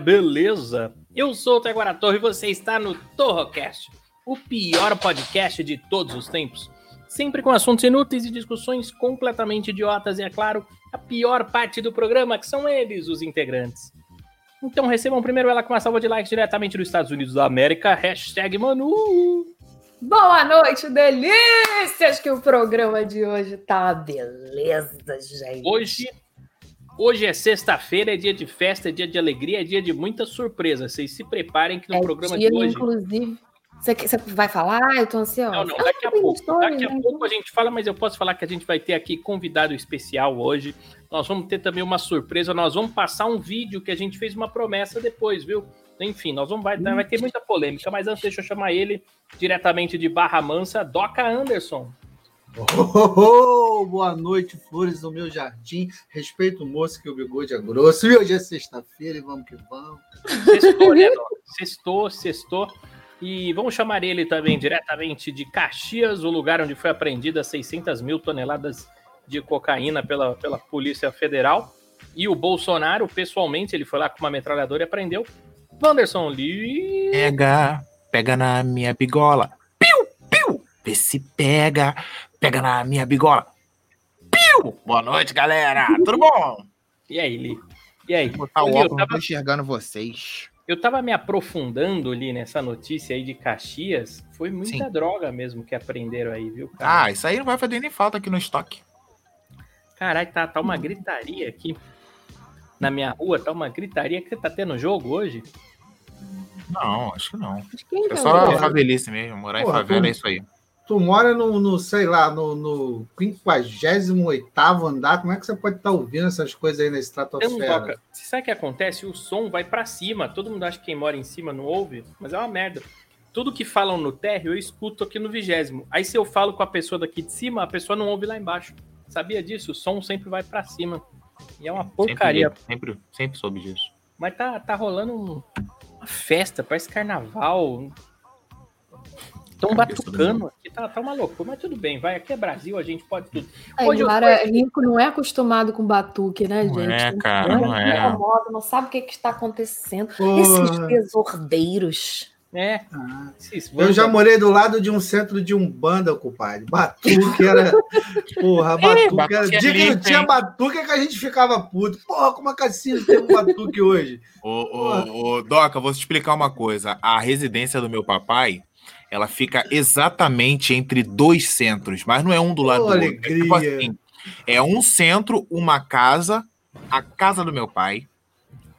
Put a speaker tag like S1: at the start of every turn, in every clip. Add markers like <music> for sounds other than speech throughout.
S1: Beleza? Eu sou o Taguara Torre e você está no Torrocast, o pior podcast de todos os tempos. Sempre com assuntos inúteis e discussões completamente idiotas e, é claro, a pior parte do programa, que são eles, os integrantes. Então recebam primeiro ela com uma salva de likes diretamente dos Estados Unidos da América, hashtag Manu.
S2: Boa noite, delícias! Que o programa de hoje tá uma beleza, gente.
S1: Hoje, hoje é sexta-feira, é dia de festa, é dia de alegria, é dia de muita surpresa. Vocês se preparem que no
S2: é
S1: programa
S2: dia,
S1: de hoje.
S2: inclusive. Você, você vai falar? Eu tô ansiosa.
S1: Não, não,
S2: Ah,
S1: daqui a pouco.
S2: história,
S1: Daqui a
S2: né?
S1: pouco a gente fala, mas eu posso falar que a gente vai ter aqui convidado especial hoje. Nós vamos ter também uma surpresa. Nós vamos passar um vídeo que a gente fez uma promessa depois, viu? Enfim, nós vamos vai, vai ter muita polêmica, mas antes deixa eu chamar ele diretamente de Barra Mansa, Doca Anderson.
S3: Oh, oh, oh, boa noite, flores do meu jardim. Respeito o moço que o bigode é grosso. E hoje é sexta-feira e vamos que vamos.
S1: Sextou, né? Sextou, sextou. E vamos chamar ele também diretamente de Caxias, o lugar onde foi apreendida 600 mil toneladas de cocaína pela, pela Polícia Federal. E o Bolsonaro, pessoalmente, ele foi lá com uma metralhadora e apreendeu. Wanderson Lee.
S4: Pega, pega na minha bigola. Piu, piu. Vê se pega, pega na minha bigola. Piu. Boa noite, galera. Tudo bom?
S1: E aí, Lee? E aí?
S5: Vou botar o
S1: eu,
S5: óculos, não
S1: tava,
S5: tô enxergando vocês.
S1: eu tava me aprofundando ali nessa notícia aí de Caxias. Foi muita
S4: Sim.
S1: droga mesmo que aprenderam aí, viu, cara?
S4: Ah, isso aí não vai fazer nem falta aqui no estoque.
S1: Caralho, tá, tá uma gritaria aqui na minha rua, tá uma gritaria que tá tendo jogo hoje.
S4: Não, acho que não.
S2: Mas quem
S4: É só
S2: vendo?
S4: favelice mesmo. Morar em
S3: Porra,
S4: favela
S3: tu-
S4: é isso aí.
S3: Tu mora no, no, sei lá, no, no 58 andar. Como é que você pode estar ouvindo essas coisas aí na
S1: Então,
S3: estratosfera?
S1: toca. Você sabe o que acontece? O som vai pra cima. Todo mundo acha que quem mora em cima não ouve, mas é uma merda. Tudo que falam no térreo eu escuto aqui no vigésimo. Aí se eu falo com a pessoa daqui de cima, a pessoa não ouve lá embaixo. Sabia disso? O som sempre vai pra cima. E é uma porcaria.
S4: Sempre, sempre, sempre soube disso.
S1: Mas tá, tá rolando um- uma festa, parece carnaval. Estão batucando aqui, tá, tá uma loucura, mas tudo bem, vai. Aqui é Brasil, a gente pode tudo. Hoje eu
S2: Agora, Rico não é acostumado com batuque, né,
S4: Não
S2: gente?
S4: é, cara, não é.
S2: incomoda, não sabe o que, que está acontecendo.
S3: Porra.
S2: Esses desordeiros.
S1: É,
S3: Ah, Eu já morei do lado de um centro de umbanda, compadre. Batuque era. Porra, batuque era.
S4: batuque é
S3: Dia que não tinha batuque é que a gente ficava puto. Porra, como a Cassino tem um batuque hoje?
S4: Ô, ô, ô, Doca, vou te explicar uma coisa. A residência do meu papai, ela fica exatamente entre dois centros, mas não é um do lado
S3: Ô,
S4: do outro. É, tipo assim, é um centro, uma casa, a casa do meu pai,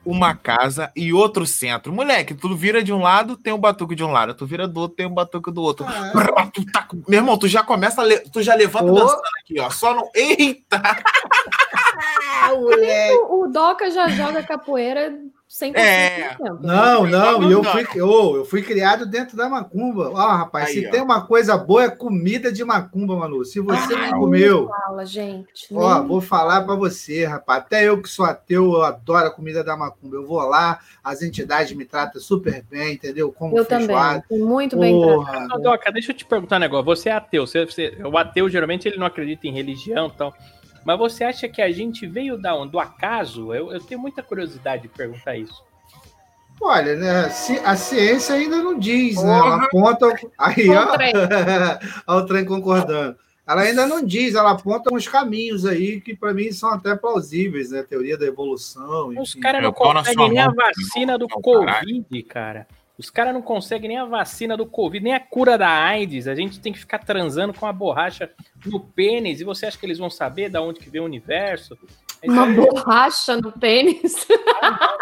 S4: uma casa e outro centro. Moleque, tu vira de um lado, tem um batuque de um lado, tu vira do outro, tem um batuque do outro.
S3: Ah,
S4: Brrr, tu tá- Meu irmão, tu já começa, a le- tu já levanta
S3: Ô.
S4: dançando aqui, ó. Só no. Eita! <laughs>
S3: Ah,
S2: o Doca já joga capoeira 100%
S4: É.
S2: do tempo.
S3: Não, não, e eu fui, ô, eu fui criado dentro da macumba. Ó, rapaz,
S4: Aí,
S3: se
S4: ó.
S3: tem uma coisa boa é comida de macumba, Manu. Se você
S4: Ah,
S3: não comeu,
S2: Fala, gente.
S3: ó,
S2: nem-
S3: vou falar pra você, rapaz. Até eu que sou ateu, eu adoro a comida da macumba. Eu vou lá, as entidades me tratam super bem, entendeu? Como
S2: Eu também.
S3: feijoada.
S2: Fui Muito bem tratado.
S3: Porra.
S1: Doca, deixa eu te perguntar um negócio. Você é ateu. Você, você- o ateu, geralmente, ele não acredita em religião e tal. Mas você acha que a gente veio da onde? Do acaso? Eu, eu tenho muita curiosidade de perguntar isso.
S3: Olha, né? A ciência ainda não diz, né? Ela aponta. Aí,
S2: Olha
S3: ó.
S2: o trem. <laughs>
S3: Olha o trem concordando. Ela ainda não diz, ela aponta uns caminhos aí que para mim são até plausíveis, né? Teoria da evolução.
S1: Os caras não
S4: na
S1: conseguem nem a
S4: mão,
S1: vacina do Covid, cara. Os caras não conseguem nem a vacina do Covid, nem a cura da AIDS. A gente tem que ficar transando com a borracha no pênis. E você acha que eles vão saber da onde que vem o universo? É isso
S2: Uma
S1: aí.
S2: borracha no pênis. <laughs>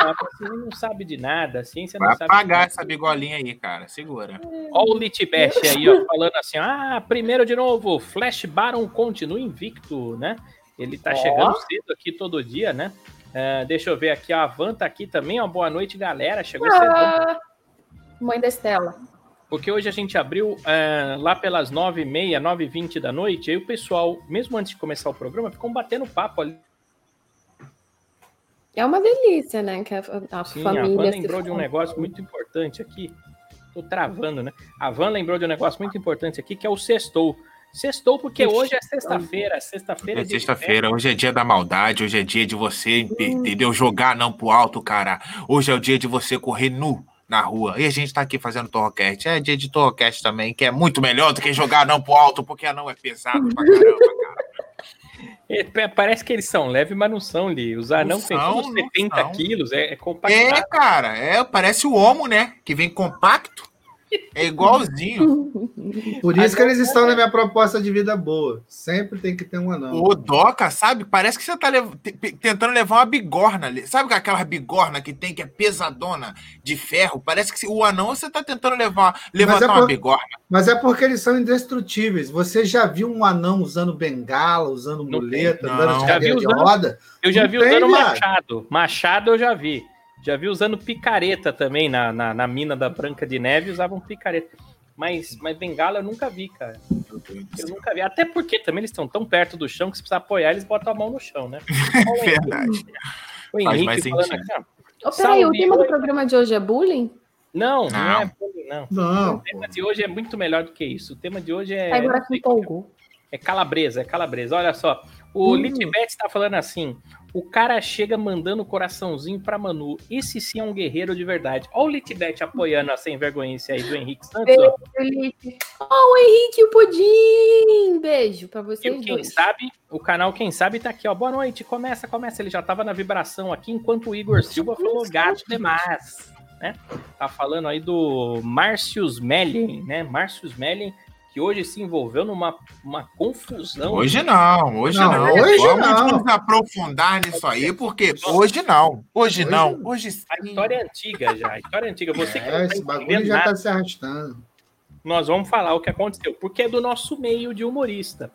S1: Ah, A ciência não sabe de nada. A ciência não
S4: Vai
S1: sabe de
S4: apagar essa bigolinha aí, cara. Segura.
S1: Olha o Litbest aí, ó, falando assim: ah, primeiro de novo, Flash Baron continua invicto, né? Ele tá
S2: Ó.
S1: chegando cedo aqui todo dia, né? É, deixa eu ver aqui, a Van tá aqui também, ó. Boa noite, galera. Chegou cedo.
S2: Mãe da Estela.
S1: Porque hoje a gente abriu é, lá pelas 9h30, 9h20 da noite, aí o pessoal, mesmo antes de começar o programa, ficou batendo papo ali.
S2: É uma delícia, né? Que a, a
S1: Sim, a
S2: família.
S1: Van
S2: se
S1: lembrou de um negócio muito importante aqui. Tô travando, né? A Van lembrou de um negócio muito importante aqui, que é o sextou. Sextou porque hoje é sexta-feira. Sexta-feira
S4: É
S1: de
S4: sexta-feira, hoje é dia da maldade, hoje é dia de você, entendeu? Jogar não pro alto, cara. Hoje é o dia de você correr nu na rua. E a gente tá aqui fazendo Torrocast. É dia de Torrocast também, que é muito melhor do que jogar não pro alto, porque a não é pesado pra caramba, cara.
S1: É, pa- Parece que eles são leves, mas não são, Li. Os anãos têm
S4: são,
S1: todos
S4: não
S1: 70
S4: são.
S1: quilos, é, é
S4: É,
S1: compactado.
S4: cara, é, parece o Homo, né? Que vem compacto. É igualzinho.
S3: Por isso que eles estão na minha proposta de vida boa. Sempre tem que ter um anão.
S4: O Doca, sabe? Parece que você tá lev- te- te- tentando levar uma bigorna ali. Sabe aquela bigorna que tem, que é pesadona de ferro? Parece que o anão você tá tentando levar, levantar
S3: é
S4: uma
S3: por-
S4: bigorna.
S3: Mas é porque eles são indestrutíveis. Você já viu um anão usando bengala, usando muleta,
S4: tem.
S3: andando de cadeira de
S1: usando-
S3: roda?
S1: Eu já
S3: Não
S1: vi
S3: tem,
S1: usando
S3: viado.
S1: machado. Machado eu já vi. Já vi usando picareta também na, na, na mina da Branca de Neve, usavam picareta. Mas, mas bengala eu nunca vi, cara. Eu nunca vi. Até porque também eles estão tão perto do chão que se precisar apoiar, eles botam a mão no chão, né? <laughs> O Henrique-
S4: Verdade.
S1: O
S4: Faz
S1: Henrique
S4: mais
S1: falando
S4: sentido.
S1: aqui, ó.
S2: Ô, peraí, o tema do programa de hoje é bullying?
S1: Não, não,
S4: Não.
S1: é bullying, não.
S3: Não.
S1: O tema de hoje é muito melhor do que isso. O tema de hoje é.
S2: Agora que empolgou.
S1: É calabresa, é calabresa. Olha só, o
S2: Hum.
S1: Litbet tá falando assim: o cara chega mandando coraçãozinho pra Manu. Esse sim é um guerreiro de verdade. Olha o Litbet apoiando a sem vergonhice aí do Henrique Santos.
S2: Felipe. Oh, o Henrique e o Pudim! Beijo pra
S1: E
S2: vocês
S1: o quem
S2: dois.
S1: sabe, o canal Quem Sabe tá aqui, ó. Boa noite, começa, começa. Ele já tava na vibração aqui, enquanto o Igor Silva falou gato demais, né? Tá falando aí do Március Mellen, né? Március Mellen, que hoje se envolveu numa uma confusão.
S4: Hoje não, hoje
S3: Não,
S4: não.
S3: hoje
S4: Vamos
S3: não.
S4: nos aprofundar nisso aí, porque hoje não. Hoje não. Hoje sim.
S1: A história é antiga já, a história é antiga. Você que
S3: É,
S1: não tá
S3: esse bagulho já
S1: nada,
S3: tá se arrastando.
S1: nós vamos falar o que aconteceu, porque é do nosso meio de humorista.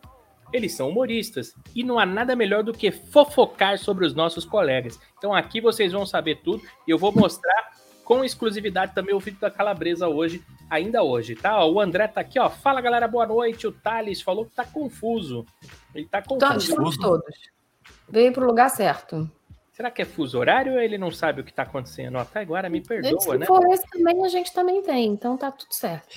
S1: Eles são humoristas e não há nada melhor do que fofocar sobre os nossos colegas. Então aqui vocês vão saber tudo e eu vou mostrar com exclusividade também o vídeo da Calabresa hoje, ainda hoje, tá? O André tá aqui, ó. Fala galera, boa noite. O Thales falou que tá confuso. Ele tá confuso.
S2: estamos todos. Veio pro lugar certo.
S1: Será que é fuso horário ou ele não sabe o que tá acontecendo? Tá agora me perdoa,
S2: Se
S1: né?
S2: for esse também, a gente também tem. Então tá tudo certo.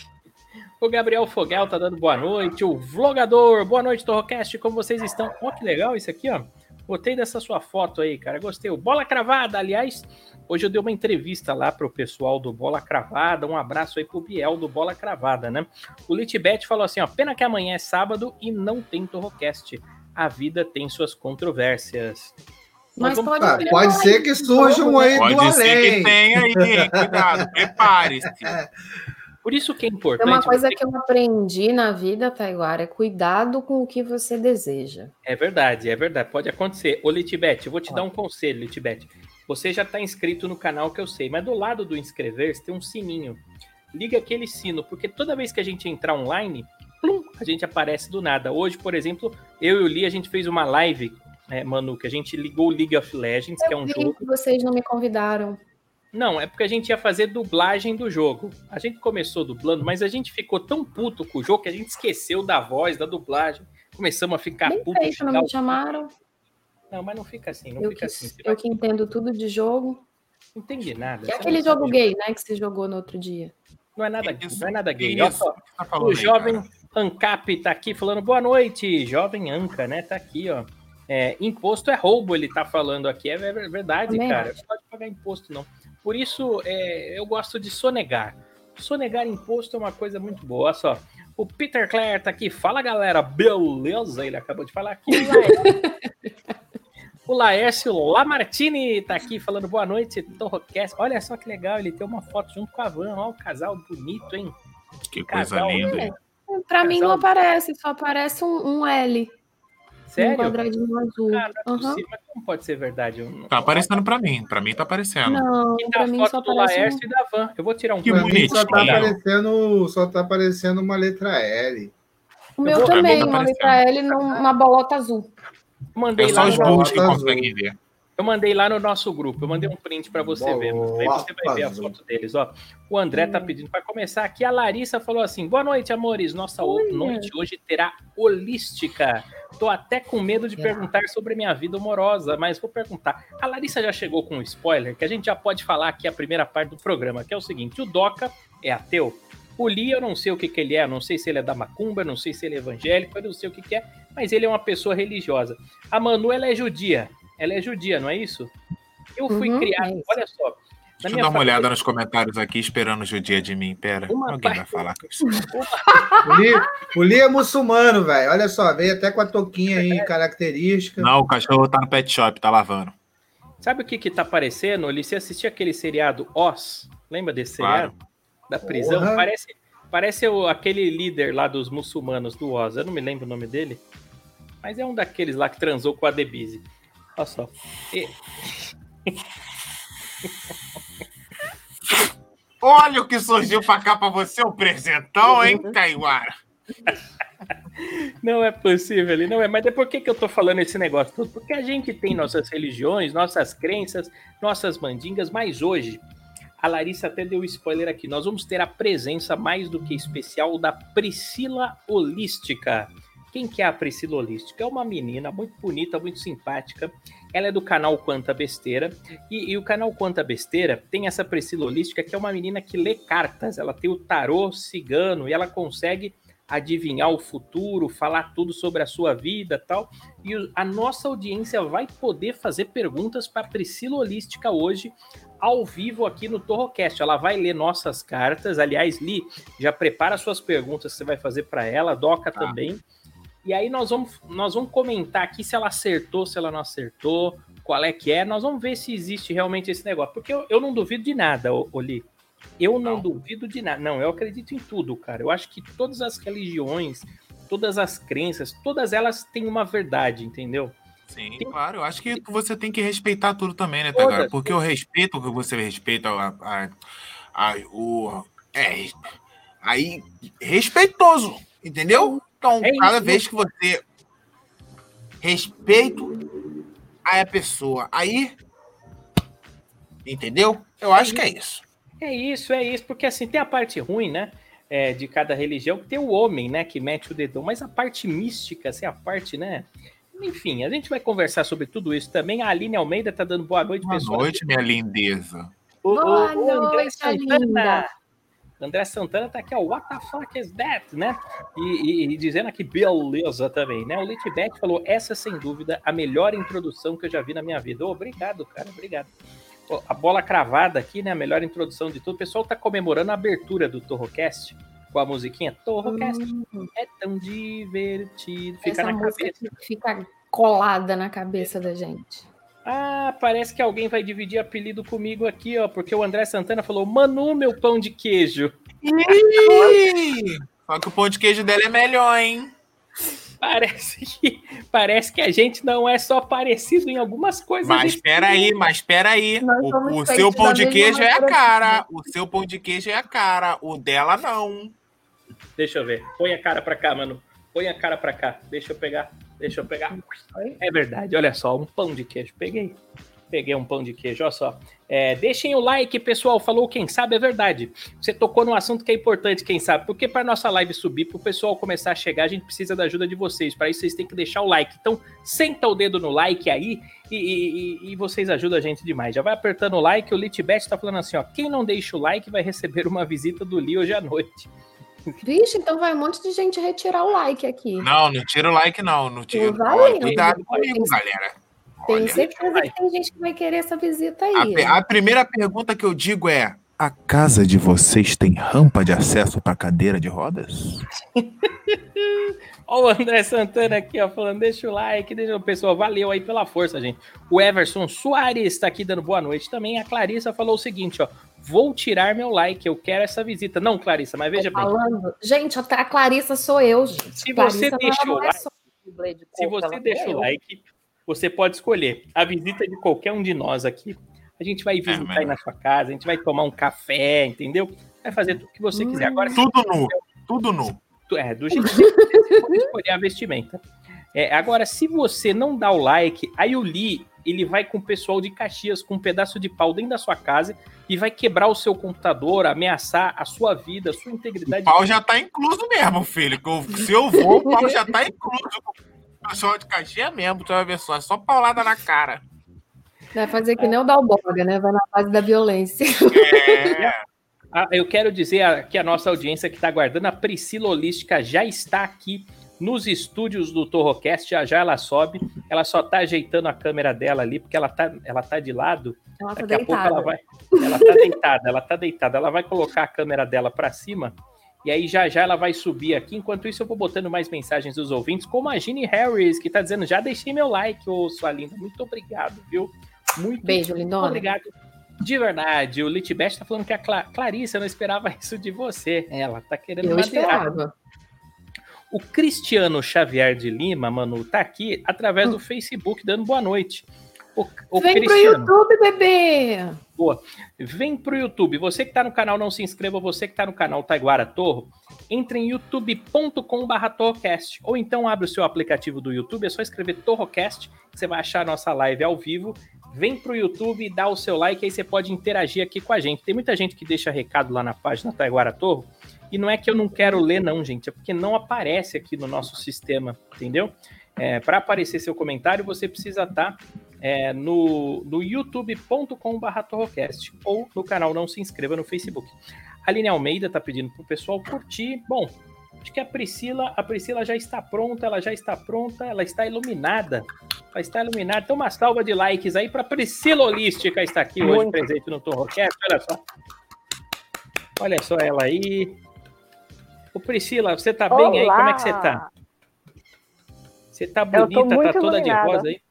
S1: O Gabriel Fogel tá dando boa noite. O Vlogador, boa noite, Torrocast. Como vocês estão? Ó, que legal isso aqui, ó. Gostei dessa sua foto aí, cara. Gostei. O Bola Cravada, aliás, hoje eu dei uma entrevista lá pro pessoal do Bola Cravada. Um abraço aí pro Biel do Bola Cravada, né? O Litbet falou assim, ó. Pena que amanhã é sábado e não tem Torrocast. A vida tem suas controvérsias.
S2: Mas
S1: vamos-
S2: pode,
S3: Ah,
S2: ser
S3: pode ser que surjam aí do
S4: Pode ser que
S3: além.
S4: tenha aí, hein? Cuidado, <laughs> prepare-se.
S1: Por isso que é importante.
S2: uma coisa
S1: você-
S2: que eu aprendi na vida, Taiguara, é cuidado com o que você deseja.
S1: É verdade, é verdade. Pode acontecer. Ô, Litibet, eu vou te dar um conselho, Litibet. Você já está inscrito no canal que eu sei, mas do lado do inscrever-se tem um sininho. Liga aquele sino, porque toda vez que a gente entrar online, plum, a gente aparece do nada. Hoje, por exemplo, eu e o Li, a gente fez uma live, né, Manu, que a gente ligou o League of Legends, que é um jogo.
S2: que vocês não me convidaram.
S1: Não, é porque a gente ia fazer dublagem do jogo. A gente começou dublando, mas a gente ficou tão puto com o jogo que a gente esqueceu da voz, da dublagem. Começamos a ficar
S2: Bem
S1: puto.
S2: feito, não me chamaram.
S1: Não, mas não fica assim, não
S2: Eu
S1: fica
S2: que,
S1: assim.
S2: Eu que entendo tudo de jogo.
S1: Não entendi nada.
S2: É
S1: você
S2: aquele jogo
S1: sabe.
S2: gay, né, que você jogou no outro dia.
S1: Não é nada
S4: Que
S1: gay,
S4: isso?
S1: não é nada gay.
S4: Que
S1: Olha só,
S4: Tá
S1: o
S4: aí,
S1: jovem
S4: cara?
S1: ANCAP tá aqui falando boa noite, jovem Anca, né? Tá aqui, ó. É, imposto é roubo, ele tá falando aqui. É ver- verdade,
S2: Também
S1: cara. Não pode pagar imposto, não. Por isso, é, eu gosto de sonegar. Sonegar imposto é uma coisa muito boa. Olha só. O Peter Clare tá aqui. Fala, galera. Beleza? Ele acabou de falar aqui. <laughs> O Laércio Lamartine tá aqui falando boa noite, Torrocast. Olha só que legal, ele tem uma foto junto com a Van. Olha o casal bonito, hein?
S4: Que coisa
S1: Casal,
S4: linda.
S1: né?
S4: hein?
S2: Pra mim não
S1: Casal.
S2: aparece, só aparece um, um L. Um
S1: Sério?
S2: quadradinho azul.
S1: Cara, não é possível, mas como pode ser verdade? Não-
S4: Tá aparecendo pra mim. Pra mim tá aparecendo.
S2: Não,
S1: tá
S2: pra
S1: a
S2: mim só
S1: foto do
S2: aparece
S1: Laércio
S2: um...
S1: e da Van. Eu vou tirar um
S4: Que
S3: mim só tá
S4: bonitinho.
S3: aparecendo, só tá aparecendo uma letra L.
S2: O meu
S1: vou-
S2: também,
S4: tá
S2: uma letra L numa bolota azul.
S1: Mandei
S4: É
S1: lá
S4: só os
S1: no-
S4: burros que conseguem ver.
S1: Eu mandei lá no nosso grupo, eu mandei um print pra você ver.
S3: Boa,
S1: Aí você vai ver a foto deles, ó. O André tá pedindo para começar aqui. A Larissa falou assim: Boa noite, amores. Nossa
S2: Olha.
S1: noite hoje terá holística. Tô até com medo de
S2: É.
S1: perguntar sobre minha vida amorosa, mas vou perguntar. A Larissa já chegou com um spoiler que a gente já pode falar aqui a primeira parte do programa, que é o seguinte: o Doca é ateu. O Lee, eu não sei o que, que ele é, eu não sei se ele é da macumba, eu não sei se ele é evangélico, eu não sei o que, que é, mas ele é uma pessoa religiosa. A Manu, ela é judia. Ela é judia, não é isso? Eu fui
S2: Uhum,
S1: criado,
S2: é
S1: olha só.
S4: Deixa eu dar uma olhada nos comentários aqui, esperando o judia de mim. Pera,
S1: Uma
S4: alguém vai
S1: parte-
S4: falar com isso.
S3: O Li, o Li é muçulmano, velho. Olha só, veio até com a touquinha aí, característica.
S4: Não, o cachorro tá no pet shop, tá lavando.
S1: Sabe o que que tá parecendo? Ele se assistia aquele seriado Oz, lembra desse
S4: Claro.
S1: seriado? Da prisão?
S3: Porra.
S1: Parece, parece o, aquele líder lá dos muçulmanos do Oz, eu não me lembro o nome dele, mas é um daqueles lá que transou com a Debise. Olha só. E-
S4: Olha o que surgiu pra cá pra você, o presentão, hein, Taiwara?
S1: Não é possível, ele não é. Mas é por que, que eu tô falando esse negócio todo? Porque a gente tem nossas religiões, nossas crenças, nossas mandingas, mas hoje, a Larissa até deu spoiler aqui, nós vamos ter a presença mais do que especial da Priscila Holística. Quem que é a Priscila Holística? É uma menina muito bonita, muito simpática. Ela é do canal Quanta Besteira. E, e o canal Quanta Besteira tem essa Priscila Holística, que é uma menina que lê cartas. Ela tem o tarô cigano e ela consegue adivinhar o futuro, falar tudo sobre a sua vida tal. E a nossa audiência vai poder fazer perguntas para Priscila Holística hoje, ao vivo aqui no Torrocast. Ela vai ler nossas cartas. Aliás, Li, já prepara suas perguntas que você vai fazer para ela, Doca
S4: Tá.
S1: também. E aí nós vamos, nós vamos comentar aqui se ela acertou, se ela não acertou, qual é que é. Nós vamos ver se existe realmente esse negócio. Porque eu, eu não duvido de nada, ô, ô Li. Eu não,
S4: Não.
S1: duvido de nada. Não, eu acredito em tudo, cara. Eu acho que todas as religiões, todas as crenças, todas elas têm uma verdade, entendeu?
S4: Sim, claro. Eu acho que você tem que respeitar tudo também, né, Tagara?
S1: Todas.
S4: Porque o respeito que você respeita a, a, a- o. É. Aí, respeitoso, entendeu? Então,
S1: É isso.
S4: cada vez que você respeito a pessoa, aí. Entendeu? Eu acho que é isso.
S1: É isso, é isso, porque assim, tem a parte ruim, né? é, de cada religião, que tem o homem, né, que mete o dedão, mas a parte mística, assim, a parte, né? Enfim, a gente vai conversar sobre tudo isso também. A Aline Almeida tá dando boa noite,
S4: Boa
S1: pessoal.
S4: noite, minha lindeza.
S1: O,
S2: Boa
S1: o- o André
S2: noite,
S1: Santana.
S2: linda.
S1: André Santana tá aqui, ó. What the fuck is that, né? E, e- e dizendo aqui, beleza também, né? O Litbet falou: essa sem dúvida a melhor introdução que eu já vi na minha vida. Ô, obrigado, cara, obrigado. A bola cravada aqui, né? A melhor introdução de tudo. O pessoal tá comemorando a abertura do Torrocast com a musiquinha Torrocast. É tão divertido. Fica
S2: Essa
S1: na cabeça.
S2: que fica colada na cabeça da gente.
S1: Ah, parece que alguém vai dividir apelido comigo aqui, ó, porque o André Santana falou: Manu, meu pão de queijo.
S4: Só que o pão de queijo dela é melhor, hein?
S1: Parece que, parece que a gente não é só parecido em algumas coisas.
S4: Mas espera aí, mas espera aí. O, o seu pão de queijo é a cara. O seu pão de queijo é a cara. O dela não.
S1: Deixa eu ver. Põe a cara pra cá, mano. Põe a cara pra cá. Deixa eu pegar. Deixa eu pegar. É verdade, olha só, um pão de queijo. Peguei. Peguei um pão de queijo, olha só. É, deixem o like, pessoal. Falou quem sabe, é verdade. Você tocou num assunto que é importante, quem sabe. Porque para nossa live subir, para o pessoal começar a chegar, a gente precisa da ajuda de vocês. Para isso, vocês têm que deixar o like. Então, senta o dedo no like aí e, e- e- vocês ajudam a gente demais. Já vai apertando o like. O Litbet tá falando assim: ó, quem não deixa o like vai receber uma visita do Li hoje à noite.
S2: Vixe, então vai um monte de gente retirar o like aqui.
S4: Não, não tira o like, não. Não tira.
S2: Não vai,
S4: Olha,
S2: não.
S4: Cuidado comigo, galera.
S2: Tenho
S4: Olha,
S2: certeza que tem gente que vai querer essa visita
S4: a,
S2: aí.
S4: pe- a primeira pergunta que eu digo é: A casa de vocês tem rampa de acesso para cadeira de rodas? <laughs>
S1: Ó, o André Santana aqui, ó, falando, deixa o like, deixa o pessoal, valeu aí pela força, gente. O Everson Soares tá aqui dando boa noite também. A Clarissa falou o seguinte, ó, vou tirar meu like, eu quero essa visita. Não, Clarissa, mas veja bem,
S2: Falando. Gente, a Clarissa sou eu, gente.
S1: Se
S2: Clarissa
S1: você deixou
S2: é
S1: like- se você deixa o like, você pode escolher a visita de qualquer um de nós aqui. A gente vai visitar
S4: mas-
S1: aí na sua casa, a gente vai tomar um café, entendeu? Vai fazer tudo que você quiser. Agora,
S4: Tudo nu. Tudo nu.
S1: É, do jeito que você pode escolher a vestimenta. É, agora, se você não dá o like, aí o Lee, ele vai com o pessoal de Caxias com um pedaço de pau dentro da sua casa e vai quebrar o seu computador, ameaçar a sua vida, a sua
S4: O
S1: integridade.
S4: pau já tá incluso mesmo, filho. Se eu vou, o pau já tá incluso. Pessoal de Caxias mesmo, tu vai ver só. É só paulada na cara.
S2: Vai fazer que nem o Dalborga, né? Vai na base da violência.
S4: É.
S1: Ah, eu quero dizer aqui a nossa audiência que está aguardando, a Priscila Holística já está aqui nos estúdios do Torrocast, já já ela sobe, ela só tá ajeitando a câmera dela ali, porque ela tá, ela tá de lado,
S2: Ela tá
S1: daqui a pouco
S2: deitada.
S1: ela vai, ela tá deitada, ela tá deitada, ela vai colocar a câmera dela para cima, e aí já já ela vai subir aqui, enquanto isso eu vou botando mais mensagens dos ouvintes, como a Ginny Harris, que tá dizendo, já deixei meu like, ô sua linda, muito obrigado, viu? Muito
S2: Beijo, lindona.
S1: Obrigado. De verdade, o Litbest tá falando que a Cla não esperava isso de você. Ela tá querendo
S2: Eu
S1: madeirar.
S2: esperava.
S1: O Cristiano Xavier de Lima, Manu, tá aqui através do Facebook dando boa noite. O.
S2: Vem pro
S1: Cristiano,
S2: YouTube, bebê!
S1: vem pro YouTube. Você que tá no canal, não se inscreva. Você que tá no canal Taiguara Torro, entre em youtube.com.br Torrocast. Ou então abre o seu aplicativo do YouTube, é só escrever Torrocast, que você vai achar a nossa live ao vivo. Vem pro YouTube e dá o seu like, aí você pode interagir aqui com a gente. Tem muita gente que deixa recado lá na página Taiguara Torro. E não é que eu não quero ler, não, gente. É porque não aparece aqui no nosso sistema, entendeu? É, Para aparecer seu comentário, você precisa estar é, no, no youtube.com.br Torrocast ou no canal Não Se Inscreva no Facebook. A Aline Almeida tá pedindo pro pessoal curtir. Bom, acho que a Priscila, a Priscila já está pronta, ela já está pronta, ela está iluminada. Ela está iluminada. Então, uma salva de likes aí para Priscila Holística está aqui hoje
S5: Muito.
S1: presente no Torrocast. Olha só. Olha só ela aí. Ô Priscila, você tá bem aí? Como é que você tá? Você tá bonita, tá toda de
S5: iluminada.
S1: rosa aí?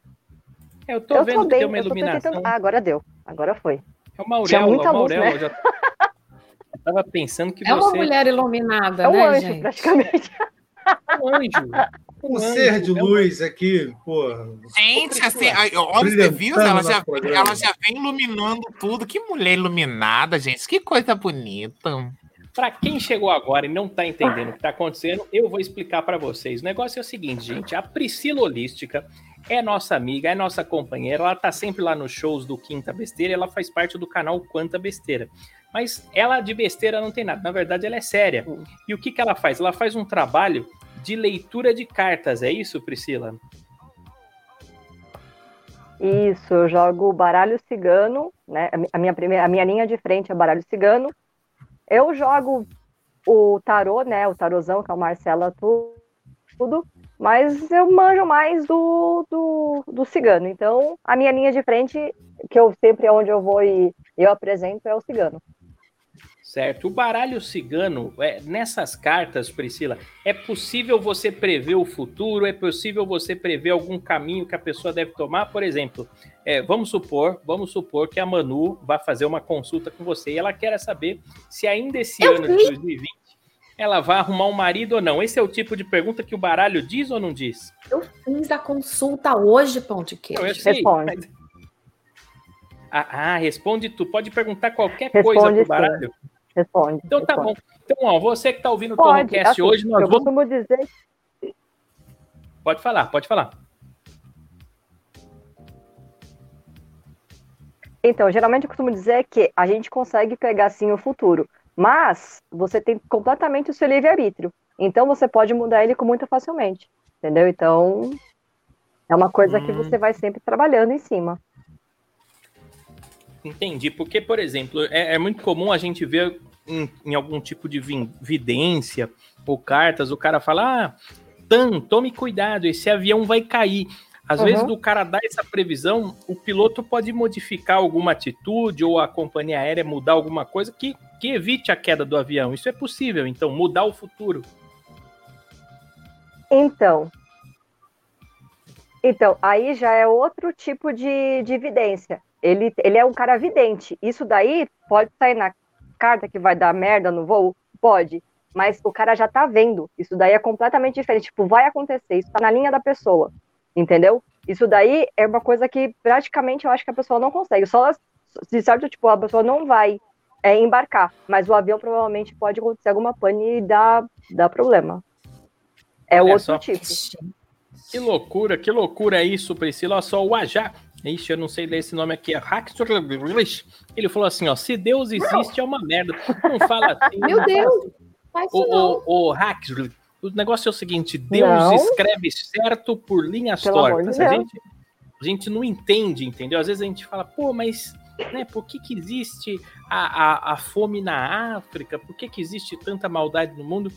S1: É, eu tô
S5: Eu
S1: vendo
S5: tô
S1: que
S5: bem,
S1: tem uma
S5: eu tô
S1: iluminação.
S5: tentando... Ah, agora deu. Agora foi.
S1: É uma
S5: Tinha
S1: auréola,
S5: muita
S1: uma
S5: luz,
S1: auréola.
S5: né?
S1: Eu já eu <laughs> tava pensando que
S2: É uma
S1: você
S2: mulher iluminada,
S5: É um
S2: né,
S5: anjo,
S2: gente?
S5: praticamente.
S1: é um anjo. <laughs>
S3: Um
S1: anjo,
S3: ser de
S1: é um-
S3: luz aqui, porra.
S4: Gente, assim, olha, viu?
S3: Brilhantando
S4: Ela já, ela já vem iluminando tudo. Que mulher iluminada, gente. Que coisa bonita.
S1: Pra quem chegou agora e não tá entendendo o que tá acontecendo, eu vou explicar pra vocês. O negócio é o seguinte, gente. A Priscila Holística é nossa amiga, é nossa companheira. Ela tá sempre lá nos shows do Quinta Besteira. e Ela faz parte do canal Quanta Besteira. Mas ela de besteira não tem nada. Na verdade, ela é séria. E o que, que ela faz? Ela faz um trabalho de leitura de cartas. É isso, Priscila?
S5: Isso, eu jogo baralho cigano, né? A mi- A minha, primeira, a minha linha de frente é baralho cigano. Eu jogo o tarô, né? O tarozão, que é o Marcela tu- tudo, mas eu manjo mais do, do, do cigano. Então, a minha linha de frente, que eu sempre é onde eu vou e eu apresento, é o cigano.
S1: Certo. O baralho cigano, é, nessas cartas, Priscila, é possível você prever o futuro? É possível você prever algum caminho que a pessoa deve tomar? Por exemplo, é, vamos supor, vamos supor que a Manu vai fazer uma consulta com você e ela quer saber se ainda esse
S2: Eu
S1: ano de
S2: vi.
S1: 2020 ela vai arrumar um marido ou não. Esse é o tipo de pergunta que o baralho diz ou não diz?
S2: Eu fiz a consulta hoje, pão de queijo.
S1: Eu sei,
S5: Responde.
S1: mas- Ah, ah, responde tu. Pode perguntar qualquer
S5: Responde
S1: coisa pro
S5: sim.
S1: baralho.
S5: Responde.
S1: Então tá
S5: responde.
S1: bom. Então, ó, você que tá ouvindo o Torrocast
S5: assim,
S1: hoje, nós
S5: eu
S1: vamos
S5: costumo dizer
S1: Pode falar, pode falar.
S5: Então, geralmente eu costumo dizer que a gente consegue pegar sim o futuro, mas você tem completamente o seu livre-arbítrio. Então você pode mudar ele com muito facilmente. Entendeu? Então é uma coisa que
S1: Hum.
S5: você vai sempre trabalhando em cima.
S1: Entendi. Porque, por exemplo, é, é muito comum a gente ver em, em algum tipo de vidência ou cartas, o cara fala: ah, Tan, tome cuidado, esse avião vai cair. Às
S5: Uhum.
S1: vezes, do cara dar essa previsão, o piloto pode modificar alguma atitude ou a companhia aérea mudar alguma coisa que, que evite a queda do avião. Isso é possível, então, mudar o futuro.
S5: Então, então aí já é outro tipo de, de evidência. Ele, ele é um cara vidente. Isso daí pode sair na carta que vai dar merda no voo? Pode. Mas o cara já tá vendo. Isso daí é completamente diferente. Tipo, vai acontecer. Isso tá na linha da pessoa. Entendeu? Isso daí é uma coisa que praticamente eu acho que a pessoa não consegue. Só de certo, tipo, a pessoa não vai é, embarcar. Mas o avião provavelmente pode acontecer alguma pane e dar, dar problema. É
S1: Olha
S5: outro
S1: só.
S5: tipo.
S1: Que loucura, que loucura isso, Priscila. Olha só, o Aja, Ixi, eu não sei ler esse nome aqui. É Haxtor- Ele falou assim, ó, se Deus existe é uma merda. Não fala assim.
S2: Meu Deus, faz isso não.
S1: O, o, o Haxtor, o negócio é o seguinte, Deus
S5: Não.
S1: escreve certo por linhas
S5: Pelo
S1: tortas.
S5: de
S1: A gente, a gente não entende, entendeu? Às vezes a gente fala, pô, mas né, por que, que existe a, a, a fome na África? Por que, que existe tanta maldade no mundo?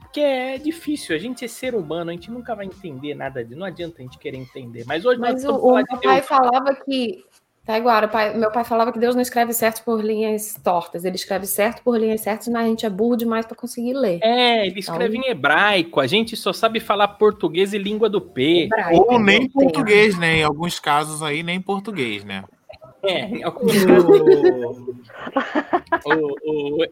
S1: Porque é difícil, a gente é ser humano, a gente nunca vai entender nada disso. Não adianta a gente querer entender. Mas hoje
S2: Mas
S1: nós
S2: o, o meu pai
S1: Deus.
S2: falava que. Tá pai- meu pai falava que Deus não escreve certo por linhas tortas. Ele escreve certo por linhas certas, mas a gente é burro demais para conseguir ler.
S1: É, ele escreve em hebraico. A gente só sabe falar português e língua do P.
S2: Hebraico,
S4: Ou nem
S2: meu
S4: português, né? Em alguns casos aí, nem português, né?
S1: É, em alguns casos, o, o,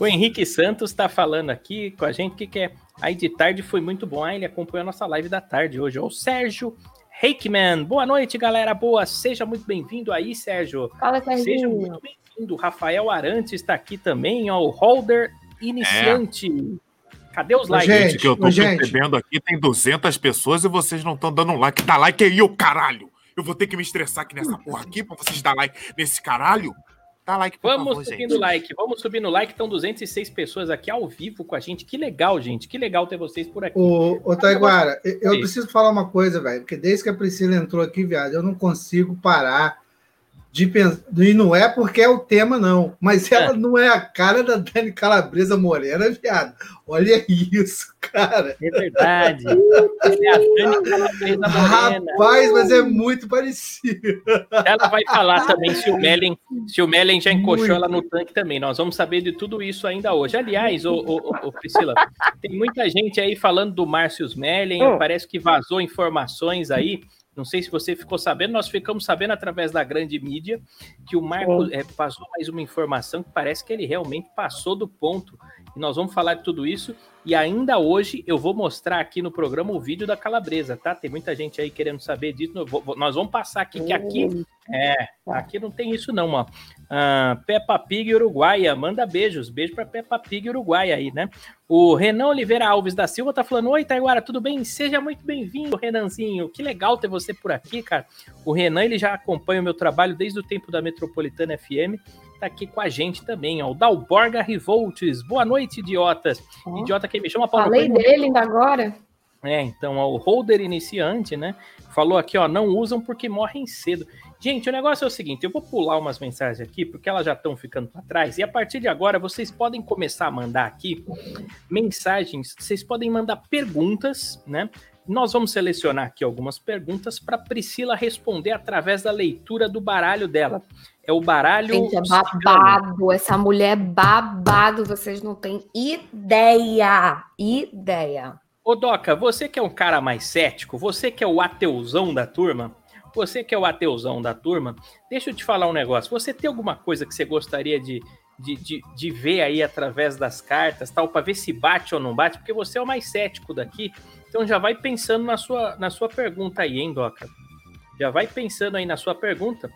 S1: o Henrique Santos está falando aqui com a gente que quer. Aí de tarde foi muito bom. Ah, ele acompanhou a nossa live da tarde hoje. O Sérgio Reikman. Boa noite, galera. Boa. Seja muito bem-vindo aí, Sérgio.
S2: Fala,
S1: Seja
S2: Serginho.
S1: muito bem-vindo. Rafael Arantes está aqui também, ó. O Holder Iniciante. Cadê os likes?
S3: gente,
S4: Gente, que eu tô
S3: gente.
S4: percebendo aqui, tem 200 pessoas e vocês não estão dando like. Dá like aí, ô caralho! Eu vou ter que me estressar aqui nessa porra aqui pra vocês dar like nesse caralho? Dá like, por
S1: Vamos
S4: favor,
S1: subindo
S4: gente.
S1: like, vamos subindo o like. Estão 206 pessoas aqui ao vivo com a gente. Que legal, gente. Que legal ter vocês por aqui.
S3: Ô, ô Taiguara, eu- eu preciso falar uma coisa, velho, porque desde que a Priscila entrou aqui, viado, eu não consigo parar de pensar. E não é porque é o tema, não, mas ela não é a cara da Dani Calabresa Morena, viado. Olha isso, cara.
S1: É verdade. <laughs> É a Dani Calabresa Morena.
S3: Rapaz, mas é muito parecido.
S1: Ela vai falar também se o <laughs> Mellen, se o Mellen já encoxou
S3: Muito.
S1: ela no tanque também. Nós vamos saber de tudo isso ainda hoje. Aliás, ô, ô, ô, ô, Priscila, tem muita gente aí falando do Márcio Mellen.
S5: Hum.
S1: Parece que vazou informações aí. Não sei se você ficou sabendo, nós ficamos sabendo através da grande mídia que o Marco é, passou mais uma informação que parece que ele realmente passou do ponto. E nós vamos falar de tudo isso. E ainda hoje eu vou mostrar aqui no programa o vídeo da Calabresa, tá? Tem muita gente aí querendo saber disso. Vou- Nós vamos passar aqui, que aqui é, aqui não tem isso não, ó. Ah, Peppa Pig Uruguaia, manda beijos. Beijo pra Peppa Pig Uruguaia aí, né? O Renan Oliveira Alves da Silva tá falando: Oi, Taiguara, tudo bem? Seja muito bem-vindo, Renanzinho. Que legal ter você por aqui, cara. O Renan, ele já acompanha o meu trabalho desde o tempo da Metropolitana FM. Tá aqui com a gente também, ó. O Dalborga Revoltes. Boa noite, idiotas.
S2: Ó.
S1: Idiota que me chama Paulo.
S2: Falei dele ainda agora.
S1: É, então, ó, o holder iniciante, né? Falou aqui, ó, não usam porque morrem cedo. Gente, o negócio é o seguinte, eu vou pular umas mensagens aqui, porque elas já estão ficando para trás, e a partir de agora vocês podem começar a mandar aqui mensagens, vocês podem mandar perguntas, né? Nós vamos selecionar aqui algumas perguntas para Priscila responder através da leitura do baralho dela. É o baralho.
S2: Gente, é
S1: cigano.
S2: babado. Essa mulher é babado. Vocês não têm ideia. Ideia.
S1: Ô, Doca, você que é um cara mais cético, você que é o ateuzão da turma, você que é o ateuzão da turma, deixa eu te falar um negócio. Você tem alguma coisa que você gostaria de, de, de, de ver aí através das cartas, tal, para ver se bate ou não bate? Porque você é o mais cético daqui, então já vai pensando na sua, na sua pergunta aí, hein, Doca? Já vai pensando aí na sua pergunta.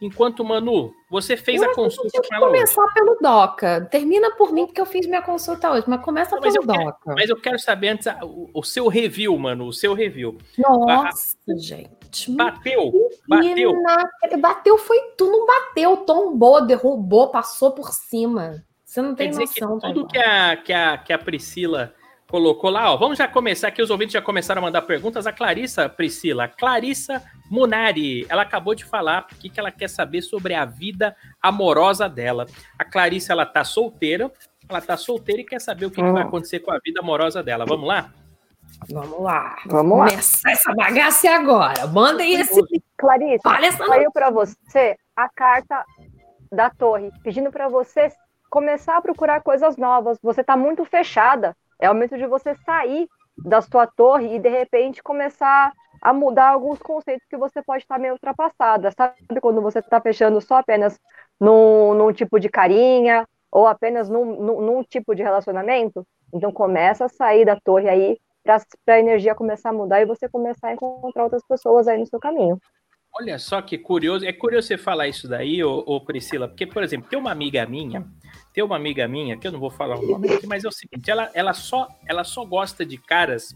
S1: Enquanto, Manu, você fez
S2: Eu
S1: a consulta com ela hoje.
S2: começar pelo Doca. Termina por mim, porque eu fiz minha consulta hoje, mas começa
S1: Não, mas
S2: pelo
S1: eu quero-
S2: Doca.
S1: Mas eu quero saber antes a- o, o seu review, mano, o seu review.
S2: Nossa, gente.
S1: Bateu, bateu.
S2: Menina, bateu foi tu, não bateu, tombou, derrubou, passou por cima. Você não
S1: Quer
S2: tem
S1: dizer que
S2: noção.
S1: tudo
S2: Taiguara.
S1: que a, que, a, que a Priscila colocou lá, ó, vamos já começar aqui, os ouvintes já começaram a mandar perguntas. A Clarissa, Priscila, Clarissa Munari, ela acabou de falar o que, que ela quer saber sobre a vida amorosa dela. A Clarissa, ela tá solteira, ela tá solteira e quer saber o que, que vai
S5: Hum.
S1: acontecer com a vida amorosa dela. Vamos lá?
S2: Vamos lá.
S5: Vamos lá.
S2: Começar essa bagaça agora. Manda aí esse.
S5: Clarice, saiu para você a carta da torre, pedindo para você começar a procurar coisas novas. Você está muito fechada. É o momento de você sair da sua torre e de repente começar a mudar alguns conceitos que você pode estar meio ultrapassada. Sabe quando você está fechando só apenas num, num tipo de carinha ou apenas num, num, num tipo de relacionamento? Então começa a sair da torre aí para a energia começar a mudar e você começar a encontrar outras pessoas aí no seu caminho.
S1: Olha só que curioso. É curioso você falar isso daí, ô, ô, Priscila, porque, por exemplo, tem uma amiga minha, tem uma amiga minha, que eu não vou falar o nome aqui, mas é o seguinte, ela, ela, só, ela só gosta de caras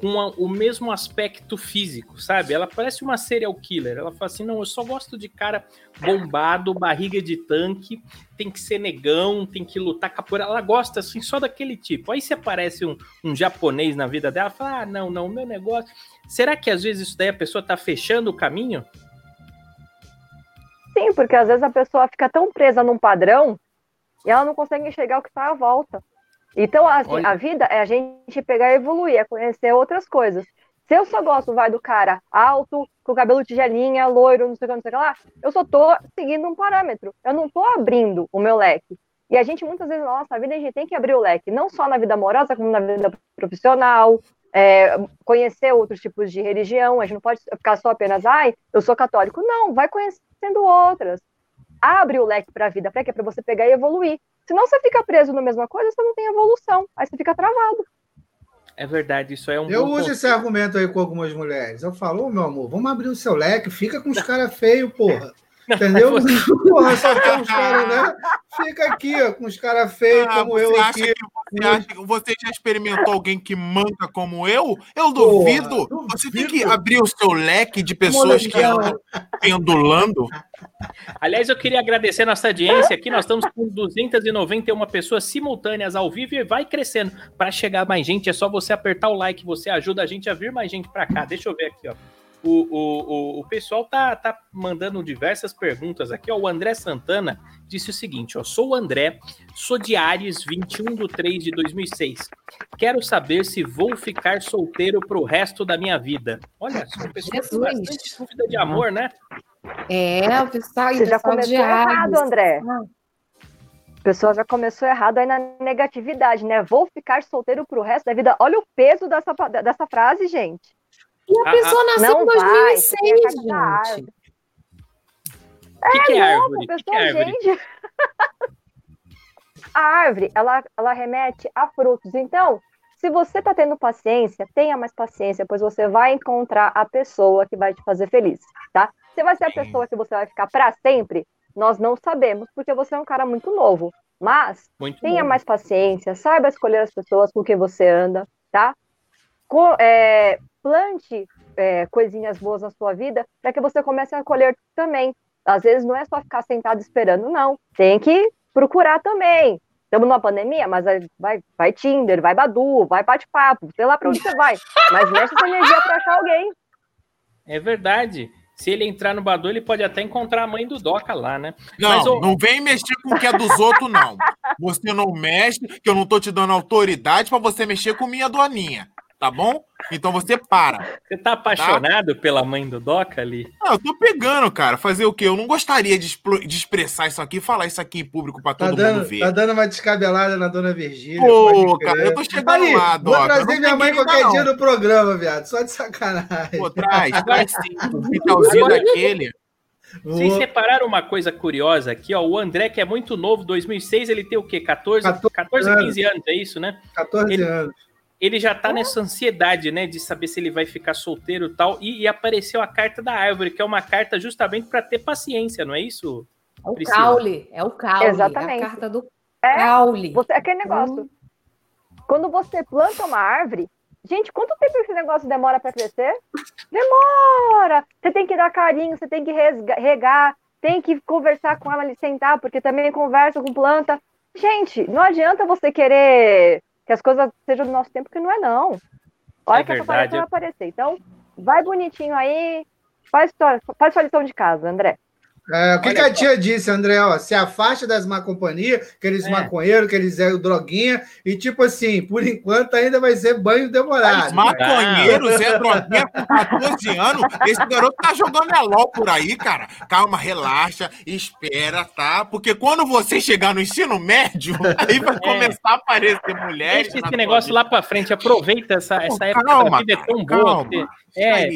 S1: com a- o mesmo aspecto físico, sabe? Ela parece uma serial killer. Ela fala assim: não, eu só gosto de cara bombado, barriga de tanque, tem que ser negão, tem que lutar capoeira. Ela gosta assim só daquele tipo. Aí se aparece um, um japonês na vida dela, fala: ah, não, não, meu negócio. Será que às vezes isso daí a pessoa tá fechando o caminho?
S5: Sim, porque às vezes a pessoa fica tão presa num padrão e ela não consegue enxergar o que está à volta. Então, assim,
S1: Olha.
S5: a vida é a gente pegar e evoluir, é conhecer outras coisas. Se eu só gosto, vai, do cara alto, com cabelo tigelinha, loiro, não sei o que, não sei o que lá, eu só tô seguindo um parâmetro. Eu não tô abrindo o meu leque. E a gente, muitas vezes, na nossa vida, a gente tem que abrir o leque, não só na vida amorosa, como na vida profissional, é, conhecer outros tipos de religião. A gente não pode ficar só apenas, ai, eu sou católico. Não, vai conhecendo outras. Abre o leque para a vida, para quê? Para você pegar e evoluir. Senão você fica preso na mesma coisa, você não tem evolução. Aí você fica travado.
S1: É verdade, isso é um
S3: Eu
S1: bom
S3: uso
S1: ponto.
S3: esse argumento aí com algumas mulheres. Eu falo, ô meu amor, vamos abrir o seu leque, fica com os caras feios, porra. Entendeu? Porra, só tem uns caras, né? Fica aqui, ó, com os caras feios
S4: Ah,
S3: como
S4: você
S3: eu
S4: acha
S3: aqui.
S4: que você, acha que você já experimentou alguém que manca como eu? Eu duvido.
S3: Porra,
S4: Você tem que abrir o seu leque de pessoas que andam pendulando.
S1: Aliás, eu queria agradecer a nossa audiência aqui. Nós estamos com 291 pessoas simultâneas ao vivo e vai crescendo. Para chegar mais gente, é só você apertar o like, você ajuda a gente a vir mais gente para cá. Deixa eu ver aqui, ó. O, o, o, o pessoal tá, tá mandando diversas perguntas aqui. Ó. O André Santana disse o seguinte: ó, sou o André, sou de Ares, 21 de 3 de 2006. Quero saber se vou ficar solteiro pro resto da minha vida. Olha, só uma pessoa com bastante dúvida de amor, né?
S2: É, o pessoal,
S5: Você já
S2: pessoal
S5: começou errado. André.
S2: Ah,
S5: A pessoa já começou errado aí na negatividade, né? Vou ficar solteiro pro resto da vida. Olha o peso dessa, dessa frase, gente.
S2: E a
S1: Ah,
S2: pessoa nasceu em
S5: vai, você tem a
S2: 2006,
S5: carta da
S2: gente.
S1: O que, que é
S5: Novo,
S1: árvore? O que, que
S5: pessoa,
S1: é árvore?
S5: gente. <laughs> A árvore, ela, ela remete a frutos. Então, se você tá tendo paciência, tenha mais paciência, pois você vai encontrar a pessoa que vai te fazer feliz, tá? Se vai ser a pessoa que você vai ficar para sempre, nós não sabemos, porque você é um cara muito novo. Mas
S1: Muito
S5: Tenha
S1: bom.
S5: mais paciência, saiba escolher as pessoas com quem você anda, tá? Co- é, plante é, coisinhas boas na sua vida para que você comece a colher também. Às vezes não é só ficar sentado esperando, não. Tem que procurar também. Estamos numa pandemia, mas vai, vai Tinder, vai Badu, vai bate-papo, sei lá para onde você vai. Mas mexe essa energia para achar alguém.
S1: É verdade. Se ele entrar no Badu, ele pode até encontrar a mãe do Doca lá, né?
S4: Não,
S1: Mas,
S4: não vem mexer com o que é dos outros, não. Você não mexe, que eu não tô te dando autoridade pra você mexer com minha doninha. Tá bom? Então você para.
S1: Você tá apaixonado pela mãe do Doca ali?
S4: Não, eu tô pegando, cara. Fazer o quê? Eu não gostaria de, de expressar isso aqui e falar isso aqui em público pra
S3: Tá
S4: todo mundo
S3: dando,
S4: ver.
S3: tá dando uma descabelada na dona Virgília.
S4: Pô, cara, eu tô chegando
S3: Aí,
S4: lá,
S3: Vou
S4: Doca.
S3: trazer
S4: Não
S3: minha mãe qualquer
S4: não.
S3: dia no programa, viado. Só de sacanagem.
S4: Pô, traz, <laughs> traz sim. Um
S1: Agora-
S4: daquele.
S1: Vocês
S3: Vou-
S1: separaram uma coisa curiosa aqui, ó. O André, que é muito novo, 2006, ele tem o quê? 14,
S3: 14
S1: 14 15 anos, é isso, né?
S3: 14
S1: Ele-
S3: anos.
S1: Ele já tá nessa ansiedade, né, de saber se ele vai ficar solteiro e tal. E, e apareceu a carta da árvore, que é uma carta justamente para ter paciência, não é isso?
S2: É o
S1: Priscila.
S2: caule, é o caule.
S5: Exatamente.
S2: A carta do
S5: É,
S2: caule.
S5: Você, aquele negócio. Quando você planta uma árvore, gente, quanto tempo esse negócio demora para crescer? Demora! Você tem que dar carinho, você tem que resga- regar, tem que conversar com ela ali, sentar, porque também conversa com planta. Gente, não adianta você querer que as coisas sejam do nosso tempo, que não é não. Olha
S1: É
S5: que essa
S1: verdade.
S5: paleta vai aparecer. Então, vai bonitinho aí, faz, faz sua lição de casa, André.
S3: É, o que, que a
S1: só.
S3: tia disse, André? Ó, se afasta das má companhias, aqueles
S1: É.
S3: maconheiros, aqueles é, droguinha, e tipo assim, por enquanto ainda vai ser banho demorado.
S4: Maconheiro, Zé Droguinha com 14 anos. Esse garoto tá jogando a LOL por aí, cara. Calma, relaxa, espera, tá? Porque quando você chegar no ensino médio, aí vai começar a aparecer mulheres.
S1: Deixa esse negócio
S4: vida.
S1: lá pra frente, aproveita essa, essa época
S4: calma,
S1: da vida, é tão
S4: cara,
S1: boa.
S4: calma.
S1: porque- É.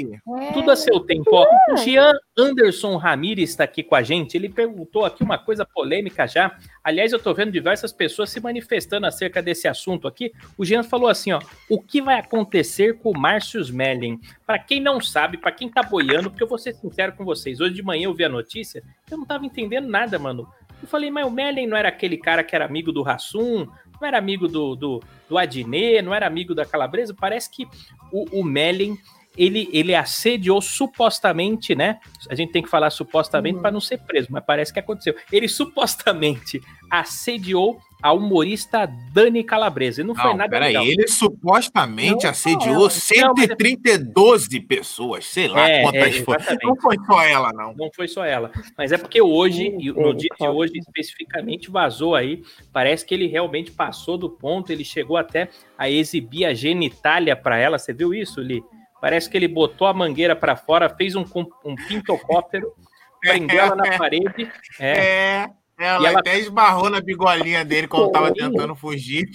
S1: Tudo a seu tempo. Ó, o Jean Anderson Ramires está aqui com a gente. Ele perguntou aqui uma coisa polêmica já. Aliás, eu estou vendo diversas pessoas se manifestando acerca desse assunto aqui. O Jean falou assim: ó, o que vai acontecer com o Márcio Smelling? Para quem não sabe, para quem tá boiando, porque eu vou ser sincero com vocês, hoje de manhã eu vi a notícia, eu não tava entendendo nada, mano. Eu falei, mas o Mellen não era aquele cara que era amigo do Rassum, não era amigo do, do, do Adnet, não era amigo da Calabresa? Parece que o, o Mellen, ele, ele assediou supostamente, né? A gente tem que falar supostamente
S2: Uhum.
S1: para não ser preso, mas parece que aconteceu. Ele supostamente assediou a humorista Dani Calabresa. E não, foi
S4: Não,
S1: nada
S4: peraí,
S1: legal.
S4: ele supostamente
S1: Não,
S4: assediou
S1: não, não,
S4: 132 pessoas, sei lá
S1: É,
S4: quantas
S1: é.
S4: Não foi só ela, não.
S1: Não foi só ela. Mas é porque hoje, no dia de hoje especificamente, vazou aí. Parece que ele realmente passou do ponto. Ele chegou até a exibir a genitália para ela. Você viu isso, Li? Parece que ele botou a mangueira para fora, fez um, um pintocóptero, <laughs> prendeu ela na parede. É,
S4: É, ela,
S1: E ela-
S4: até esbarrou na bigolinha dele quando tava
S2: Foi.
S4: tentando fugir.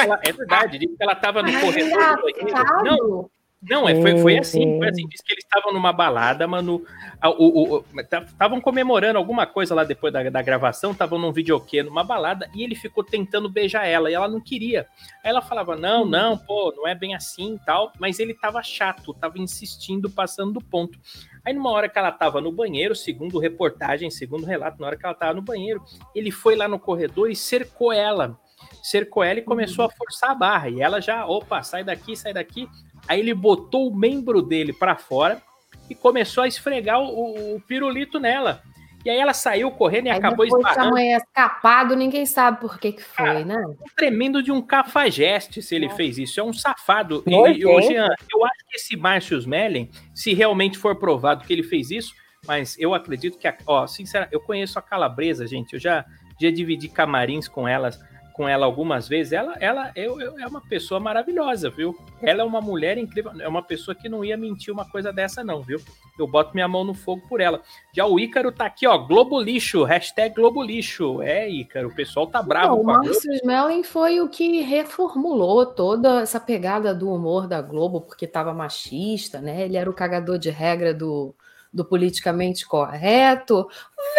S1: ela- é verdade. Diz que ela estava no
S2: Ai,
S1: corredor do banheiro. Não. Não, é, foi, foi assim, foi assim. Diz que eles estavam numa balada, mano. a- o- o- Estavam comemorando alguma coisa lá depois da, da gravação, estavam num videokê, numa balada, e ele ficou tentando beijar ela, e ela não queria. Aí ela falava, não, não, pô, não é bem assim e tal, mas ele tava chato, tava insistindo, passando do ponto. Aí numa hora que ela tava no banheiro, segundo reportagem, segundo relato, na hora que ela tava no banheiro, ele foi lá no corredor e cercou ela. Cercou ela e começou a forçar a barra. E ela já, opa, sai daqui, sai daqui. Aí ele botou o membro dele pra fora e começou a esfregar o, o- pirulito nela. E aí ela saiu correndo e
S2: Aí
S1: acabou
S2: depois
S1: esbarrando,
S2: mãe é escapado, ninguém sabe por que que foi,
S1: Cara,
S2: né?
S1: tremendo de um cafajeste se ele fez isso. É um safado. E,
S5: Nojento.
S1: e, ô, Jean, eu acho que esse Márcio Mellen, se realmente for provado que ele fez isso, mas eu acredito que, a, ó, sinceramente, eu conheço a Calabresa, gente. Eu já, já dividi camarins com elas com ela algumas vezes. Ela, ela eu, eu- é uma pessoa maravilhosa, viu? Ela é uma mulher incrível. É uma pessoa que não ia mentir uma coisa dessa, não, viu? Eu boto minha mão no fogo por ela. Já o Ícaro tá aqui, ó. Globo Lixo, hashtag Globo Lixo. É, Ícaro, o pessoal tá bravo
S2: Não, o
S1: com a Globo.
S2: Márcio Smelling foi o que reformulou toda essa pegada do humor da Globo, porque estava machista, né? Ele era o cagador de regra do, do politicamente correto.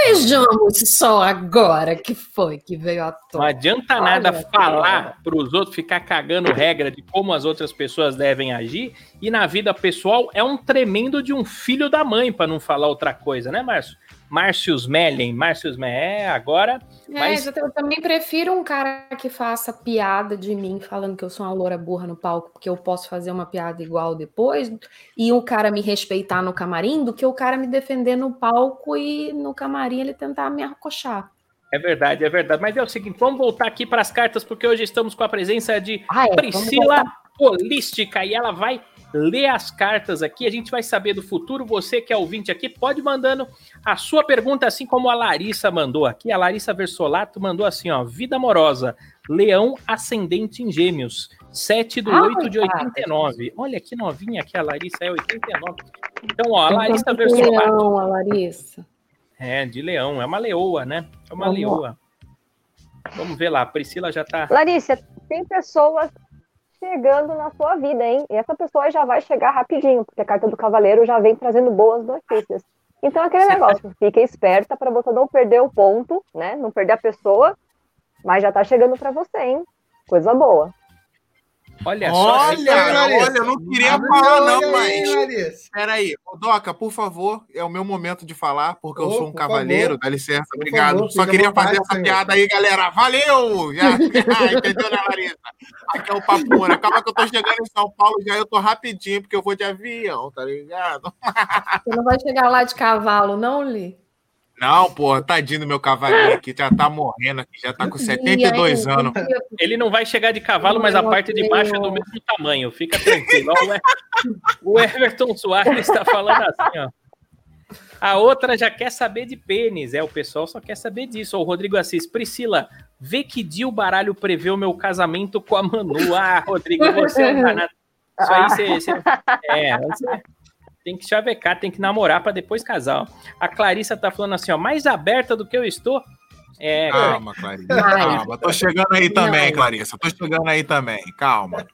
S2: Vejamos só agora que foi que veio à
S1: Não
S2: tona.
S1: adianta
S2: Olha,
S1: nada falar para os outros ficar cagando regra de como as outras pessoas devem agir e na vida pessoal é um tremendo de um filho da mãe, para não falar outra coisa, né, Márcio? Márcios Mellen, Márcios é, agora
S2: É,
S1: mas-
S2: eu, eu também prefiro um cara que faça piada de mim falando que eu sou uma loura burra no palco, porque eu posso fazer uma piada igual depois, e o cara me respeitar no camarim, do que o cara me defender no palco e no camarim ele tentar me arcochar.
S1: é verdade, é verdade. Mas é o seguinte, vamos voltar aqui para as cartas porque hoje estamos com a presença de
S2: Ah, é,
S1: Priscila Holística e ela vai ler as cartas aqui. A gente vai saber do futuro. Você que é ouvinte aqui, pode mandando a sua pergunta, assim como a Larissa mandou aqui. A Larissa Versolato mandou assim: ó, vida amorosa, Leão ascendente em Gêmeos, 7 do
S2: Ai,
S1: 8 de
S2: cara.
S1: 89. Olha que novinha aqui, a Larissa é 89. Então, ó, a Larissa Versolato.
S2: leão, a Larissa.
S1: É, de leão, é uma leoa, né? É uma
S2: Vamos lá.
S1: leoa. Vamos ver lá, a Priscila já tá.
S5: Larissa, tem pessoas chegando na sua vida, hein? E essa pessoa já vai chegar rapidinho, porque a carta do cavaleiro já vem trazendo boas notícias. Então, aquele
S1: Você
S5: negócio, fica esperta para você não perder o ponto, né? Não perder a pessoa, mas já tá chegando para você, hein? Coisa boa.
S1: Olha só.
S4: Olha,
S3: Larissa.
S4: olha, eu não queria
S3: Abre
S4: falar, não,
S3: aí,
S4: mas.
S3: Larissa.
S4: Peraí, Doca, por favor, é o meu momento de falar, porque eu
S3: Ô,
S4: sou um cavaleiro,
S3: favor.
S4: dá licença,
S3: Por
S4: obrigado.
S3: favor,
S4: Só queria
S3: vontade,
S4: fazer essa
S3: senhor.
S4: piada aí, galera. Valeu! Já, <laughs> entendeu, né, Larissa? Aqui é o Papura. Acaba que eu tô chegando em São Paulo, já eu tô rapidinho, porque eu vou de avião, tá ligado?
S2: Você não vai chegar lá de cavalo, não, Li?
S4: Não, pô, tadinho do meu cavalinho aqui, já tá morrendo aqui, já tá com 72
S2: E aí,
S4: anos.
S1: Ele não vai chegar de cavalo, mas a parte de baixo é do mesmo tamanho. Fica tranquilo. Ó, o Everton Soares está falando assim, ó. A outra já quer saber de pênis. É, o pessoal só quer saber disso. Ó, o Rodrigo Assis. Priscila, vê que dia o baralho prevê o meu casamento com a Manu. Ah, Rodrigo, você é um danado. Isso aí você... você- É, você tem que chavecar, tem que namorar para depois casar. ó. A Clarissa tá falando assim, ó, mais aberta do que eu estou. É,
S4: Calma, Clarissa.
S2: Mas-
S4: Calma, tô chegando aí também,
S2: Não.
S4: Clarissa. Tô chegando aí também, calma.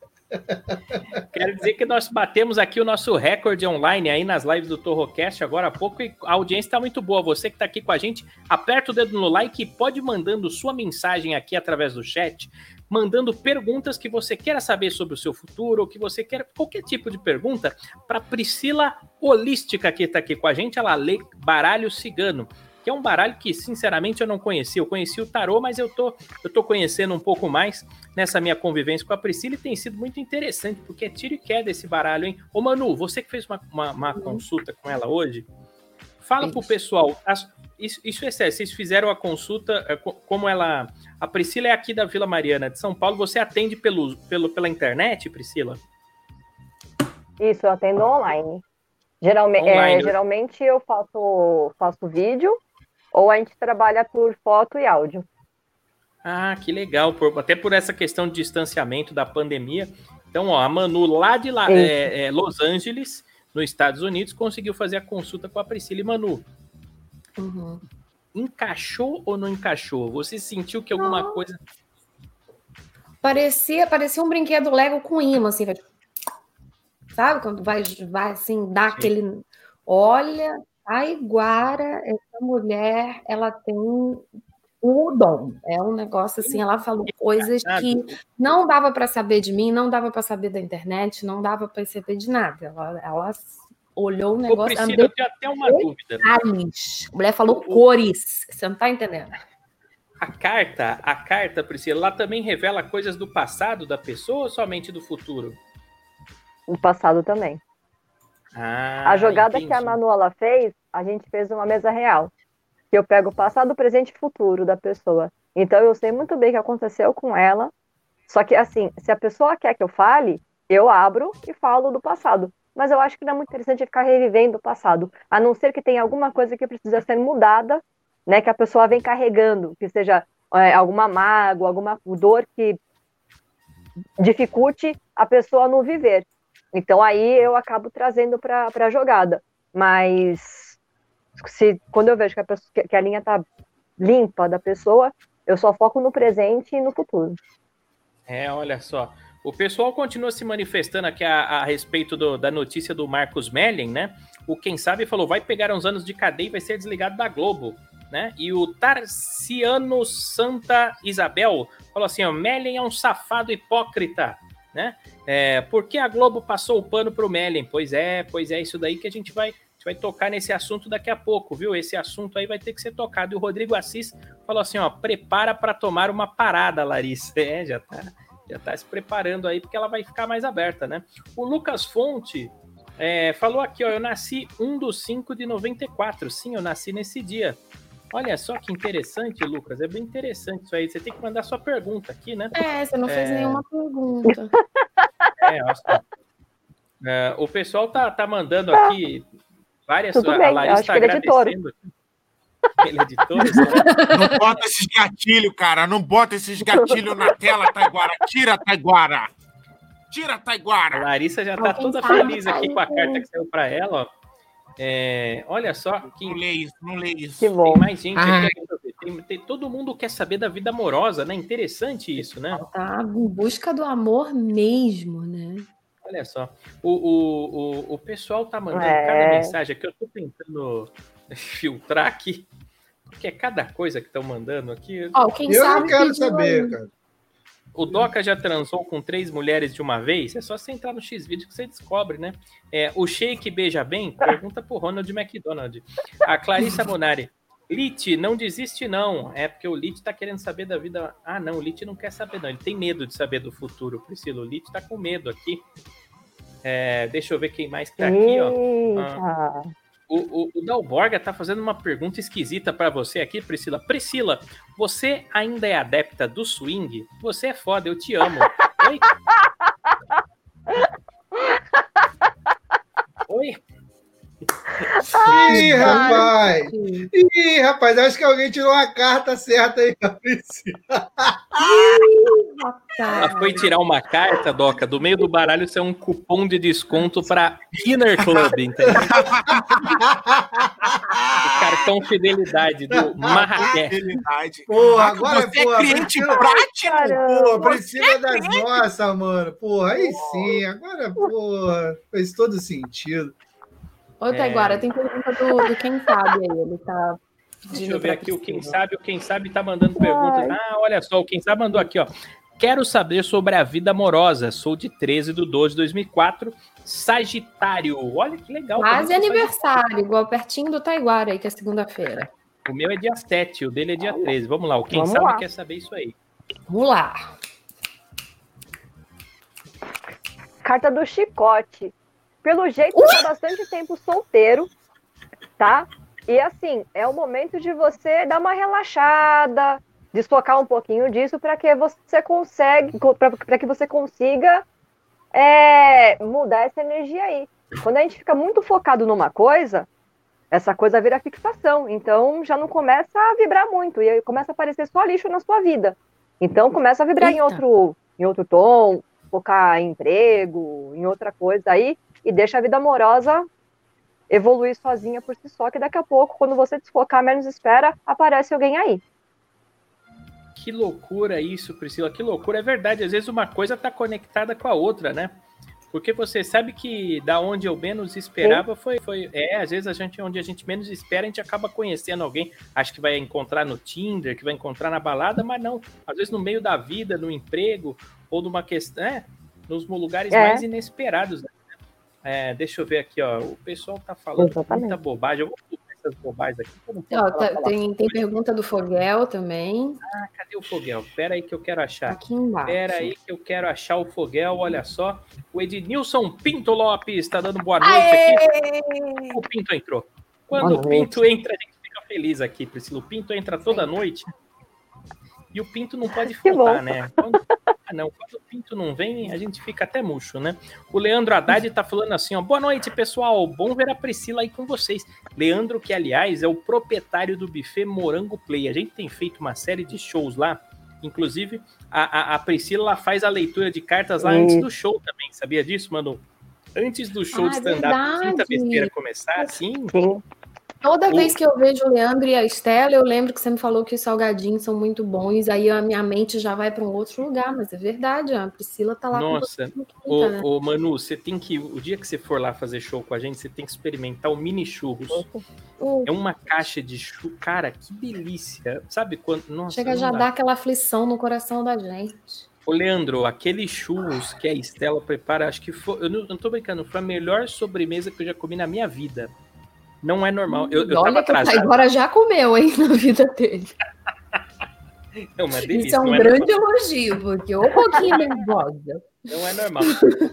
S1: Quero dizer que nós batemos aqui o nosso recorde online aí nas lives do Torrocast agora há pouco e a audiência está muito boa. Você que está aqui com a gente, aperta o dedo no like e pode ir mandando sua mensagem aqui através do chat, mandando perguntas que você queira saber sobre o seu futuro, ou que você queira, qualquer tipo de pergunta, para Priscila Holística que está aqui com a gente. Ela lê baralho cigano. que é um baralho que, sinceramente, eu não conhecia. Eu conheci o tarô, mas eu tô, eu tô conhecendo um pouco mais nessa minha convivência com a Priscila e tem sido muito interessante, porque é tiro e queda esse baralho, hein? Ô, Manu, você que fez uma, uma, uma consulta com ela hoje, fala pro
S2: Isso.
S1: pessoal. as- isso, isso é sério, vocês fizeram a consulta, é, co- como ela. A Priscila é aqui da Vila Mariana de São Paulo, você atende pelo, pelo, pela internet, Priscila?
S5: Isso, eu atendo online. Geralme- é,
S1: Online.
S5: geralmente eu faço, faço vídeo ou a gente trabalha por foto e áudio.
S1: Ah, que legal, por- até por essa questão de distanciamento da pandemia. Então, ó, a Manu lá de lá, é, é, Los Angeles, nos Estados Unidos, conseguiu fazer a consulta com a Priscila e Manu.
S2: Uhum.
S1: Encaixou ou não encaixou? Você sentiu que alguma
S2: Não.
S1: coisa.
S2: Parecia, parecia um brinquedo Lego com imã, assim, vai- sabe? Quando vai, vai assim, dar
S1: Sim.
S2: aquele. Olha, a Iguara, essa mulher, ela tem o dom. É um negócio assim, ela falou coisas que não dava para saber de mim, não dava para saber da internet, não dava para saber de nada. Ela, ela olhou o
S1: Ô,
S2: negócio, ela
S1: Priscila, eu tenho até uma dúvida.
S2: detalhes. A mulher falou cores. Você não tá entendendo?
S1: A carta, a carta, Priscila, ela também revela coisas do passado da pessoa ou somente do futuro?
S5: No passado também.
S1: Ah,
S5: a jogada que a
S1: entendi.
S5: Manuela fez, a gente fez uma mesa real. Que eu pego o passado, presente e futuro da pessoa. Então eu sei muito bem o que aconteceu com ela. Só que assim, se a pessoa quer que eu fale, eu abro e falo do passado. Mas eu acho que não é muito interessante ficar revivendo o passado. A não ser que tenha alguma coisa que precisa ser mudada, né? Que a pessoa vem carregando, que seja é, alguma mágoa, alguma dor que dificulte a pessoa não viver. Então aí eu acabo trazendo para a jogada. Mas se quando eu vejo que a, pessoa, que- a linha tá limpa da pessoa, eu só foco no presente e no futuro.
S1: É, olha só. O pessoal continua se manifestando aqui a, a respeito do- da notícia do Marcos Mellen, né? O Quem Sabe falou, vai pegar uns anos de cadeia e vai ser desligado da Globo, né? E o Tarciano Santa Isabel falou assim, ó, Mellen é um safado hipócrita, né? É, por que a Globo passou o pano pro Mellen? Pois é, pois é, isso daí que a gente vai, vai tocar nesse assunto daqui a pouco, viu? Esse assunto aí vai ter que ser tocado. E o Rodrigo Assis falou assim, ó, prepara para tomar uma parada, Larissa. <laughs> É, já tá já tá se preparando aí, porque ela vai ficar mais aberta, né? O Lucas Fonte é, falou aqui, ó, eu nasci 1 do 5 de 94. Sim, eu nasci nesse dia. Olha só que interessante, Lucas. É bem interessante isso aí. Você tem que mandar sua pergunta aqui, né?
S2: É, você não fez
S1: É.
S2: nenhuma pergunta. <laughs>
S1: É, nossa. É, o pessoal tá, tá mandando aqui <laughs> várias...
S5: Tudo
S1: a
S5: bem,
S1: Larissa
S5: acho
S1: tá
S5: que ele é de touro.
S1: agradecendo aqui. Ele é de será?
S4: Não bota esses gatilhos, cara. Não bota esses gatilhos na tela, Taiguara. Tira, Taiguara. Tira,
S1: A
S4: Taiguara.
S1: Larissa já tá toda feliz aqui com a carta que saiu pra ela, ó. É, olha só, que
S4: Não lê isso, não lê isso.
S5: Que bom.
S1: Tem mais gente
S2: Ai.
S1: aqui. ver, Tem, tem- todo mundo quer saber da vida amorosa, né? Interessante isso, né?
S2: Tá em busca do amor mesmo, né?
S1: Olha só. O, o, o, o pessoal tá mandando
S5: É.
S1: cada mensagem aqui. Eu tô tentando <laughs> filtrar aqui. Porque é cada coisa que estão mandando aqui.
S2: Quem
S3: Eu
S2: sabe
S3: não quero
S2: pediu
S3: saber, cara.
S1: O Doca já transou com três mulheres de uma vez? É só você entrar no X-Vídeo que você descobre, né? É, o Sheik beija bem? Pergunta pro Ronald McDonald. A Clarissa <laughs> Monari. Lit, não desiste não. É porque o Lit tá querendo saber da vida. Ah, não, o Lit não quer saber não. Ele tem medo de saber do futuro, Priscila. O Lit tá com medo aqui. É, deixa eu ver quem mais que tá aqui, ó.
S5: Eita.
S1: O, o, o Dalborga tá fazendo uma pergunta esquisita pra você aqui, Priscila. Priscila, você ainda é adepta do swing? Você é foda, eu te amo. Oi? <laughs> Oi?
S3: Ih, rapaz! Ih, rapaz, acho que alguém tirou a carta certa aí pra Priscila.
S1: Ela foi tirar uma carta, Doca, do meio do baralho, isso é um cupom de desconto pra Inner Club, entendeu? O cartão fidelidade do Marrakech.
S4: Fidelidade.
S3: Porra, agora,
S4: você
S3: porra,
S4: é cliente prático.
S3: Pô, Priscila das nossas, mano. Porra, aí sim, agora, porra, fez todo sentido.
S2: Ô, Taiguara, tem pergunta do, do quem sabe aí. Ele tá
S1: Deixa eu ver aqui, o Quem. Sabe, o Quem Sabe tá mandando perguntas. Ah, olha só, o Quem Sabe mandou aqui, ó. Quero saber sobre a vida amorosa. Sou de 13 de 12 de 2004, Sagitário. Olha que legal.
S2: Quase
S1: também sou
S2: aniversário, igual pertinho do Taiguara aí, que é segunda-feira.
S1: O meu é dia 7, o dele é dia 13. Vamos lá, o quem
S5: Vamos
S1: sabe
S5: lá.
S1: quer saber isso aí.
S2: Vamos lá.
S5: Carta do chicote. Pelo jeito, você tá bastante tempo solteiro, tá? E assim, é o momento de você dar uma relaxada, desfocar um pouquinho disso para que você consegue, para que você consiga é, mudar essa energia aí. Quando a gente fica muito focado numa coisa, essa coisa vira fixação. Então já não começa a vibrar muito e aí começa a aparecer só lixo na sua vida. Então começa a vibrar em
S2: Eita.
S5: outro, em outro tom, focar em emprego, em outra coisa aí e deixa a vida amorosa evoluir sozinha por si só, que daqui a pouco, quando você desfocar menos espera, aparece alguém aí.
S1: Que loucura isso, Priscila, que loucura. É verdade, às vezes uma coisa tá conectada com a outra, né? Porque você sabe que da onde eu menos esperava foi, foi. É, às vezes a gente, onde a gente menos espera, a gente acaba conhecendo alguém. Acho que vai encontrar no Tinder, que vai encontrar na balada, mas não. Às vezes no meio da vida, no emprego, ou numa questão. É, nos lugares
S5: É.
S1: mais inesperados. né? É, deixa eu ver aqui, ó. O pessoal tá falando
S5: Exatamente.
S1: muita bobagem. Eu vou essas bobagens aqui.
S2: Ó,
S1: falar
S2: tá-
S1: palavrão.
S2: tem, tem pergunta do Foguel também.
S1: Ah, cadê o Foguel? Pera aí que eu quero achar.
S2: Aqui embaixo.
S1: Pera aí que eu quero achar o Foguel, olha só. O Ednilson Pinto Lopes está dando boa noite aqui. O Pinto entrou. Quando
S5: Boa
S1: o Pinto entra, a gente fica feliz aqui, Priscila. O Pinto entra toda noite. E o Pinto não pode <laughs> faltar, né? Quando, <laughs> ah, não, quando o Pinto não vem, a gente fica até murcho, né? O Leandro Haddad tá falando assim, ó. Boa noite, pessoal. Bom ver a Priscila aí com vocês. Leandro, que aliás é o proprietário do buffet Morango Play. A gente tem feito uma série de shows lá. Inclusive, a, a, a Priscila faz a leitura de cartas lá antes do show também. Sabia disso, Manu? Antes do show
S2: Ah,
S1: de
S2: é
S1: stand-up, quinta besteira começar, assim,
S5: Sim.
S2: Toda
S1: O-
S2: vez que eu vejo o Leandro e a Estela, eu lembro que você me falou que os salgadinhos são muito bons, aí a minha mente já vai para um outro lugar, mas é verdade, a Priscila tá lá
S1: Nossa,
S2: com quinta,
S1: Ô,
S2: né?
S1: ô, Manu, você tem que. O dia que você for lá fazer show com a gente, você tem que experimentar o mini churros. É uma caixa de churros. Cara, que delícia. Sabe quando. Nossa,
S2: Chega já
S1: dá.
S2: dar aquela aflição no coração da gente.
S1: Ô, Leandro, aquele churros que a Estela prepara, acho que foi. Eu não, eu não tô brincando, foi a melhor sobremesa que eu já comi na minha vida. Não é normal. Eu, eu tava
S2: Olha que o
S1: atrasado.
S2: agora já comeu, hein, <laughs> na vida dele.
S1: É uma delícia.
S2: Isso é um
S1: não, é
S2: grande
S1: normal,
S2: elogio, porque um pouquinho nervosa.
S1: não é normal.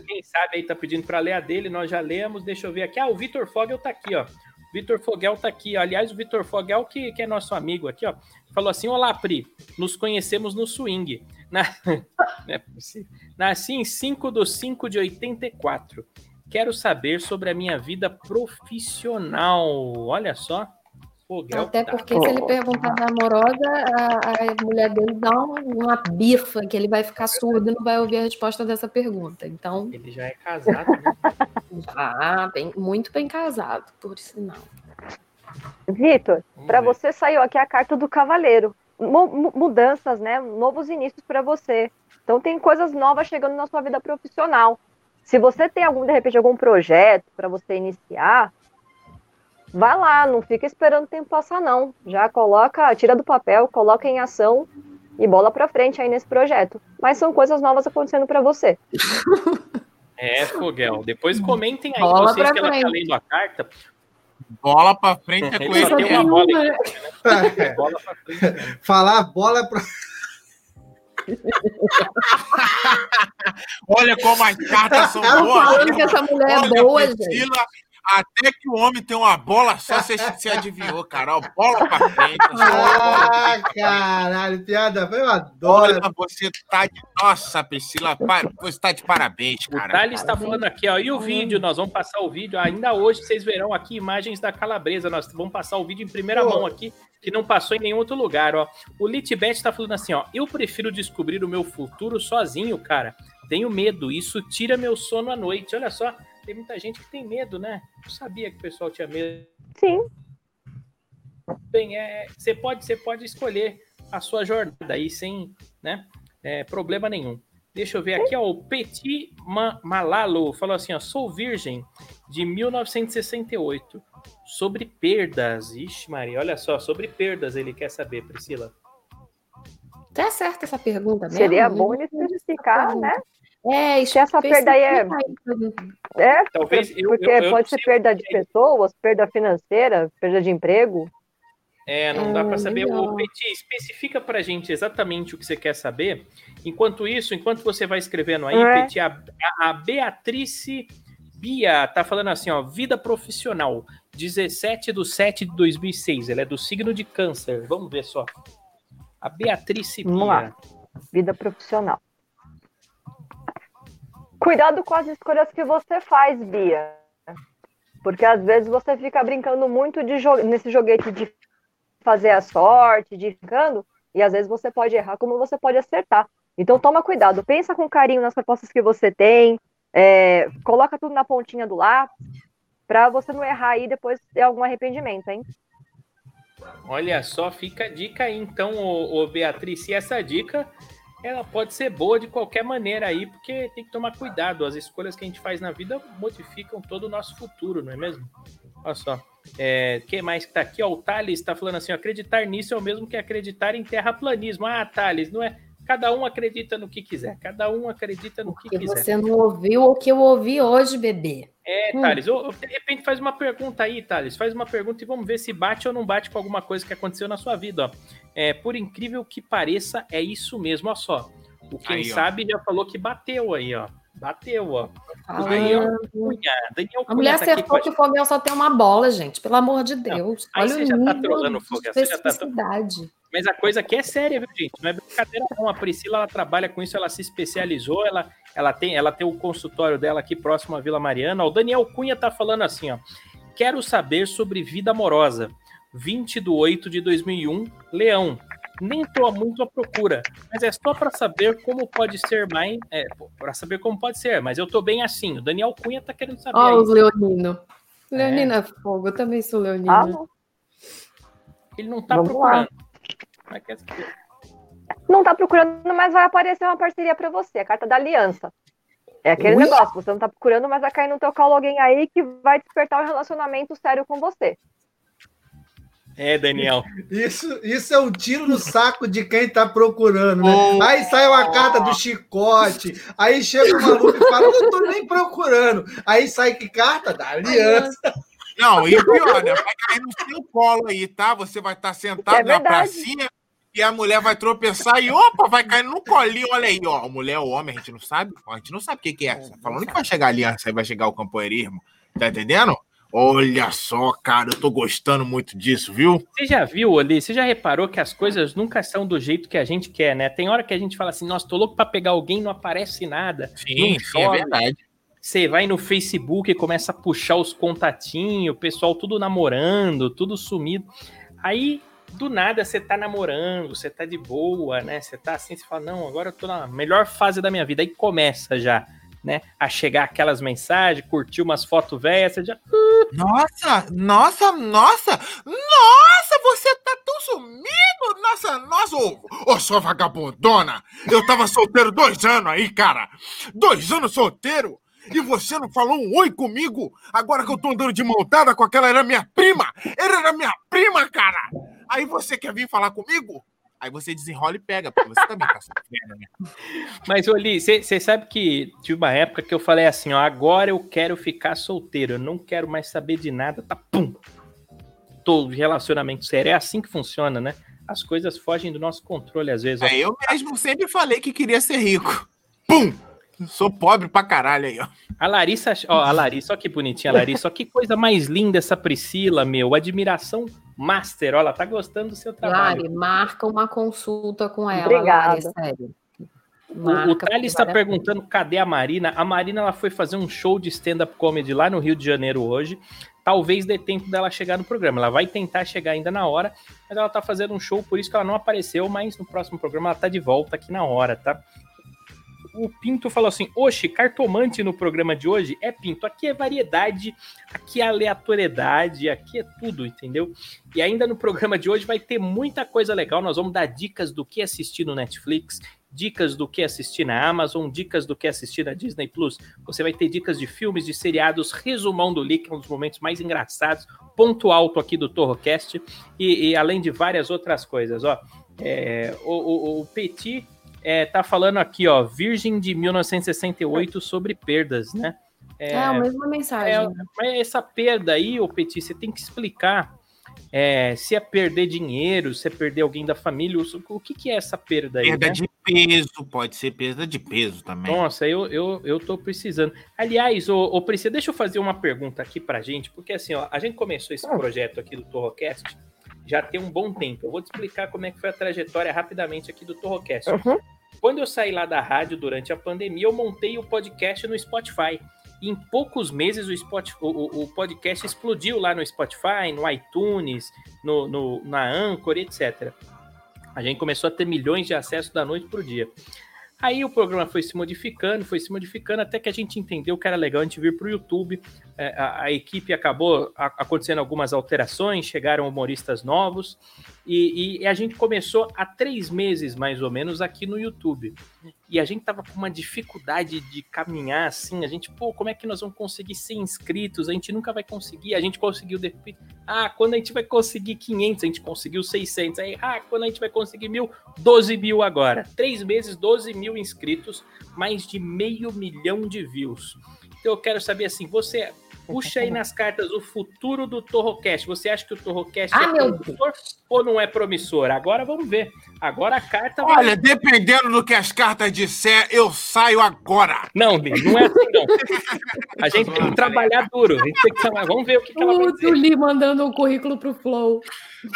S1: Quem sabe aí tá pedindo pra ler a dele, nós já lemos. Deixa eu ver aqui. Ah, o Vitor Fogel tá aqui, ó. Vitor Fogel tá aqui. Aliás, o Vitor Fogel, que, que é nosso amigo aqui, ó, falou assim: Olá, Pri, nos conhecemos no swing. Na... <laughs> Não é possível. Nasci em 5 de 5 de 84. Quero saber sobre a minha vida profissional. Olha só.
S2: Até
S1: tá.
S2: porque se ele perguntar da amorosa, a, a mulher dele dá um- uma bifa que ele vai ficar surdo e não vai ouvir a resposta dessa pergunta. Então,
S1: Ele já é casado, né? <laughs>
S2: já bem, muito bem casado, por sinal.
S5: Vitor, para você saiu aqui a carta do cavaleiro. Mu- mu- mudanças, né? Novos inícios para você. Então tem coisas novas chegando na sua vida profissional. Se você tem algum, de repente, algum projeto para você iniciar, vai lá, não fica esperando o tempo passar, não. Já coloca, tira do papel, coloca em ação e bola para frente aí nesse projeto. Mas são coisas novas acontecendo para você. <laughs>
S1: É, Fogel. Depois comentem aí
S2: Bola
S1: vocês que ela tá
S2: frente.
S1: lendo a carta.
S4: Bola pra frente é
S1: só
S4: ele
S1: tem uma
S4: mesmo.
S1: bola aí.
S3: É,
S1: Bola pra frente. <laughs>
S3: falar bola pra.
S4: Olha como as cartas são
S2: Tô
S4: boas.
S2: falando que essa mulher é
S4: Olha,
S2: boa, gente.
S4: Até que o homem tem uma bola só, você se adivinhou, cara. Ó, Bola pra frente. só bola.
S3: Ah, caralho, piada, eu adoro.
S4: Olha, você tá de. Nossa, Priscila, você tá de parabéns,
S1: O
S4: cara.
S1: Thales está falando aqui, ó. E o vídeo? Nós vamos passar o vídeo. Ainda hoje vocês verão aqui imagens da calabresa. Nós vamos passar o vídeo em primeira
S3: Pô.
S1: mão aqui, que não passou em nenhum outro lugar, ó. O Litbet está falando assim, ó. Eu prefiro descobrir o meu futuro sozinho, cara. Tenho medo. Isso tira meu sono à noite. Olha só, tem muita gente que tem medo, né? Não sabia que o pessoal tinha medo.
S5: Sim,
S1: Bem, é, você pode, você pode escolher a sua jornada aí sem, né, é, problema nenhum. Deixa eu ver aqui, ó, o Petit Ma- Malalo falou assim, ó, sou virgem de 1968 sobre perdas. Ixi, Maria, olha só, sobre perdas ele quer saber, Priscila.
S2: Tá certa essa pergunta mesmo?
S5: seria
S2: Eu
S5: bom ele especificar, né?
S2: É,
S5: Se essa perda aí é-
S2: aí.
S5: É,
S1: Talvez eu-
S5: porque
S1: eu- eu
S5: pode ser perda de pessoas, perda financeira, perda de emprego.
S1: É, não dá
S2: É,
S1: para saber. O Petit, especifica pra gente exatamente o que você quer saber. Enquanto isso, enquanto você vai escrevendo aí,
S5: É.
S1: Petit, a, a- Beatrice Bia tá falando assim, ó, vida profissional, 17 de 7 de 2006. Ela é do signo de câncer. Vamos ver só. A Beatrice
S5: Vamos
S1: Bia.
S5: lá. Vida profissional. Cuidado com as escolhas que você faz, Bia. Porque às vezes você fica brincando muito jo- nesse joguete de fazer a sorte, de ficando, e às vezes você pode errar como você pode acertar. Então toma cuidado, pensa com carinho nas propostas que você tem, é, coloca tudo na pontinha do lápis, para você não errar aí depois ter algum arrependimento, hein?
S1: Olha só, fica a dica aí, então, ô, ô Beatriz. E essa dica, ela pode ser boa de qualquer maneira aí, porque tem que tomar cuidado. As escolhas que a gente faz na vida modificam todo o nosso futuro, não é mesmo? Olha só. É, que mais que tá aqui? Ó, o Thales tá falando assim: ó, acreditar nisso é o mesmo que acreditar em terraplanismo. Ah, Thales, não é. Cada um acredita no que quiser. Cada um acredita no que quiser.
S2: você não ouviu o que eu ouvi hoje, bebê.
S1: É,
S2: Hum.
S1: Thales, ou, ou, de repente faz uma pergunta aí, Thales. Faz uma pergunta e vamos ver se bate ou não bate com alguma coisa que aconteceu na sua vida. Ó. É, por incrível que pareça, é isso mesmo, olha só. O quem
S4: Aí, ó.
S1: sabe já falou que bateu aí, ó. Bateu, ó. O
S2: Falando.
S1: Daniel Cunha. Daniel
S2: A
S1: Cunha
S2: mulher
S1: tá aqui a
S2: acertou que o Fogel só tem uma bola, gente. Pelo amor de Deus.
S1: aí
S2: Olha
S1: você
S2: o
S1: já tá trolando o Fogel, você já tá. Mas a coisa aqui é séria, viu, gente? Não é brincadeira, não. A Priscila ela trabalha com isso, ela se especializou, ela, ela, tem, ela tem o consultório dela aqui próximo à Vila Mariana. O Daniel Cunha tá falando assim, ó. Quero saber sobre vida amorosa. 20 de 8 de 2001, Leão. Nem tô muito à procura, mas é só para saber como pode ser mais. É, para saber como pode ser, mas eu tô bem assim. O Daniel Cunha tá querendo saber.
S2: Ó,
S1: aí.
S2: os Leonino. Leonino é fogo, eu também sou Leonino.
S5: Ah.
S1: Ele não tá
S5: Vamos lá.
S1: procurando. Mas quer saber.
S5: não tá procurando, mas vai aparecer uma parceria para você, a carta da aliança. É aquele
S2: Ui.
S5: negócio, você não tá procurando, mas vai cair no teu colo alguém aí que vai despertar um relacionamento sério com você.
S1: É, Daniel.
S3: Isso, isso é um tiro no saco de quem tá procurando, né?
S4: Oh.
S3: Aí sai uma carta do chicote, aí chega o maluco e fala, não tô nem procurando. Aí sai que carta? Da aliança.
S4: Não, e o pior, né? Vai cair no seu colo aí, tá? Você vai estar sentado
S5: É
S4: na pracinha e a mulher vai tropeçar e opa, vai cair no colinho. Olha aí, ó. A mulher ou homem, a gente não sabe. A gente não sabe o que, que é. Tá falando que vai chegar a aliança e vai chegar o campoeirismo. Tá entendendo? Olha só, cara, eu tô gostando muito disso, viu?
S1: Você já viu ali, você já reparou que as coisas nunca são do jeito que a gente quer, né? Tem hora que a gente fala assim, nossa, tô louco pra pegar alguém, não aparece nada.
S4: Sim, sim, é verdade.
S1: Você vai no Facebook e começa a puxar os contatinhos, o pessoal tudo namorando, tudo sumido. Aí, do nada, você tá namorando, você tá de boa, né? Você tá assim, você fala, não, agora eu tô na melhor fase da minha vida. Aí começa já, né? A chegar aquelas mensagens, curtir umas fotos velhas, você já.
S4: Nossa, nossa, nossa, nossa, você tá tão sumido, nossa, nossa, ô, ô sua vagabundona, eu tava solteiro dois anos aí, cara, dois anos solteiro, e você não falou um oi comigo, agora que eu tô andando de mão dada com aquela, era minha prima, ela era minha prima, cara, aí você quer vir falar comigo? Aí você desenrola e pega, porque você também tá sofrendo, né? <laughs>
S1: Mas, Oli, você sabe que tive uma época que eu falei assim, ó, agora eu quero ficar solteiro, eu não quero mais saber de nada, tá pum. Tô relacionamento sério, é assim que funciona, né? As coisas fogem do nosso controle às vezes. ó.
S4: É, eu mesmo sempre falei que queria ser rico, pum, sou pobre pra caralho aí, ó.
S1: A Larissa, ó, a Larissa, ó que bonitinha a Larissa, ó que coisa mais linda essa Priscila, meu, admiração master, ela tá gostando do seu trabalho.
S2: Lari, marca uma consulta com ela,
S5: Obrigada.
S2: Lari, sério.
S1: O, o Thales está perguntando cadê a Marina. A Marina ela foi fazer um show de stand-up comedy lá no Rio de Janeiro hoje. Talvez dê tempo dela chegar no programa. Ela vai tentar chegar ainda na hora, mas ela tá fazendo um show, por isso que ela não apareceu, mas no próximo programa ela tá de volta aqui na hora, tá? O Pinto falou assim: Oxe, cartomante no programa de hoje é Pinto. Aqui é variedade, aqui é aleatoriedade, aqui é tudo, entendeu? E ainda no programa de hoje vai ter muita coisa legal. Nós vamos dar dicas do que assistir no Netflix, dicas do que assistir na Amazon, dicas do que assistir na Disney Plus. Você vai ter dicas de filmes, de seriados, resumão do Leak, um dos momentos mais engraçados, ponto alto aqui do Torrocast, e, e além de várias outras coisas. Ó, É, o, o, o Petit é, tá falando aqui, ó, Virgem de 1968 sobre perdas, né?
S2: É a mesma mensagem.
S1: É,
S2: né?
S1: mas essa perda aí, ô Petit, você tem que explicar é, se é perder dinheiro, se é perder alguém da família, o, o que, que é essa perda aí?
S4: Perda
S1: né?
S4: de peso, pode ser perda de peso também.
S1: Nossa, eu, eu, eu tô precisando. Aliás, ô, ô Priscila, deixa eu fazer uma pergunta aqui pra gente, porque assim, ó, a gente começou esse projeto aqui do Torrocast já tem um bom tempo. Eu vou te explicar como é que foi a trajetória rapidamente aqui do Torrocast.
S5: Uhum.
S1: Quando eu saí lá da rádio durante a pandemia, eu montei o podcast no Spotify. E em poucos meses o, Spotify, o, o- podcast explodiu lá no Spotify, no iTunes, no, no- na Anchor, etc. A gente começou a ter milhões de acessos da noite para o dia. Aí o programa foi se modificando, foi se modificando, até que a gente entendeu que era legal a gente vir para o YouTube. É, a, a equipe acabou a- acontecendo algumas alterações, chegaram humoristas novos, e, e a gente começou há três meses, mais ou menos, aqui no YouTube. E a gente tava com uma dificuldade de caminhar assim. A gente, pô, como é que nós vamos conseguir 100 inscritos? A gente nunca vai conseguir. A gente conseguiu de repente. Ah, quando a gente vai conseguir 500, a gente conseguiu 600. Aí, ah, quando a gente vai conseguir mil, 12 mil agora. Três meses, 12 mil inscritos, mais de meio milhão de views. Então eu quero saber assim, você puxa aí nas cartas o futuro do Torrocast. Você acha que o Torrocast
S2: Ah,
S1: é promissor ou não é promissor? Agora vamos ver. Agora a carta vai
S4: Olha, dependendo do que as cartas disser, eu saio agora.
S1: Não, não é assim, não. A gente tem que trabalhar duro. A gente tem que trabalhar. Vamos ver o que, que ela vai
S2: O
S1: dizer.
S2: Tuli mandando um currículo pro Flow.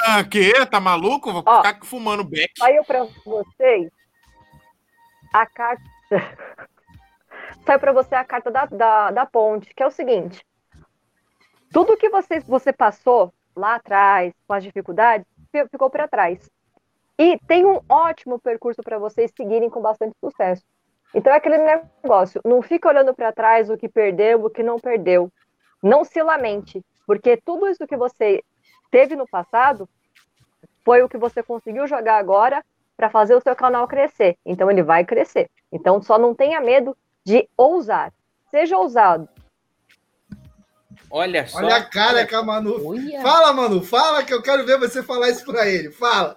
S4: Ah, que? Tá maluco? Vou
S5: Ó.
S4: ficar fumando beck.
S5: Saiu pra vocês a carta. <laughs> Saiu pra você a carta da, da, da ponte, que é o seguinte: tudo que você, você passou lá atrás, com as dificuldades, fi- ficou para trás. E tem um ótimo percurso para vocês seguirem com bastante sucesso. Então é aquele negócio: não fica olhando para trás o que perdeu, o que não perdeu. Não se lamente, porque tudo isso que você teve no passado foi o que você conseguiu jogar agora para fazer o seu canal crescer. Então ele vai crescer. Então só não tenha medo de ousar. Seja ousado.
S1: Olha só.
S3: Olha a cara que a Manu.
S2: Olha.
S3: Fala, Manu, fala que eu quero ver você falar isso pra ele. Fala.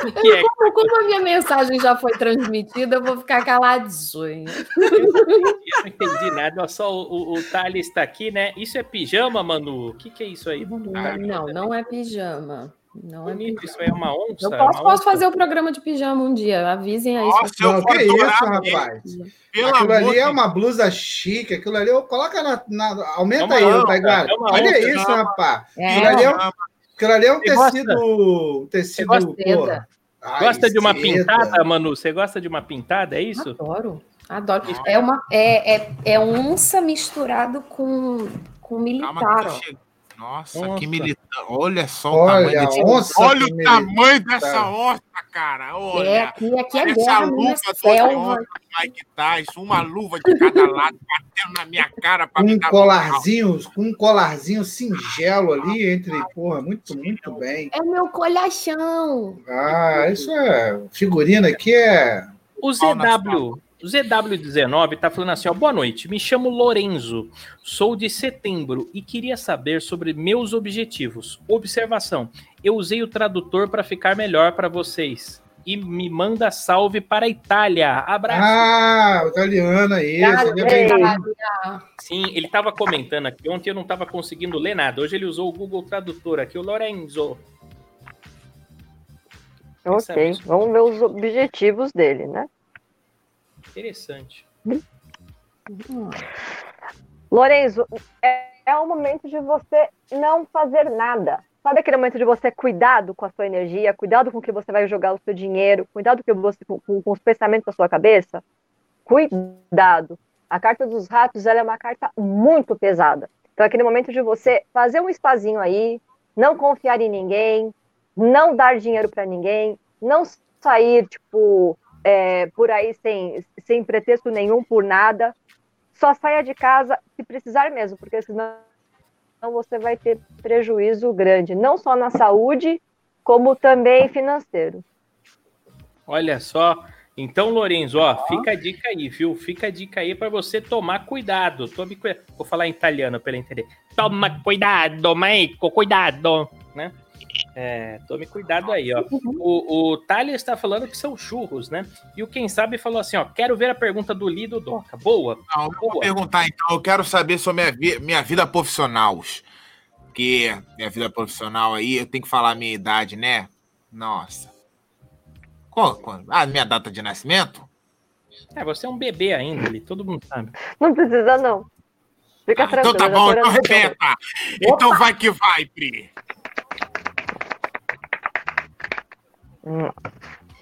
S1: é.
S2: Como, como a minha mensagem já foi transmitida, eu vou ficar caladinha.
S1: Eu não entendi nada. Olha só, o, o, o Thales está aqui, né? Isso é pijama, Manu? O que, que é isso aí?
S2: Não, não é pijama. Não é
S1: Bonito, isso aí é uma onça?
S2: Eu
S1: é
S2: posso,
S1: uma
S2: posso
S1: onça?
S2: fazer o programa de pijama um dia. Avisem aí.
S4: Nossa, eu
S3: Não, que isso,
S4: adorar ver.
S3: rapaz.
S4: Pelo
S3: aquilo ali é
S4: de
S3: uma blusa chique, aquilo ali, eu- coloca na. na- aumenta
S1: É
S3: aí,
S1: onça,
S3: Taiguara.
S1: é
S3: Olha
S1: onça,
S3: isso,
S4: não.
S3: rapaz.
S2: É,
S3: Aquilo ali é, um- aquilo ali é um tecido. Tecido.
S2: gosta?
S3: Ai,
S1: Gosta de uma
S3: seda.
S1: pintada, Manu? Você gosta de uma pintada, é isso?
S2: Adoro. Adoro. É, uma, é, é, é onça misturado com, com
S4: Calma
S2: militar.
S4: chego. Nossa,
S1: Nossa.
S4: que militar. Olha só o
S3: Olha,
S4: tamanho desse.
S3: onça
S4: Olha
S3: que
S4: o
S3: militar.
S4: tamanho dessa onça, cara. Olha.
S2: É, aqui, aqui é
S4: Essa luva
S2: é
S4: do
S2: selva.
S4: Mike Mike Tyson, uma luva de cada lado, <laughs> batendo na minha cara pra
S3: Com
S4: me
S3: um
S4: dar
S3: colarzinho, com um colarzinho singelo ali entre, porra, muito, muito bem.
S2: É meu colhachão.
S3: Ah, isso é. Figurina aqui é.
S1: O ZW, o ZW19 tá falando assim, ó, boa noite, me chamo Lorenzo, sou de setembro e queria saber sobre meus objetivos. Observação, eu usei o tradutor para ficar melhor para vocês. E me manda salve para a Itália. Abraço.
S3: Ah, o italiano aí.
S1: Sim, ele estava comentando aqui. Ontem eu não estava conseguindo ler nada. Hoje ele usou o Google Tradutor aqui, o Lorenzo.
S5: Ok, vamos ver os objetivos dele, né?
S1: Interessante.
S5: Lorenzo, é, é o momento de você não fazer nada. Sabe aquele momento de você cuidado com a sua energia, cuidado com o que você vai jogar o seu dinheiro, cuidado com, você, com, com os pensamentos da sua cabeça? Cuidado. A carta dos ratos é uma carta muito pesada. Então é aquele momento de você fazer um espazinho aí, não confiar em ninguém, não dar dinheiro para ninguém, não sair tipo é, por aí sem, sem pretexto nenhum por nada. Só saia de casa se precisar mesmo, porque senão você vai ter prejuízo grande, não só na saúde, como também financeiro.
S1: Olha só. Então, Lorenzo, ó, fica a dica aí, viu? Fica a dica aí para você tomar cuidado. Tome cuidado. Vou falar em italiano para ele entender. Toma cuidado, Maico, cuidado, né? É, tome cuidado aí, ó. O, o Thales está falando que são churros, né? E o Quem Sabe falou assim, ó, quero ver a pergunta do Lido Doca. Boa.
S4: Não, vou
S1: Boa.
S4: perguntar então. Eu quero saber sobre minha, vi- minha vida profissional. Porque minha vida profissional aí, eu tenho que falar a minha idade, né? Nossa. Qual, qual? Ah, minha data de nascimento?
S1: É, você é um bebê ainda, ali, todo mundo sabe.
S5: Não precisa, não. Fica
S4: Ah, então
S5: tranquilo.
S4: tá
S5: eu já
S4: bom, então repeta. Então vai que vai, Pri.
S5: Hum,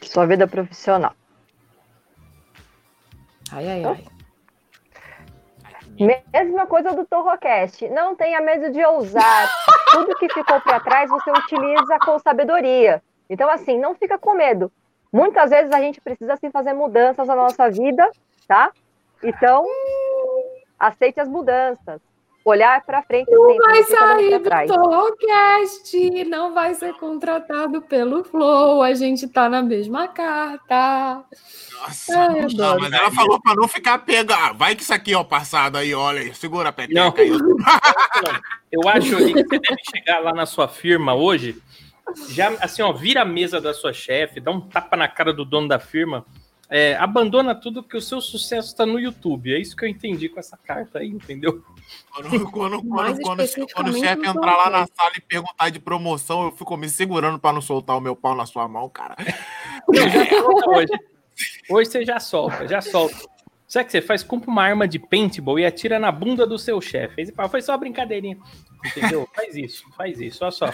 S5: Sua vida profissional.
S2: Ai, ai, ai.
S5: Mesma coisa do Torrocast. Não tenha medo de ousar. <laughs> Tudo que ficou para trás você utiliza com sabedoria. Então, assim, não fica com medo. Muitas vezes a gente precisa assim, fazer mudanças na nossa vida, tá? Então, aceite as mudanças. Olhar para frente
S2: Não
S5: sempre,
S2: vai sair do
S5: trás.
S2: Torrocast, não vai ser contratado pelo Flow, a gente tá na mesma carta.
S4: Nossa,
S2: Ai,
S4: não,
S2: adoro.
S4: mas ela falou pra não ficar pega. Ah, vai que isso aqui, ó, passado aí, olha aí. Segura a peteca
S1: Não.
S4: aí. <laughs>
S1: Eu acho que você deve chegar lá na sua firma hoje, já assim, ó, vira a mesa da sua chefe, dá um tapa na cara do dono da firma, é, abandona tudo que o seu sucesso está no YouTube. É isso que eu entendi com essa carta aí, entendeu?
S4: Quando, quando, quando, quando, quando o chefe entrar lá na sala e perguntar de promoção, eu fico me segurando pra não soltar o meu pau na sua mão, cara.
S1: Não, já solta hoje. Hoje você já solta, já solta. Sabe o que você faz? Compra uma arma de paintball e atira na bunda do seu chefe. Foi só uma brincadeirinha. Entendeu? Faz isso, faz isso. Olha só.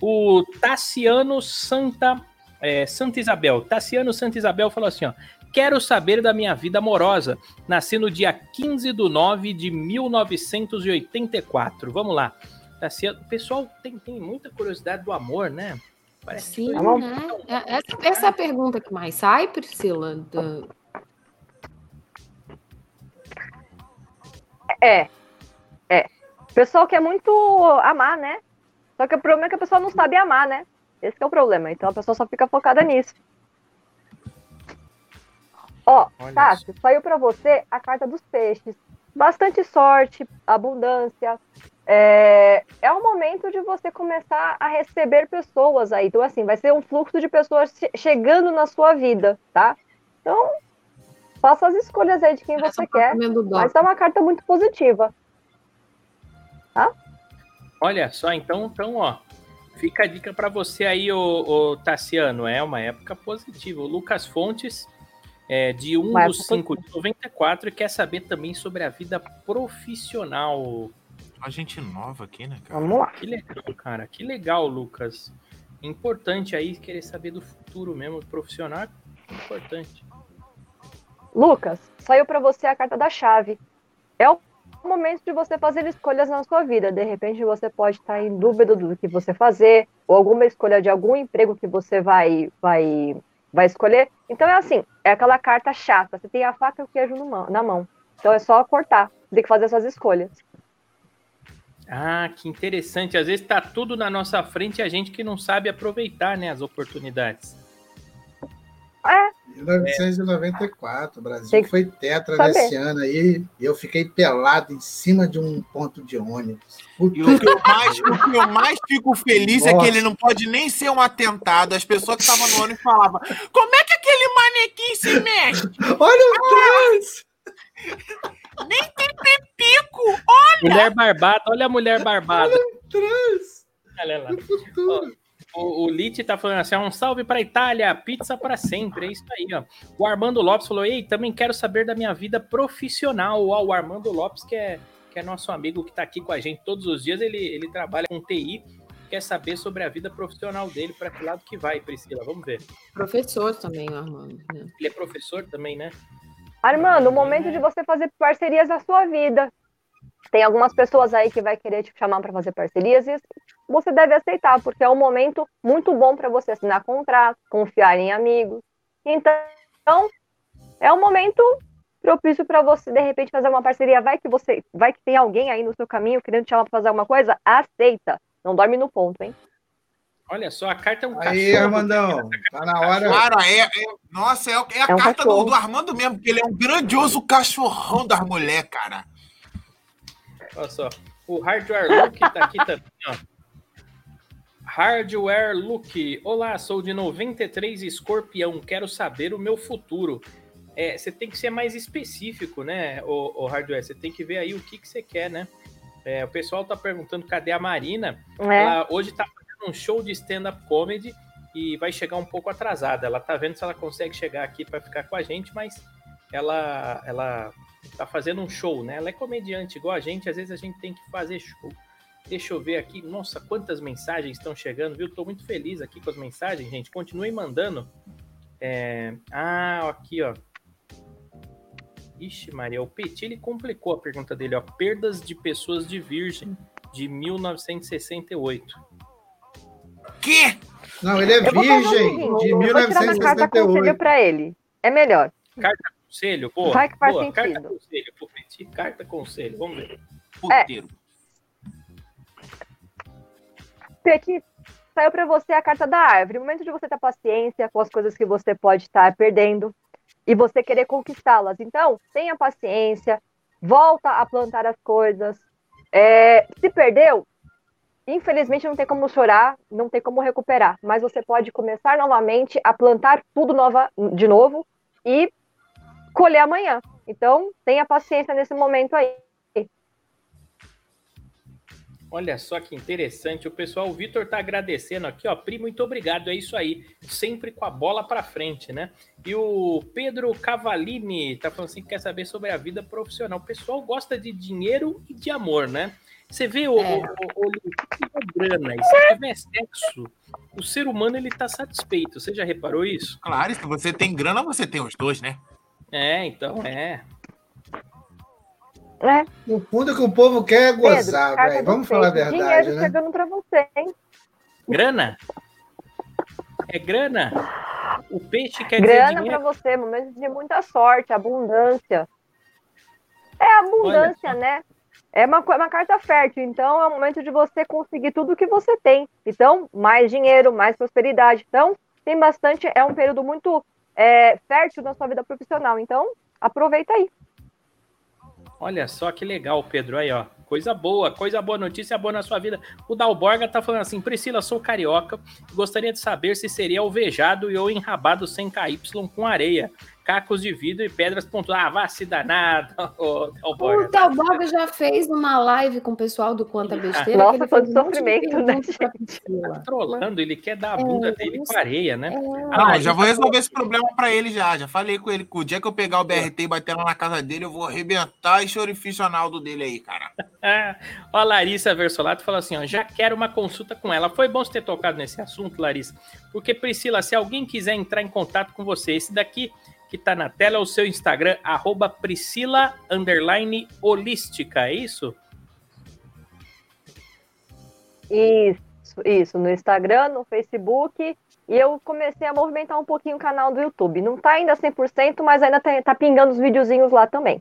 S1: O Tassiano Santa, é, Santa Isabel. Tassiano Santa Isabel falou assim: ó. Quero saber da minha vida amorosa. Nasci no dia 15 de 9 de 1984. Vamos lá. Tassiano, o pessoal tem, tem muita curiosidade do amor, né? Parece
S2: Sim,
S1: que
S5: Tá bom.
S2: né? É- Essa, essa é a pergunta que mais sai, Priscila. da-
S5: É. É. O pessoal quer muito amar, né? Só que o problema é que a pessoa não sabe amar, né? Esse que é o problema. Então a pessoa só fica focada nisso. Ó,
S1: Olha
S5: Tati, saiu pra você a carta dos peixes. Bastante sorte, abundância. É, é o momento de você começar a receber pessoas aí. Então, assim, vai ser um fluxo de pessoas che- chegando na sua vida, tá? Então, faça as escolhas aí de quem
S2: Parece
S5: você quer.
S2: do
S5: Mas é uma carta muito positiva.
S1: Olha só, então, então, ó, fica a dica para você aí, o, Tassiano. É uma época positiva. O Lucas Fontes, é, de 1
S5: Uma
S1: do
S5: época
S1: 5 de 94, quer saber também sobre a vida profissional.
S4: A gente nova aqui, né, cara?
S5: Vamos lá.
S1: Que legal, cara. Que legal, Lucas. Importante aí querer saber do futuro mesmo. Profissional importante.
S5: Lucas, saiu pra você a carta da chave. É o momento de você fazer escolhas na sua vida. De repente você pode estar em dúvida do que você fazer, ou alguma escolha de algum emprego que você vai vai vai escolher. Então é assim, é aquela carta chata. Você tem a faca e o queijo na mão. Então é só cortar. Tem que fazer suas escolhas.
S1: Ah, que interessante. Às vezes tá tudo na nossa frente e a gente que não sabe aproveitar, né, as oportunidades.
S5: É,
S3: 1994, o Brasil
S5: Tem que
S3: foi tetra
S5: saber.
S3: nesse ano aí, e eu fiquei pelado em cima de um ponto de ônibus. Puta
S4: E o que, eu mais, o que eu mais fico feliz é que
S3: Nossa.
S4: ele não pode nem ser um atentado. As pessoas que estavam no ônibus falavam: Como é que aquele manequim se mexe?
S3: Olha o trans!
S4: Pico!
S1: Mulher barbada, olha a mulher barbada.
S3: Trans!
S1: Olha lá. O, o Lite tá falando assim: um salve pra Itália, pizza pra sempre. É isso aí, ó. O Armando Lopes falou: Ei, também quero saber da minha vida profissional. Ó, o Armando Lopes, que é, que é nosso amigo que tá aqui com a gente todos os dias, ele, ele trabalha com TI, quer saber sobre a vida profissional dele, pra que lado que vai, Priscila. Vamos ver.
S2: Professor também, o Armando. né?
S1: Ele é professor também, né?
S5: Armando, o momento de você fazer parcerias na sua vida. Tem algumas pessoas aí que vai querer te chamar para fazer parcerias e você deve aceitar, porque é um momento muito bom para você assinar contrato, confiar em amigos. Então, é um momento propício para você de repente fazer uma parceria. Vai que você, vai que tem alguém aí no seu caminho querendo te chamar para fazer alguma coisa, aceita. Não dorme no ponto, hein?
S1: Olha só, a carta é um
S3: Aí,
S1: cachorro.
S3: Armandão, tá na hora.
S4: Cara, é. é- nossa, é, é a
S5: É um
S4: carta do, do Armando mesmo, porque ele é um grandioso cachorrão das mulheres, cara.
S1: Olha só. O Hardware Look tá aqui também, ó. Hardware Look. Olá, sou de 93 escorpião. Quero saber o meu futuro. É, você tem que ser mais específico, né, o, o Hardware? Você tem que ver aí o que, que você quer, né? É, o pessoal tá perguntando cadê a Marina.
S5: É.
S1: Ela hoje tá fazendo um show de stand-up comedy e vai chegar um pouco atrasada. Ela tá vendo se ela consegue chegar aqui para ficar com a gente, mas ela, ela tá fazendo um show, né? Ela é comediante igual a gente, às vezes a gente tem que fazer show. Deixa eu ver aqui. Nossa, quantas mensagens estão chegando, viu? Tô muito feliz aqui com as mensagens, gente. Continuem mandando. É, Ah, aqui, ó. Ixi, Maria, o Petit ele complicou a pergunta dele, ó. Perdas de pessoas de virgem de 1968.
S4: Que?
S3: Não, ele é virgem de
S5: eu vou tirar uma carta conselho
S3: 1968.
S5: pra ele. É melhor.
S1: Carta conselho, boa.
S5: Vai que faz
S1: boa. Carta
S5: sentido.
S1: conselho pro Petit, carta conselho. Vamos ver.
S4: Puteiro.
S5: Petit, saiu pra você a carta da árvore. O momento de você ter paciência com as coisas que você pode estar perdendo e você querer conquistá-las. Então, tenha paciência, volta a plantar as coisas. É, se perdeu, infelizmente não tem como chorar, não tem como recuperar, mas você pode começar novamente a plantar tudo nova, de novo e colher amanhã. Então, tenha paciência nesse momento aí.
S1: Olha só que interessante. O pessoal, o Vitor tá agradecendo aqui, ó. Pri, muito obrigado. É isso aí. Sempre com a bola pra frente, né? E o Pedro Cavalini tá falando assim que quer saber sobre a vida profissional. O pessoal gosta de dinheiro e de amor, né? Você vê o,
S2: É.
S1: o, o, o- se tiver grana e se tiver sexo, o ser humano ele tá satisfeito. Você já reparou isso?
S4: Claro, se você tem grana, você tem os dois, né?
S1: É, então é.
S5: Né?
S3: O fundo que o povo quer é gozar, velho. Vamos falar a verdade,
S5: Dinheiro
S3: né?
S5: chegando pra você, hein?
S1: Grana? É grana? O peixe quer dizer
S5: Grana pra você, momentos de muita sorte, abundância. É abundância, né? É uma, co- uma carta fértil, então é o momento de você conseguir tudo que você tem. Então, mais dinheiro, mais prosperidade. Então, tem bastante, é um período muito é, fértil na sua vida profissional. Então, aproveita aí.
S1: Olha só que legal, Pedro. Aí, ó. Coisa boa, coisa boa, notícia boa na sua vida. O Dalborga tá falando assim: Priscila, sou carioca. Gostaria de saber se seria alvejado e ou enrabado sem KY com areia, cacos de vidro e pedras pontuadas. Ah, vá se danado, <laughs> ô Dalborga.
S2: O Dalborga já fez uma live com o pessoal do Quanta Besteira.
S5: Nossa,
S2: que ele
S5: de sofrimento, né,
S2: Priscila.
S1: Trolando, ele quer dar a bunda
S2: É,
S1: dele com areia, né?
S2: É,
S4: Ah, não,
S1: Ah,
S4: já vou
S1: é
S4: resolver esse problema pra ele já. Já falei com ele que o dia que eu pegar o BRT e bater lá na casa dele, eu vou arrebentar esse orifício anal dele aí, cara.
S1: Ó, a Larissa Versolato falou assim: ó, já quero uma consulta com ela. Foi bom você ter tocado nesse assunto, Larissa. Porque, Priscila, se alguém quiser entrar em contato com você, esse daqui que tá na tela é o seu Instagram, arroba Priscila holística, é isso?
S5: Isso, isso, no Instagram, no Facebook. E eu comecei a movimentar um pouquinho o canal do YouTube. Não tá ainda 100%, mas ainda tá, tá pingando os videozinhos lá também.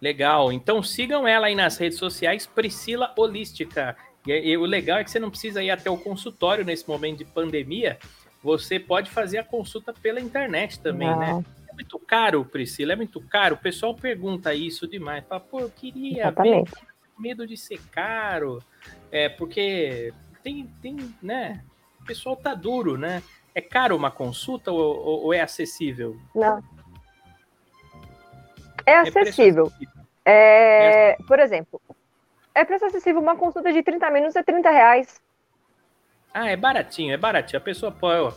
S1: Legal. Então sigam ela aí nas redes sociais, Priscila Holística. E, e o legal é que você não precisa ir até o consultório nesse momento de pandemia. Você pode fazer a consulta pela internet também, né?
S5: Não.
S1: É muito caro, Priscila, é muito caro. O pessoal pergunta isso demais. Fala, pô, eu queria ver,
S5: Exatamente.
S1: medo de ser caro. É, porque tem, tem, né? O pessoal tá duro, né? É caro uma consulta ou, ou- ou é acessível?
S5: Não. É
S1: É
S5: acessível.
S1: acessível.
S5: É, por exemplo, é preço acessível. Uma consulta de 30 minutos é 30 reais.
S1: Ah, é baratinho, é baratinho. A pessoa pode,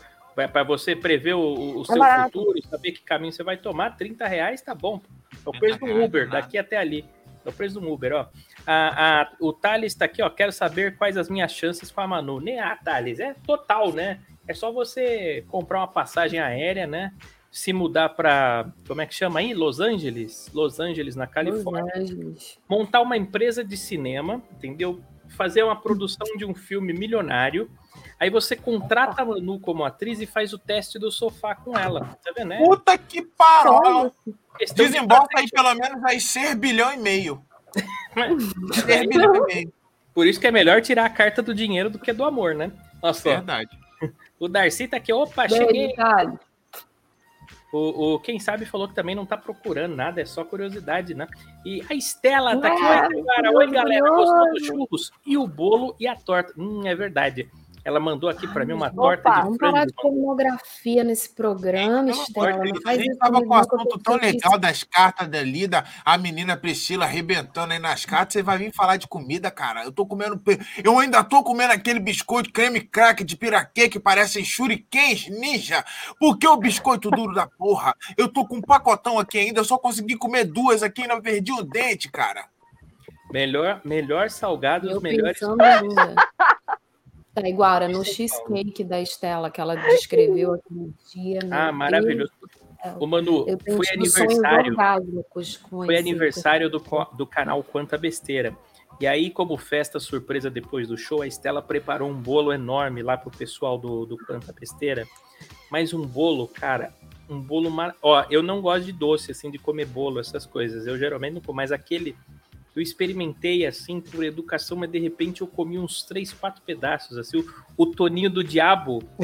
S1: para você prever o, o seu
S5: barato.
S1: futuro, saber que caminho você vai tomar, 30 reais tá bom. É o preço do
S4: 30 reais,
S1: Uber,
S4: nada.
S1: daqui até ali. É o preço do Uber, ó. A, a- o Thales tá aqui, ó. Quero saber quais as minhas chances com a Manu. Nem ah, Thales, é total, né? É só você comprar uma passagem aérea, né? Se mudar para como é que chama aí? Los Angeles? Los Angeles, na Califórnia
S2: Los Angeles.
S1: montar uma empresa de cinema, entendeu? Fazer uma produção de um filme milionário. Aí você contrata a Manu como atriz e faz o teste do sofá com ela. Tá vendo? É
S4: Puta que
S1: de
S4: Desembolsa aí pelo menos aí 6 bilhão e meio. <laughs> 6 bilhão e meio.
S1: Por isso que é melhor tirar a carta do dinheiro do que do amor, né? Nossa, ó,
S4: Verdade.
S1: o Darcy tá aqui. Opa,
S2: Beijo,
S1: cheguei.
S2: Thales.
S1: O, o quem sabe falou que também não tá procurando nada, é só curiosidade, né? E a Estela tá aqui.
S2: Ué,
S1: Oi, cara. Oi, galera. Gostou dos churros? E o bolo e a torta. Hum, é verdade. Ela mandou aqui pra mim uma
S5: Opa,
S1: torta de
S2: Vamos parar
S1: frango.
S2: de pornografia nesse programa,
S4: amor
S2: Estela. Não faz isso
S4: tava com um
S2: não, eu
S4: assunto tão legal das cartas dali, da a menina Priscila arrebentando aí nas cartas. Você vai vir falar de comida, cara. Eu tô comendo. Eu ainda tô comendo aquele biscoito creme crack de piraquê que parecem shurikens ninja. Por que o biscoito duro da porra? Eu tô com um pacotão aqui ainda. Eu só consegui comer duas aqui e ainda perdi o dente, cara.
S1: Melhor, melhor salgado, os melhores.
S2: ainda. <laughs> Tá, Iguara, no cheesecake da Estela que ela descreveu aquele dia.
S1: Ah,
S2: Deus
S1: maravilhoso.
S2: céu.
S1: Ô, Manu, foi
S2: sonhos
S1: aniversário. Foi aniversário do, do canal Quanta Besteira. E aí, como festa surpresa depois do show, a Estela preparou um bolo enorme lá pro pessoal do, do Quanta Besteira. Mas um bolo, cara, um bolo. Mar... Ó, eu não gosto de doce, assim, de comer bolo, essas coisas. Eu geralmente não como, mas aquele. Eu experimentei assim por educação, mas de repente eu comi uns três, quatro pedaços. Assim, o, o Toninho do Diabo. <laughs>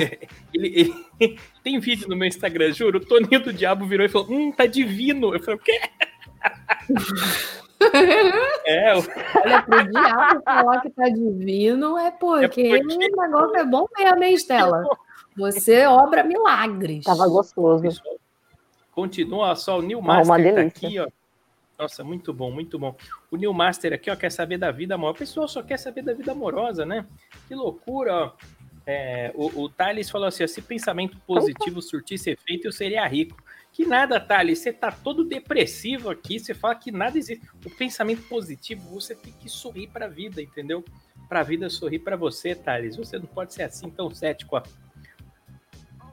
S1: ele, ele- <laughs> tem vídeo no meu Instagram, juro. O Toninho do Diabo virou e falou: Hum, tá divino. Eu falei: O quê? <laughs> É, o-
S2: Olha, pro diabo falar que tá divino é porque,
S1: É porque-
S2: o negócio é bom mesmo, hein, Estela? Você obra milagres.
S5: Tava gostoso.
S1: continua só o
S5: Ah, uma
S1: Master tá
S5: delícia.
S1: aqui, ó. Nossa, muito bom, muito bom. O New Master aqui, ó, quer saber da vida amorosa. O pessoal só quer saber da vida amorosa, né? Que loucura, ó. É, o, o Thales falou assim: ó, se pensamento positivo surtisse efeito, eu seria rico. Que nada, Thales, você tá todo depressivo aqui, você fala que nada existe. O pensamento positivo, você tem que sorrir pra vida, entendeu? Pra vida sorrir pra você, Thales. Você não pode ser assim tão cético, ó.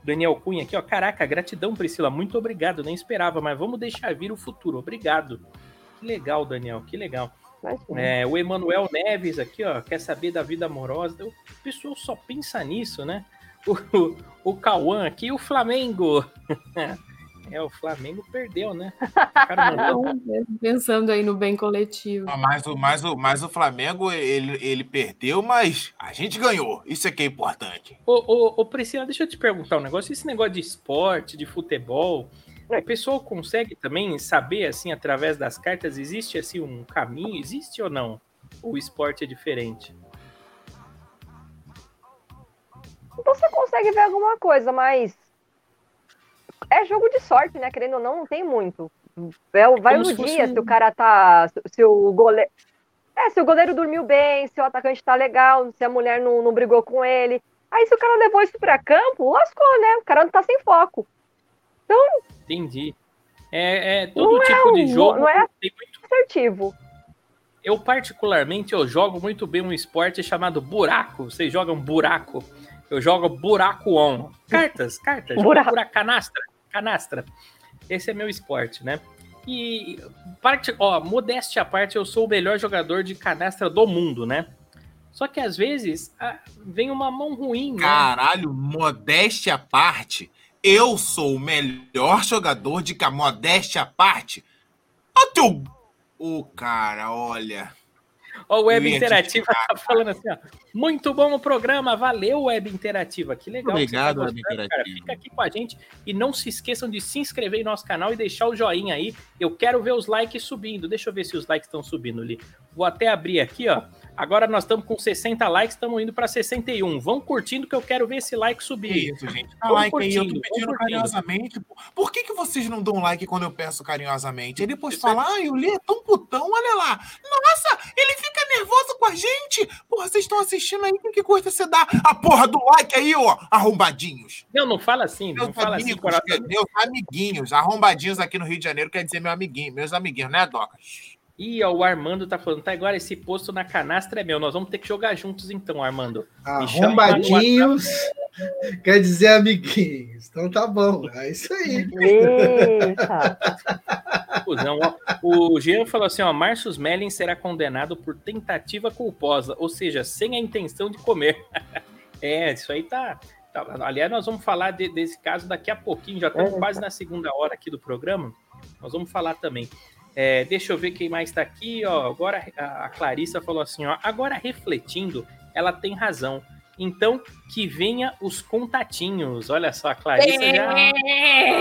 S1: Daniel Cunha aqui, ó. Caraca, gratidão, Priscila. Muito obrigado. Nem esperava, mas vamos deixar vir o futuro. Obrigado. Que legal, Daniel. Que legal. É, o Emanuel Neves aqui, ó. Quer saber da vida amorosa? O pessoal só pensa nisso, né? O, o, o Cauã aqui, o Flamengo. <laughs> é, o Flamengo perdeu, né? <laughs> Cara
S2: pensando aí no bem coletivo.
S4: Ah, Mas o, mas o, mas o Flamengo, ele, ele perdeu, mas a gente ganhou. Isso é que é importante.
S1: Ô, ô, ô, Priscila, deixa eu te perguntar um negócio. Esse negócio de esporte, de futebol, o pessoal consegue também saber, assim, através das cartas, existe, assim, um caminho? Existe ou não? O esporte é diferente?
S5: Então você consegue ver alguma coisa, mas é jogo de sorte, né? Querendo ou não, não tem muito. É vai
S1: como
S5: no dia,
S1: um-
S5: se o cara tá. se- o goleiro. É, se o goleiro dormiu bem, se o atacante tá legal, se a mulher não, não brigou com ele. Aí se o cara levou isso pra campo, lascou, né? O cara não tá sem foco.
S1: Entendi. É, é todo
S5: é
S1: tipo de
S5: um-
S1: jogo.
S5: não é-
S1: tem muito-
S5: Assertivo.
S1: Eu, particularmente, eu jogo muito bem um esporte chamado buraco. Vocês jogam buraco? Eu jogo buraco on. Cartas, cartas.
S5: Buraco.
S1: buraco, canastra. Esse é meu esporte, né? E, parte, ó, modéstia à parte, eu sou o melhor jogador de canastra do mundo, né? Só que às vezes vem uma mão ruim, né?
S4: Caralho, modéstia à parte. Eu sou o melhor jogador de modéstia à parte. Ó, teu. Ô, cara, olha.
S1: Ó, o Web Interativa tá falando assim, ó. Muito bom o programa, valeu, Web Interativa. Que legal. você
S4: Obrigado,
S1: tá
S4: Web. Interativa.
S1: Fica aqui com a gente e não se esqueçam de se inscrever em nosso canal e deixar o joinha aí. Eu quero ver os likes subindo. Deixa eu ver se os likes estão subindo ali. Vou até abrir aqui, ó. Agora nós estamos com 60 likes, estamos indo para 61. Vão curtindo que eu quero ver esse like
S4: Que
S1: subir.
S4: isso, gente. Dá like aí, eu tô
S1: curtindo,
S4: pedindo
S1: curtindo.
S4: carinhosamente. Por que, que vocês não dão like quando eu peço carinhosamente? Aí depois
S1: Isso é-
S4: fala, ah, o Lê é tão putão, olha lá. Nossa, ele fica nervoso com a gente. Porra, vocês estão assistindo aí, que coisa você dá? A porra do like aí, ó, arrombadinhos.
S1: Não, não fala assim, não
S4: Meus
S1: fala assim. coração.
S4: meus amiguinhos, arrombadinhos aqui no Rio de Janeiro quer dizer meu amiguinho, meus amiguinhos, né, Doca?
S1: Ih, ó, o Armando tá falando, tá agora esse posto na canastra é meu. Nós vamos ter que jogar juntos então, Armando. Chama
S3: Arrombadinhos quer dizer amiguinhos. Então tá bom, é isso aí.
S5: Eita.
S1: O Jean falou assim: ó, Marcius Melling será condenado por tentativa culposa, ou seja, sem a intenção de comer. <laughs> é, isso aí tá. tá- aliás, nós vamos falar de- desse caso daqui a pouquinho, já estamos
S5: É.
S1: quase na segunda hora aqui do programa. Nós vamos falar também. É, deixa eu ver quem mais está aqui, ó. Agora a Clarissa falou assim: ó, agora refletindo, ela tem razão. Então, que venha os contatinhos. Olha só, a Clarissa já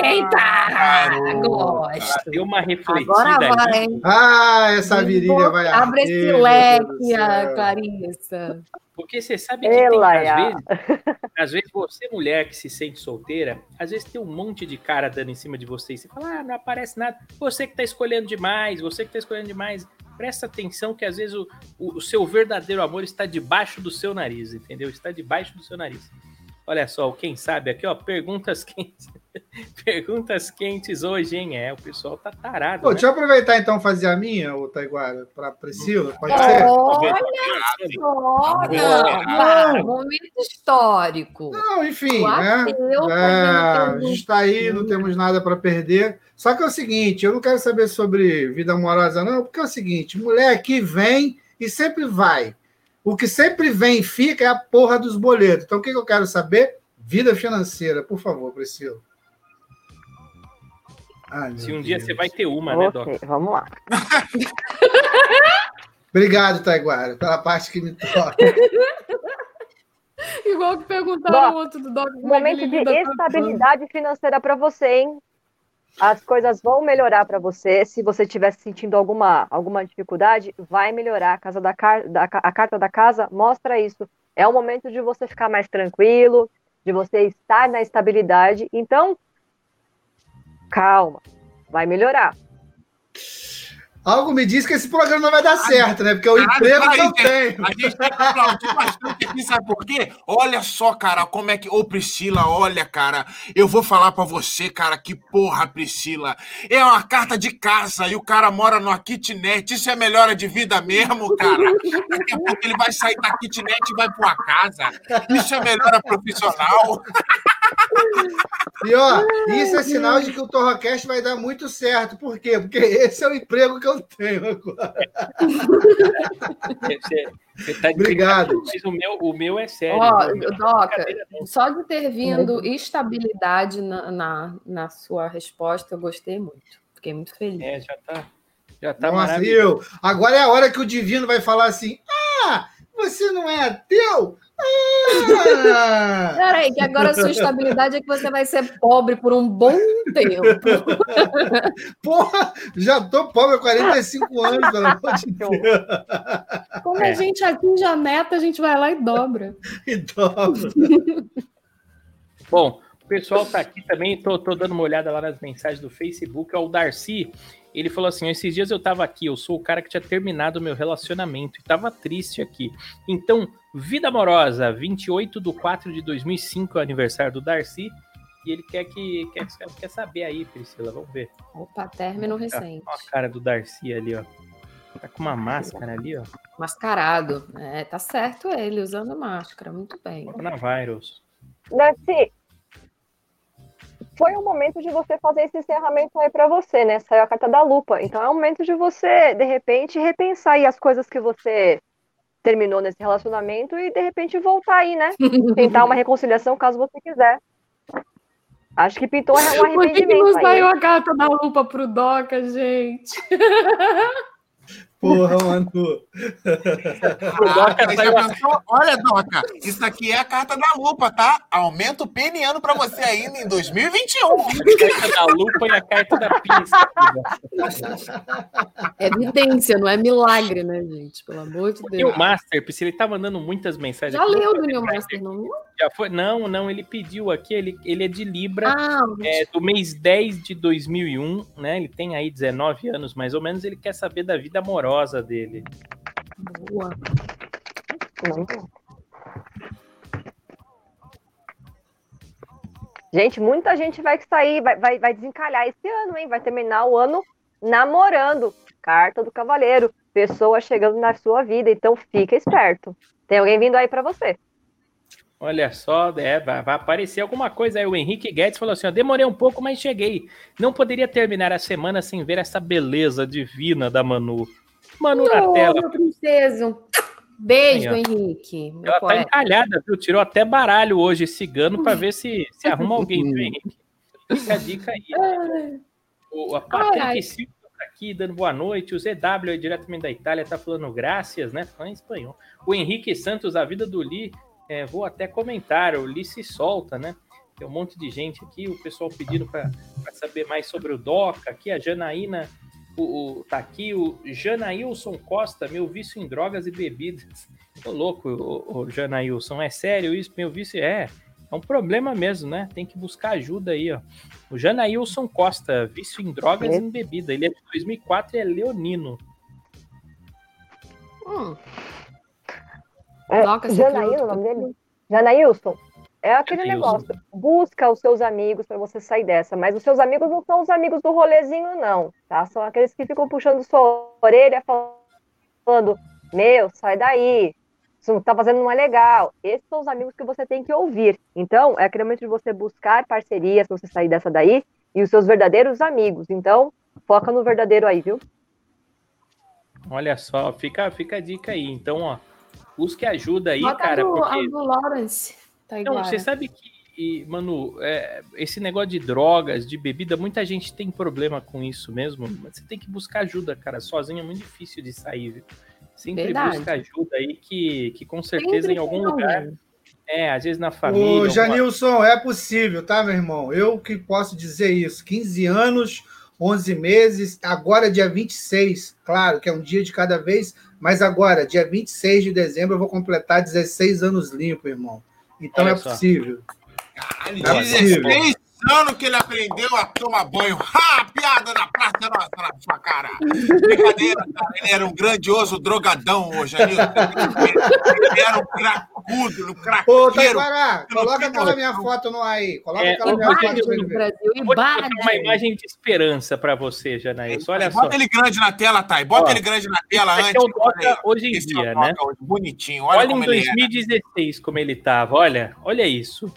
S2: Eita! Gosto.
S1: deu uma refletida
S2: Agora vai.
S1: ali.
S3: Ah, essa virilha vai
S2: Abre esse
S3: Deus do
S2: leque. Clarissa.
S1: Porque você sabe que tem,
S5: Ela,
S1: às
S5: ya.
S1: vezes, às vezes você, mulher que se sente solteira, às vezes tem um monte de cara dando em cima de você e você fala, ah, não aparece nada. Você que tá escolhendo demais, você que tá escolhendo demais. Presta atenção que às vezes o, o, o seu verdadeiro amor está debaixo do seu nariz, entendeu? Está debaixo do seu nariz. Olha só, quem sabe aqui, ó, perguntas <laughs> quentes. <laughs> perguntas quentes hoje, hein? É, o pessoal tá tarado.
S3: Pô,
S1: né?
S3: deixa eu aproveitar então e fazer a minha, ô Taiguara, para Priscila. Pode
S1: É.
S3: ser?
S2: Olha só, momento histórico.
S3: Não, enfim,
S2: O
S3: né? É, a gente está aí, não temos nada para perder. Só que é o seguinte, eu não quero saber sobre vida amorosa, não, porque é o seguinte: mulher que vem e sempre vai. O que sempre vem e fica é a porra dos boletos. Então, o que que eu quero saber? Vida financeira, por favor, Priscila. Ai,
S1: Se um dia
S3: Deus.
S1: você vai ter uma, né, Doc?
S5: Ok, vamos lá. <laughs>
S3: Obrigado, Taiguara, pela parte que me toca. <laughs>
S2: Igual que perguntaram
S5: Doc,
S2: outro do Doc. é
S5: Momento de estabilidade financeira para você, hein? As coisas vão melhorar para você. Se você estiver sentindo alguma, alguma dificuldade, vai melhorar. A, casa da, car da, a carta da casa mostra isso. É o momento de você ficar mais tranquilo, de você estar na estabilidade. Então, calma, vai melhorar.
S3: Algo me diz que esse programa não vai dar certo, né? Porque é o
S4: Caralho,
S3: emprego que eu tenho.
S4: A gente tem que aplaudir bastante aqui, sabe por quê? Olha só, cara, como é que. Ô, Priscila, olha, cara, eu vou falar pra você, cara, que porra, Priscila. É uma carta de casa e o cara mora numa kitnet. Isso é melhora de vida mesmo, cara. Daqui a pouco ele vai sair da kitnet e vai pra uma casa. Isso é melhora profissional.
S3: E ó, isso é sinal de que o Torrocast vai dar muito certo. Por quê? Porque esse é o emprego que eu tenho agora.
S1: Você, você tá
S3: Obrigado.
S1: Mas o meu, o meu é sério.
S2: Ó, Doca, só de ter vindo estabilidade na, na, na sua resposta, eu gostei muito. Fiquei muito feliz.
S1: É, já tá, já tá
S3: Nossa, eu? Agora é a hora que o Divino vai falar assim: Ah, você não é ateu? Ah!
S2: Peraí, que agora a sua estabilidade é que você vai ser pobre por um bom tempo.
S3: Porra, já tô pobre há 45 anos, pelo amor de Deus.
S2: Como
S1: É.
S2: a gente atinge a meta, a gente vai lá e dobra.
S3: Então, <laughs>
S1: Bom, o pessoal tá aqui também, tô, tô dando uma olhada lá nas mensagens do Facebook. Ó, o Darcy, ele falou assim: esses dias eu tava aqui, eu sou o cara que tinha terminado o meu relacionamento e tava triste aqui. Então, vida amorosa, 28 de 4 de 2005 é o aniversário do Darcy. E ele quer que quer, quer saber aí, Priscila, vamos ver.
S2: Opa, término recente.
S1: Ó a cara do Darcy ali, ó. Tá com uma máscara ali, ó.
S2: Mascarado. É, tá certo ele, usando máscara. Muito bem.
S1: Coronavírus.
S5: Darcy, foi o momento de você fazer esse encerramento aí pra você, né? Saiu a carta da lupa. Então é o momento de você, de repente, repensar aí as coisas que você terminou nesse relacionamento e, de repente, voltar aí, né? Tentar uma <laughs> reconciliação caso você quiser. Acho que pintou um
S2: Por que, que
S5: arrependimento
S2: não
S5: aí.
S2: saiu a carta da lupa pro Doca, gente? <laughs>
S3: porra, <laughs> mano.
S1: O Doca
S4: Aí
S1: saiu
S4: já pensou? Olha, Doca, isso aqui é a carta da lupa, tá? Aumenta o peniano pra você ainda em 2021.
S1: a carta da lupa e a carta da pinça.
S2: É evidência, não é milagre, né, gente? Pelo amor de
S1: O
S2: Deus.
S1: New Master, Priscila, ele tá mandando muitas mensagens.
S2: Já
S1: aqui.
S2: leu do New Master, não viu?
S1: Já foi? Não, não, ele pediu aqui, ele, ele é de Libra,
S2: Ah,
S1: é, do mês 10 de 2001, né? Ele tem aí 19 anos, mais ou menos, ele quer saber da vida amorosa dele.
S2: boa.
S5: Gente, muita gente vai sair, vai, vai, vai desencalhar esse ano, hein? Vai terminar o ano namorando. Carta do Cavaleiro. Pessoa chegando na sua vida, então fica esperto. Tem alguém vindo aí pra você.
S1: Olha só, é, vai, vai aparecer alguma coisa aí. O Henrique Guedes falou assim: ó, demorei um pouco, mas cheguei. Não poderia terminar a semana sem ver essa beleza divina da Manu. Manu na tela.
S2: meu princeso. Beijo,
S1: Aí.
S2: Henrique. Meu
S1: Ela tá
S2: poeta.
S1: encalhada, viu? Tirou até baralho hoje cigano pra ver se, se arruma alguém, viu, Henrique? Fica a dica aí. O, a Patrick. Silva tá aqui dando boa noite. O ZW aí, diretamente da Itália tá falando graças, né? Falando em espanhol. O Henrique Santos, a vida do Lee É, vou até comentar, o Li se solta, né? Tem um monte de gente aqui, o pessoal pedindo para saber mais sobre o DOCA. Aqui a Janaína o, o- tá aqui, o Janailson Costa, meu vício em drogas e bebidas. Tô louco, o, o Janailson, é sério isso? Meu vício é. É um problema mesmo, né? Tem que buscar ajuda aí, ó. O Janailson Costa, vício em drogas e em bebida. Ele é de 2004 e é leonino.
S2: Hum,
S5: É,
S2: criou
S5: o nome dele? Janaílson. É aquele negócio. Busca os seus amigos para você sair dessa. Mas os seus amigos não são os amigos do rolezinho, não. Tá? São aqueles que ficam puxando sua orelha, falando: Meu, sai daí. Isso tá fazendo não é legal. Esses são os amigos que você tem que ouvir. Então, é aquele momento de você buscar parcerias pra você sair dessa daí e os seus verdadeiros amigos. Então, foca no verdadeiro aí, viu?
S1: Olha só, fica, fica a dica aí. Então, ó, busque ajuda aí,
S2: Bota
S1: cara,
S2: do,
S1: porque...
S2: a do Lawrence. Tá igual.
S1: Não, você sabe que, Manu, é, esse negócio de drogas, de bebida, muita gente tem problema com isso mesmo. Mas você tem que buscar ajuda, cara. Sozinho é muito difícil de sair, viu? Sempre
S2: Verdade.
S1: busca ajuda aí que, que com certeza
S2: Sempre
S1: em algum lugar.
S2: alguém.
S1: É, às vezes na família.
S3: Ô,
S1: alguma-
S3: Janilson, é possível, tá, meu irmão? Eu que posso dizer isso. 15 anos, 11 meses, agora dia 26, claro que é um dia de cada vez, mas agora, dia 26 de dezembro, eu vou completar 16 anos limpo, irmão. Então
S1: Olha
S3: é
S1: só.
S3: possível.
S4: Caralho,
S3: é
S4: 16 anos que ele aprendeu a tomar banho. Ha! Piada da na sua cara. Brincadeira, cara. Ele era um grandioso drogadão hoje, Anilton. <laughs> Ele era um cracudo, um
S3: Ô,
S4: craqueiro.
S3: Taiguara,
S4: Eu não
S3: coloca aquela minha foto no ar aí. Coloca
S1: É,
S3: aquela
S1: ô,
S3: minha foto
S2: no. Brasil,
S1: Vou uma imagem de esperança pra você, Janaílson. Olha só.
S4: Bota ele grande na tela, Thay. Bota
S1: Ó,
S4: ele grande na tela
S1: Esse
S4: antes.
S1: é o
S4: aí,
S1: Doca hoje em
S4: Esse é
S1: dia,
S4: Doca
S1: né?
S4: hoje, Bonitinho. Olha,
S1: Olha, em
S4: como ele era.
S1: 2016 como ele tava. Olha, olha isso.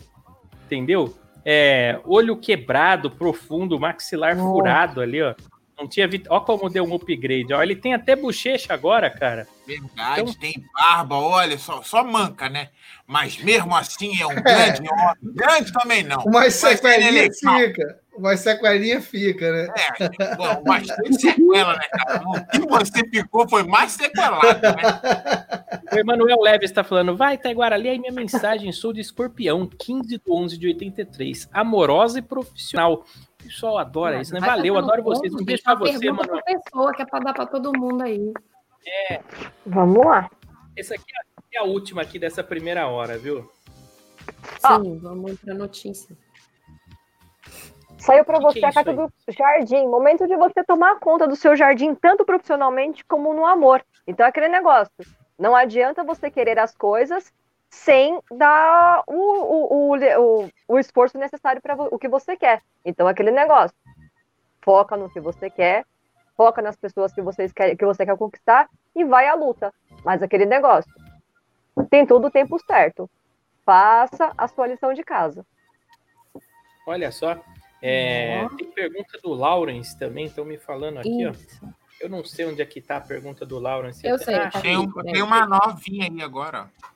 S1: Entendeu? É, olho quebrado, profundo, maxilar
S5: Nossa.
S1: furado ali, ó. Não tinha vit... Ó como deu um upgrade. Ó, ele tem até bochecha agora, cara.
S4: Verdade,
S1: Então-
S4: tem barba, olha, só, só manca, né? Mas mesmo assim é um <laughs> grande homem. Grande também não. Mas é
S3: sequelinha fica. Uma sequelinha fica, né?
S4: É, bom, bastante sequela, né, cara? O que você ficou foi mais sequelado, né? <laughs>
S1: O Emanuel Leves tá falando, vai, Taiguara, ali aí minha mensagem, sou de escorpião, 15 de 11 de 83, amorosa e profissional. O pessoal adora isso, né? Valeu, adoro vocês. Um beijo pra você,
S2: pergunta
S1: Emanuel.
S2: pra pessoa, que é pra dar pra todo mundo aí.
S5: Vamos lá.
S1: Essa aqui é a última aqui dessa primeira hora, viu?
S2: Sim, vamos pra notícia.
S5: Saiu para você
S1: que é
S5: a carta do jardim. Momento de você tomar conta do seu jardim, tanto profissionalmente como no amor. Então, é aquele negócio. Não adianta você querer as coisas sem dar o, o, o, o, o esforço necessário para o que você quer. Então, aquele negócio. Foca no que você quer, foca nas pessoas que, vocês quer, que você quer conquistar e vai à luta. Mas aquele negócio. Tem todo o tempo certo. Faça a sua lição de casa.
S1: Olha só. É,
S2: Ó.
S1: tem pergunta do Lawrence também, estão me falando aqui, ó.
S2: Isso.
S1: Eu não sei onde é que tá a pergunta do Lawrence.
S2: Eu
S1: Até-
S2: sei,
S1: Ah,
S2: tá
S4: Tem, tem uma novinha aí agora, ó.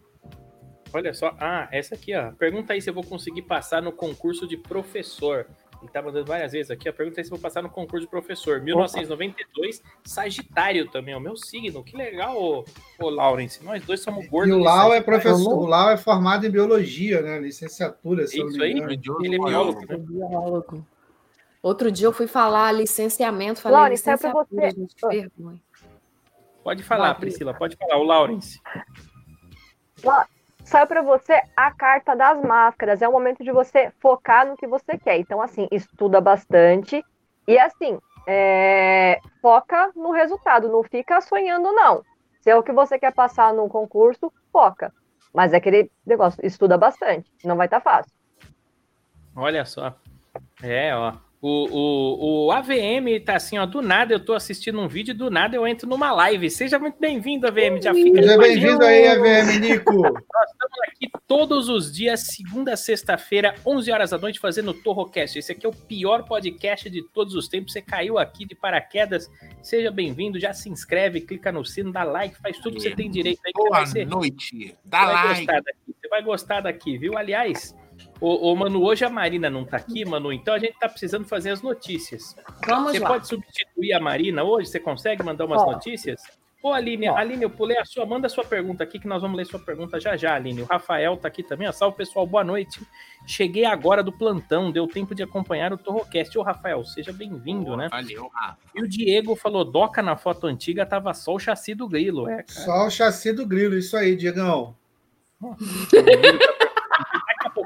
S1: Olha só. Ah, essa aqui, ó. Pergunta aí se eu vou conseguir passar no concurso de professor. Ele tá mandando várias vezes aqui, ó. Pergunta aí se eu vou passar no concurso de professor. 1992, Sagitário também, é o meu signo. Que legal, ô, ô Lawrence. Nós dois somos gordos.
S3: E o Lau é professor, o Lau é formado em biologia, né? Licenciatura, se
S1: Isso aí? Ele é
S4: biólogo.
S1: biólogo, né?
S2: Biólogo. Outro dia eu fui falar licenciamento, falei
S5: é pra
S2: licenciatura,
S5: você.
S2: gente, vergonha.
S1: Pode falar, Priscila, pode falar. O Lawrence.
S5: Saiu para você a carta das máscaras. É o momento de você focar no que você quer. Então, assim, estuda bastante. E, assim, é, foca no resultado. Não fica sonhando, não. Se é o que você quer passar no concurso, foca. Mas é aquele negócio, estuda bastante. Não vai estar fácil.
S1: Olha só. É, ó. O, o, o AVM tá assim, ó. Do nada eu tô assistindo um vídeo, do nada eu entro numa live. Seja muito bem-vindo, AVM. Já fica
S3: Seja bem-vindo aí, AVM Nico. <laughs>
S1: Nós estamos aqui todos os dias, segunda a sexta-feira, 11 horas da noite, fazendo o Torrocast. Esse aqui é o pior podcast de todos os tempos. Você caiu aqui de paraquedas, seja bem-vindo. Já se inscreve, clica no sino, dá like, faz tudo que você tem direito aí. Que você
S4: Boa
S1: vai, ser,
S4: noite.
S1: você
S4: Dá
S1: vai
S4: like.
S1: gostar daqui. Você vai gostar daqui, viu? Aliás, ô, ô, Manu, hoje a Marina não tá aqui, Manu, então a gente tá precisando fazer as notícias.
S2: Vamos
S1: Você
S2: lá.
S1: pode substituir a Marina hoje? Você consegue mandar umas
S5: Ó.
S1: notícias? Ô, Aline, Aline, eu pulei a sua. Manda a sua pergunta aqui, que nós vamos ler sua pergunta já já, Aline. O Rafael tá aqui também. ó. Salve, pessoal. Boa noite. Cheguei agora do plantão. Deu tempo de acompanhar o Torrocast. Ô, Rafael, seja bem-vindo, né?
S4: Valeu, Rafa.
S1: E o Diego falou: Doca na foto antiga tava só o chassi do grilo. É, cara.
S3: Só o chassi do grilo, isso aí, Diegão. <laughs>
S1: A pouco,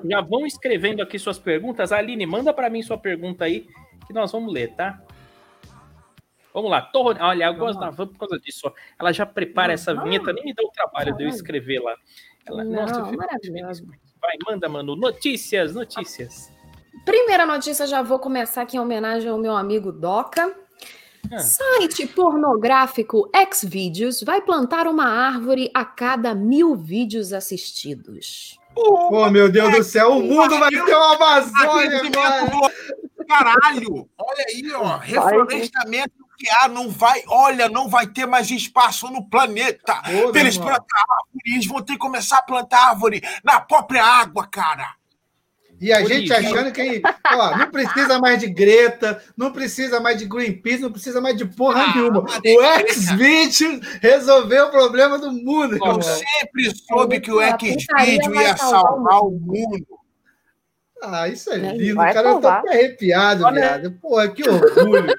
S1: já vão escrevendo aqui suas perguntas. Aline, manda para mim sua pergunta aí, que nós vamos ler, tá? Vamos lá. Olha, eu gosto da Van por causa disso. Ela já prepara
S2: Não,
S1: essa
S2: não.
S1: vinheta, nem me dá o trabalho de eu escrever lá. Ela...
S2: Não,
S1: Nossa, eu fico
S2: maravilhoso.
S1: Vai, manda, mano. Notícias, notícias.
S2: Primeira notícia, já vou começar aqui em homenagem ao meu amigo Doca.
S1: Ah.
S2: Site pornográfico Xvideos vai plantar uma árvore a cada mil vídeos assistidos.
S3: Pô, meu Deus do céu, o mundo vai ter uma Amazônia agora.
S4: Caralho! Olha aí, ó. Reflorestamento nuclear não vai. Olha, não vai ter mais espaço no planeta. Pra eles
S3: irmão.
S4: plantar árvore, eles vão ter que começar a plantar árvore na própria água, cara.
S3: E a
S1: Por
S3: gente
S1: isso.
S3: achando que ó, não precisa mais de Greta, não precisa mais de Greenpeace, não precisa mais de porra
S4: Ah,
S3: nenhuma.
S4: uma
S3: O. X-Video resolveu o problema do mundo.
S4: Eu sempre soube que o X-Video ia
S2: salvar o
S4: salvar mundo.
S3: Ah, isso é lindo,
S5: Vai
S3: cara. Eu tô
S5: salvar.
S3: até arrepiado,
S1: Olha-
S3: viado. Porra, que orgulho.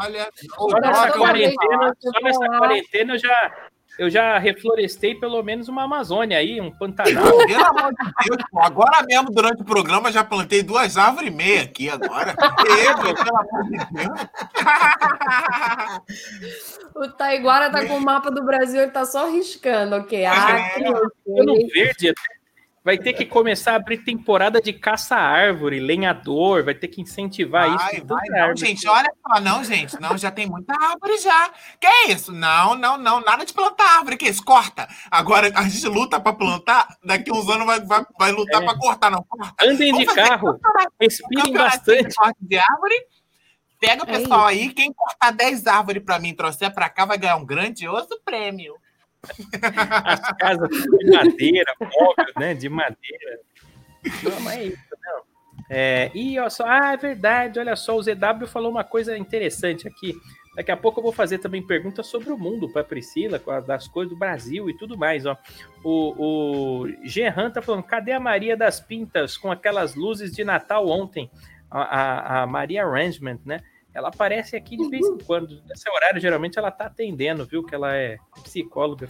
S4: Olha,
S1: Só nessa quarentena, só nessa quarentena eu já, eu já reflorestei pelo menos uma Amazônia aí, um Pantanal.
S4: Pelo amor de Deus, pô, agora mesmo, durante o programa, já plantei duas árvores e meia aqui agora. Pelo amor de Deus.
S2: O Taiguara tá com o mapa do Brasil, ele tá só riscando, ok? Acre,
S1: Pelo
S2: ok.
S1: verde até. Vai ter que começar a abrir temporada de caça-árvore, lenhador, vai ter que incentivar
S4: Vai,
S1: isso.
S4: vai, não,
S1: árvore.
S4: gente, olha só, não, gente, não, já tem muita árvore já. Que é isso? Não, não, não, nada de plantar árvore, que isso? Corta. Agora a gente luta pra plantar, daqui uns anos vai, vai, vai lutar
S1: É.
S4: pra cortar, não corta.
S1: Andem de
S4: Vamos fazer
S1: carro, respirem bastante.
S4: de corte de árvore. Pega o
S2: É
S4: pessoal aí, quem cortar 10 árvores pra mim e trouxer pra cá vai ganhar um grandioso prêmio.
S1: As casas de madeira, móvel, né? De madeira. Não, é isso, não. É, e ó, só, ah, é verdade, olha só, o ZW falou uma coisa interessante aqui. Daqui a pouco eu vou fazer também perguntas sobre o mundo para Priscila, das coisas do Brasil e tudo mais, ó. O, o Gerran tá falando, cadê a Maria das Pintas com aquelas luzes de Natal ontem? A, a- a Maria Arrangement, né? Ela aparece aqui de vez em quando. Nesse horário, geralmente, ela tá atendendo, viu? Que ela é psicóloga.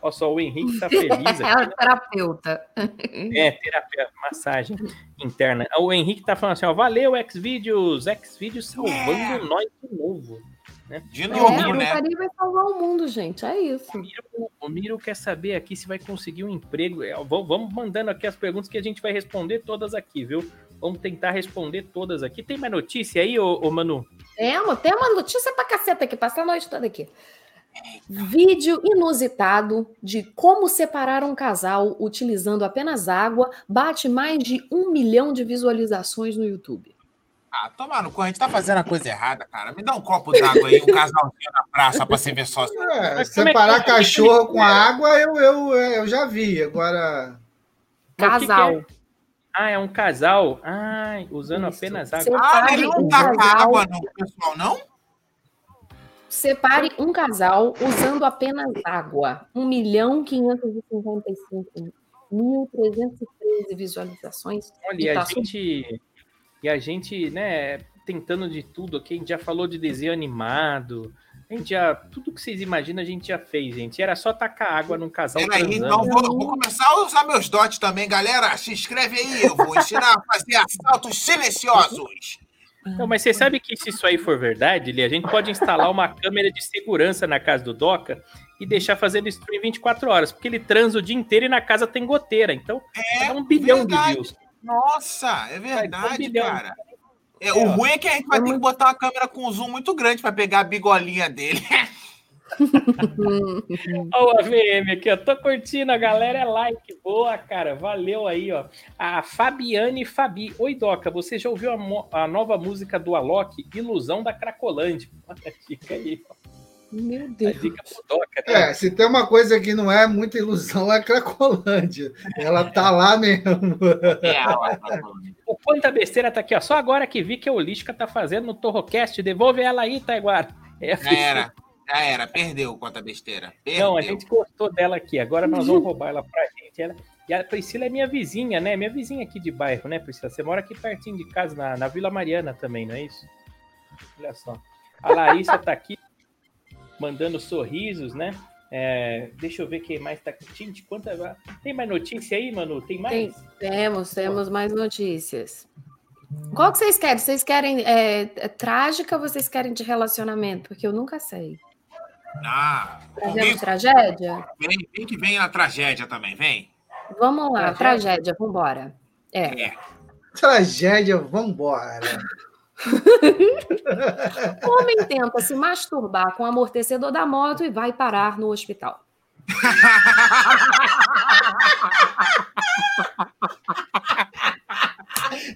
S1: Olha só, o Henrique tá feliz <laughs> aqui.
S2: Ela é terapeuta.
S1: É, terapia, massagem interna. O Henrique tá falando assim, ó, valeu, Xvideos, Xvideos salvando nós de novo.
S4: De
S2: É,
S4: novo,
S2: a
S4: né?
S2: putaria vai salvar o mundo, gente. É isso.
S1: O Miro, o Miro quer saber aqui se vai conseguir um emprego. É, Vamos mandando aqui as perguntas que a gente vai responder todas aqui, viu? Vamos tentar responder todas aqui. Tem mais notícia aí, ô, ô Manu?
S2: Temos, tem uma notícia pra caceta aqui, passa a noite toda aqui. Vídeo inusitado de como separar um casal utilizando apenas água bate mais de um milhão de visualizações no YouTube.
S4: Ah, tomar no cu, a gente tá fazendo a coisa errada, cara. Me dá um copo d'água aí, um casalzinho na praça pra você ver só.
S3: É, separar
S1: é que
S3: cachorro com água, eu, eu, eu já vi. Agora,
S1: o que que
S2: Casal.
S1: é? Ah, é um casal. Ai, usando
S2: Isso.
S1: apenas água.
S2: Seu-
S4: Ah, ele não
S2: Um
S4: taca
S2: casal.
S4: água no pessoal, não?
S2: Separe um casal usando apenas água. 1 milhão 555 mil 313 visualizações.
S1: Olha,
S2: E
S1: e a
S2: tá
S1: gente. E a gente, né, tentando de tudo aqui. A gente já falou de desenho animado. A gente já. Tudo que vocês imaginam a gente já fez, gente. Era só tacar água num casal.
S4: Peraí, então vou, vou começar a usar meus dotes também, galera. Se inscreve aí, eu vou ensinar a fazer assaltos silenciosos.
S1: Não, mas você sabe que se isso aí for verdade, Li, a gente pode instalar uma câmera de segurança na casa do Doca e deixar fazendo stream 24 horas, porque ele transa o dia inteiro e na casa tem goteira. Então,
S4: É,
S1: um bilhão de
S4: verdade.
S1: views.
S4: Nossa, é
S1: Vai, um
S4: verdade,
S1: bilhão.
S4: cara. É, o ruim é que a gente vai ter que botar uma câmera com zoom muito grande pra pegar a bigolinha dele.
S1: Ó, o AVM aqui, ó. Tô curtindo, a galera é like. Boa, cara. Valeu aí, ó. A Fabiane Fabi. Oi, Doca, você já ouviu a, a nova música do Alok, Ilusão da Cracolândia? Olha a dica aí, ó.
S2: Meu
S1: A
S2: Deus.
S1: dica pro Doca, né?
S3: é, se tem uma coisa que não é muita ilusão, é a Cracolândia. Ela tá lá mesmo.
S4: É, ó,
S1: O Quanta Besteira tá aqui, ó. Só agora que vi que a Olística tá fazendo no Torrocast. Devolve ela aí, Taiguara. É,
S4: já era. Já era, perdeu conta besteira. Perdeu.
S1: Não, a gente gostou dela aqui. Agora nós vamos roubar ela pra gente. Ela- E a Priscila é minha vizinha, né? Minha vizinha aqui de bairro, né, Priscila? Você mora aqui pertinho de casa, na, na Vila Mariana também, não é isso? Olha só. A Larissa tá aqui mandando sorrisos, né? É, deixa eu ver quem mais tá aqui. Gente, quanta... Tem mais notícia aí, Manu? Tem mais?
S2: Temos, temos mais notícias. Qual que vocês querem? Vocês querem é, é trágica ou vocês querem de relacionamento? Porque eu nunca sei.
S4: Ah,
S2: Trazemos tragédia?
S4: vem, vem que vem a tragédia também, vem.
S2: Vamos lá,
S1: Tragédia?
S2: tragédia, vambora. É.
S4: É.
S3: Tragédia, vambora. <laughs>
S2: Homem tenta se masturbar com o amortecedor da moto e vai parar no hospital.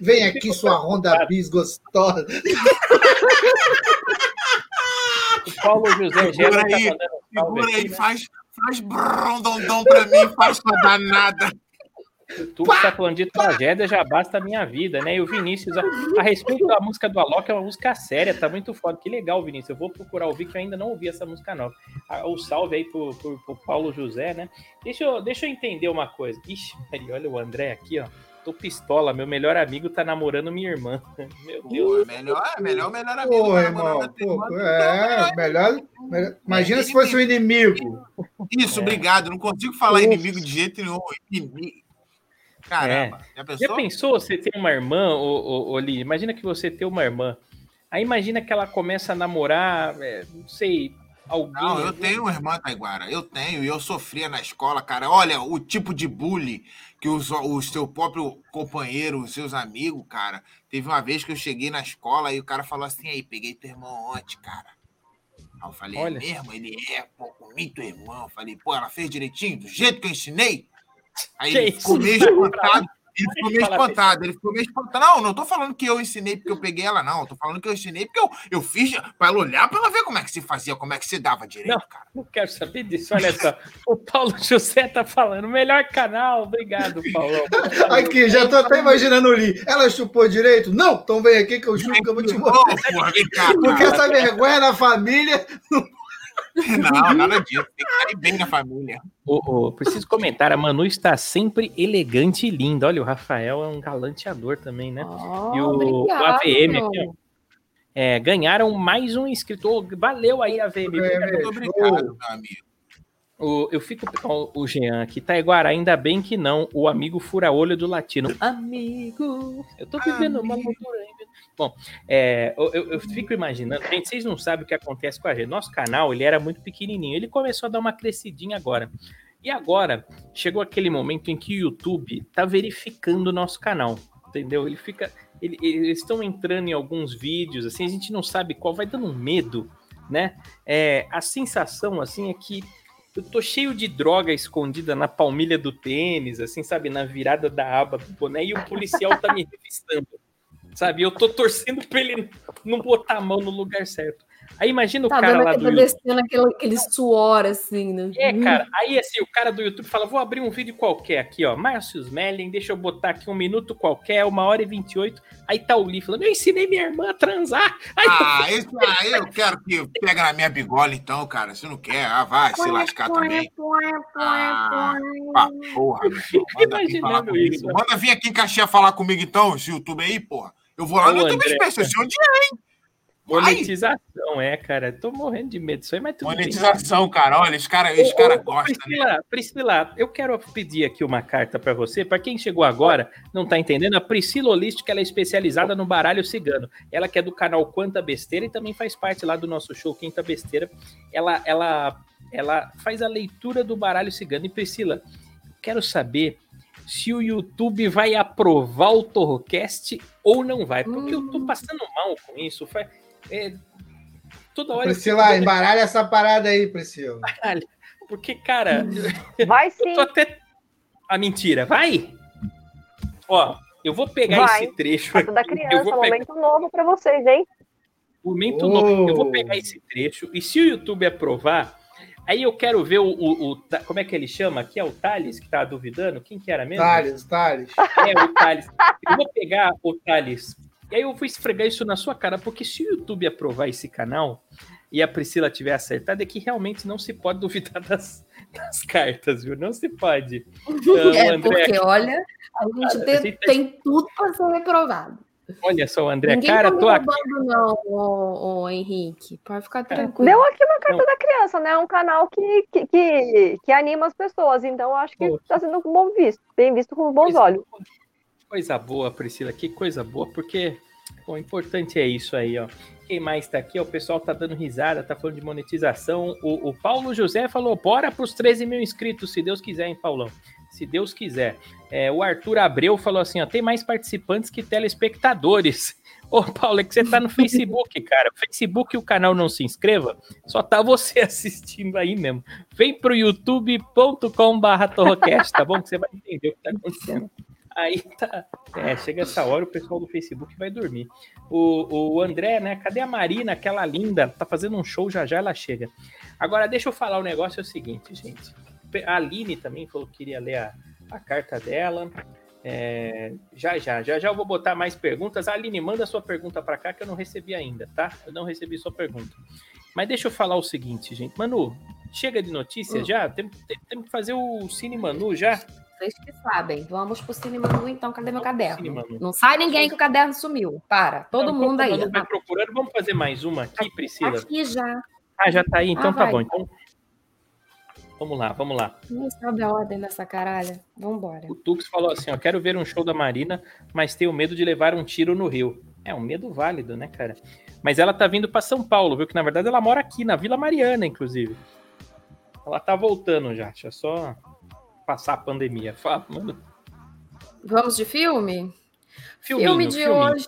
S3: Vem aqui sua Honda Bis gostosa.
S1: O Paulo José
S4: Segura
S1: tá
S4: aí, Segura aí,
S1: né?
S4: faz, faz brondondão pra mim, faz pra danada.
S1: Tu que tá falando de tragédia, já basta a minha vida, né? E o Vinícius, a, a respeito da música do Alok, é uma música séria, tá muito foda. Que legal, Vinícius. Eu vou procurar ouvir, que eu ainda não ouvi essa música nova. Ah, O salve aí pro, pro- pro Paulo José, né? Deixa eu, deixa eu entender uma coisa. Ixi, Maria, olha o André aqui, ó. Tô pistola, meu melhor amigo tá namorando minha irmã. <laughs> Meu
S4: Pô,
S1: Deus.
S4: é melhor, é melhor, o melhor amigo.
S3: Pô,
S4: tá
S3: irmão. pô, é, melhor, melhor- Imagina se fosse o inimigo.
S4: Isso,
S1: É.
S4: obrigado. Não consigo falar inimigo de jeito nenhum. Inimigo. Caramba, já
S1: Já
S4: pensou?
S1: pensou você ter uma irmã, ô, ô? Imagina que você tem uma irmã. Aí imagina que ela começa a namorar, é, não sei, alguém.
S4: Não, eu tenho uma irmã, Taiguara. Eu tenho, e eu sofria na escola, cara. Olha, o tipo de bullying que os, o seu próprio companheiro, os seus amigos, cara. Teve uma vez que eu cheguei na escola e o cara falou assim: aí, peguei teu irmão ontem, cara. Aí eu falei,
S1: Olha.
S4: é mesmo? Ele é, pô, comi teu irmão. Eu falei, pô, ela fez direitinho, do jeito que eu ensinei. Aí
S1: Que
S4: ele ficou meio espantado. <laughs> Ele ficou meio espantado, ele ficou meio espantado. Não, não tô falando que eu ensinei porque eu peguei ela, não. Eu tô falando que eu ensinei porque eu, eu fiz pra ela olhar, pra ela ver como é que se fazia, como é que se dava direito,
S1: Não.
S4: cara.
S1: Não quero saber disso, olha só. O Paulo <laughs> José tá falando, melhor canal, obrigado, Paulão.
S3: Aqui, já tô até imaginando Lee. Ela chupou direito? Não, então vem aqui que eu chupo que eu vou te mostrar.
S4: Porra, cá,
S3: Porque essa vergonha na família. <laughs>
S4: Não, nada disso. Tem que bem na família.
S1: Ô, ô, preciso comentar, a Manu está sempre elegante e linda. Olha, o Rafael é um galanteador também, né?
S2: Oh,
S1: E o-
S2: obrigado,
S1: o AVM aqui, ó. É, ganharam mais um inscrito. Valeu aí, AVM.
S3: É.
S4: Muito obrigado, meu amigo.
S1: O- eu fico. ó, o Jean aqui, Taiguara, ainda bem que não. O amigo fura-olho do latino. Amigo. Eu tô vivendo uma
S4: Amigo.
S1: cultura aí. Bom, é, eu, eu- eu fico imaginando. Gente, vocês não sabem o que acontece com a gente. Nosso canal, ele era muito pequenininho. Ele começou a dar uma crescidinha agora. E agora, chegou aquele momento em que o YouTube tá verificando o nosso canal. Entendeu? Ele fica. ele- eles estão entrando em alguns vídeos, assim, a gente não sabe qual, vai dando um medo, né? É, a sensação, assim, é que eu tô cheio de droga escondida na palmilha do tênis, assim, sabe, na virada da aba do boné, e o policial tá me revistando, sabe? Eu tô torcendo pra ele não botar a mão no lugar certo. Aí imagina o
S2: Tá
S1: cara lá do
S2: aquele,
S1: YouTube.
S2: descendo aquele, aquele suor, assim, né?
S1: É, cara, aí assim, o cara do YouTube fala: vou abrir um vídeo qualquer aqui, ó. Márcio Smelling, deixa eu botar aqui um minuto qualquer, uma hora e 28. Aí tá o Lee falando: eu ensinei minha irmã a transar. <laughs> Aí
S4: Ah, isso aí eu quero que pega na minha bigola, então, cara. Se não quer, ah, vai se lascar também. Ah, porra,
S1: imaginando isso.
S4: Manda vir aqui em Caxias falar comigo, então, esse YouTube aí, porra. Eu vou lá
S1: Ô,
S4: no YouTube eu sei onde é, hein?
S1: Monetização, é, cara. Tô morrendo de medo disso aí, mas tudo bem.
S4: Monetização, cara. Olha, os caras os cara gostam, né?
S1: Priscila, Priscila, eu quero pedir aqui uma carta para você. Para quem chegou agora, não tá entendendo, a Priscila Holística ela é especializada no baralho cigano. Ela que é do canal Quanta Besteira e também faz parte lá do nosso show Quinta Besteira. Ela, ela, ela faz a leitura do baralho cigano. E Priscila, quero saber se o YouTube vai aprovar o Torrocast ou não vai, porque eu tô passando mal com isso. Faz, é, toda hora eu
S3: Priscila, embaralha essa parada aí, Priscila.
S1: Caralho, Porque, cara, <laughs>
S5: Vai
S1: eu
S5: sim.
S1: tô até. A mentira, vai! Ó, eu vou pegar
S5: Vai.
S1: esse trecho
S5: Casa da
S1: aqui. Eu
S5: criança,
S1: vou pegar
S5: momento novo pra vocês, hein?
S1: momento
S3: Oh.
S1: novo. Eu vou pegar esse trecho e se o YouTube aprovar, aí eu quero ver o, o- o- como é que ele chama? Aqui é o Thales que tá duvidando. Quem que era mesmo?
S3: Thales, Thales.
S1: É o Thales. Eu vou pegar o Thales. E aí eu vou esfregar isso na sua cara, porque se o YouTube aprovar esse canal, e a Priscila tiver acertado, é que realmente não se pode <laughs> duvidar das, das cartas, viu? Não se pode. <laughs> Então,
S2: É,
S1: André,
S2: porque, olha, a gente
S1: a
S2: tem,
S1: gente-
S2: tem tudo para ser reprovado.
S1: olha só, André,
S2: Ninguém
S1: cara,
S2: tá
S1: tô aqui.
S2: não, ô, ô, Henrique. Pode ficar tranquilo.
S5: Deu aqui uma carta
S1: Não.
S5: da criança, né? É um canal que, que, que, que anima as pessoas. Então, eu acho que está sendo bom visto, bem visto com bons olhos.
S1: Coisa boa, Priscila, que coisa boa, porque o importante é isso aí, ó. Quem mais tá aqui? ó, O pessoal tá dando risada, tá falando de monetização. O, o Paulo José falou: bora pros 13 mil inscritos, se Deus quiser, hein, Paulão? Se Deus quiser. É, o Arthur Abreu falou assim: ó, tem mais participantes que telespectadores. <laughs> Ô, Paulo, é que você tá no Facebook, <laughs> cara. Facebook e o canal não se inscreva, só tá você <laughs> assistindo aí mesmo. Vem pro youtube.com/barra Torrocast, tá bom? Que você vai entender o que tá acontecendo. Aí tá. É, chega essa hora, o pessoal do Facebook vai dormir. O, o André, né? Cadê a Marina, aquela linda? Tá fazendo um show, já já ela chega. Agora, deixa eu falar o negócio: é o seguinte, gente. A Aline também falou que queria ler a, a carta dela. É, já, já, já, já eu vou botar mais perguntas. Aline, manda sua pergunta para cá que eu não recebi ainda, tá? Eu não recebi sua pergunta. Mas deixa eu falar o seguinte, gente. Manu, chega de notícia
S2: Hum.
S1: já? Temos tem, tem que fazer o Cine Manu já?
S2: Vocês que sabem. Vamos pro Cine Manu, então. Cadê meu caderno? Não sai ninguém que o caderno sumiu. Para. Todo
S1: Não,
S2: mundo aí.
S1: Vai procurando, vamos fazer mais uma aqui, Priscila?
S2: Aqui já.
S1: Ah, já tá aí, então
S2: Ah,
S1: tá
S2: vai.
S1: bom. Então, vamos lá, vamos lá.
S2: Nem sabe a ordem dessa caralha. Vambora.
S1: O Tux falou assim: ó, quero ver um show da Marina, mas tenho medo de levar um tiro no Rio. É um medo válido, né, cara? Mas ela tá vindo para São Paulo, viu? Que na verdade ela mora aqui, na Vila Mariana, inclusive. Ela tá voltando já, deixa só passar a pandemia. Fala, mano.
S2: Vamos de filme?
S1: Filminho,
S2: filme de
S1: filminho.
S2: hoje.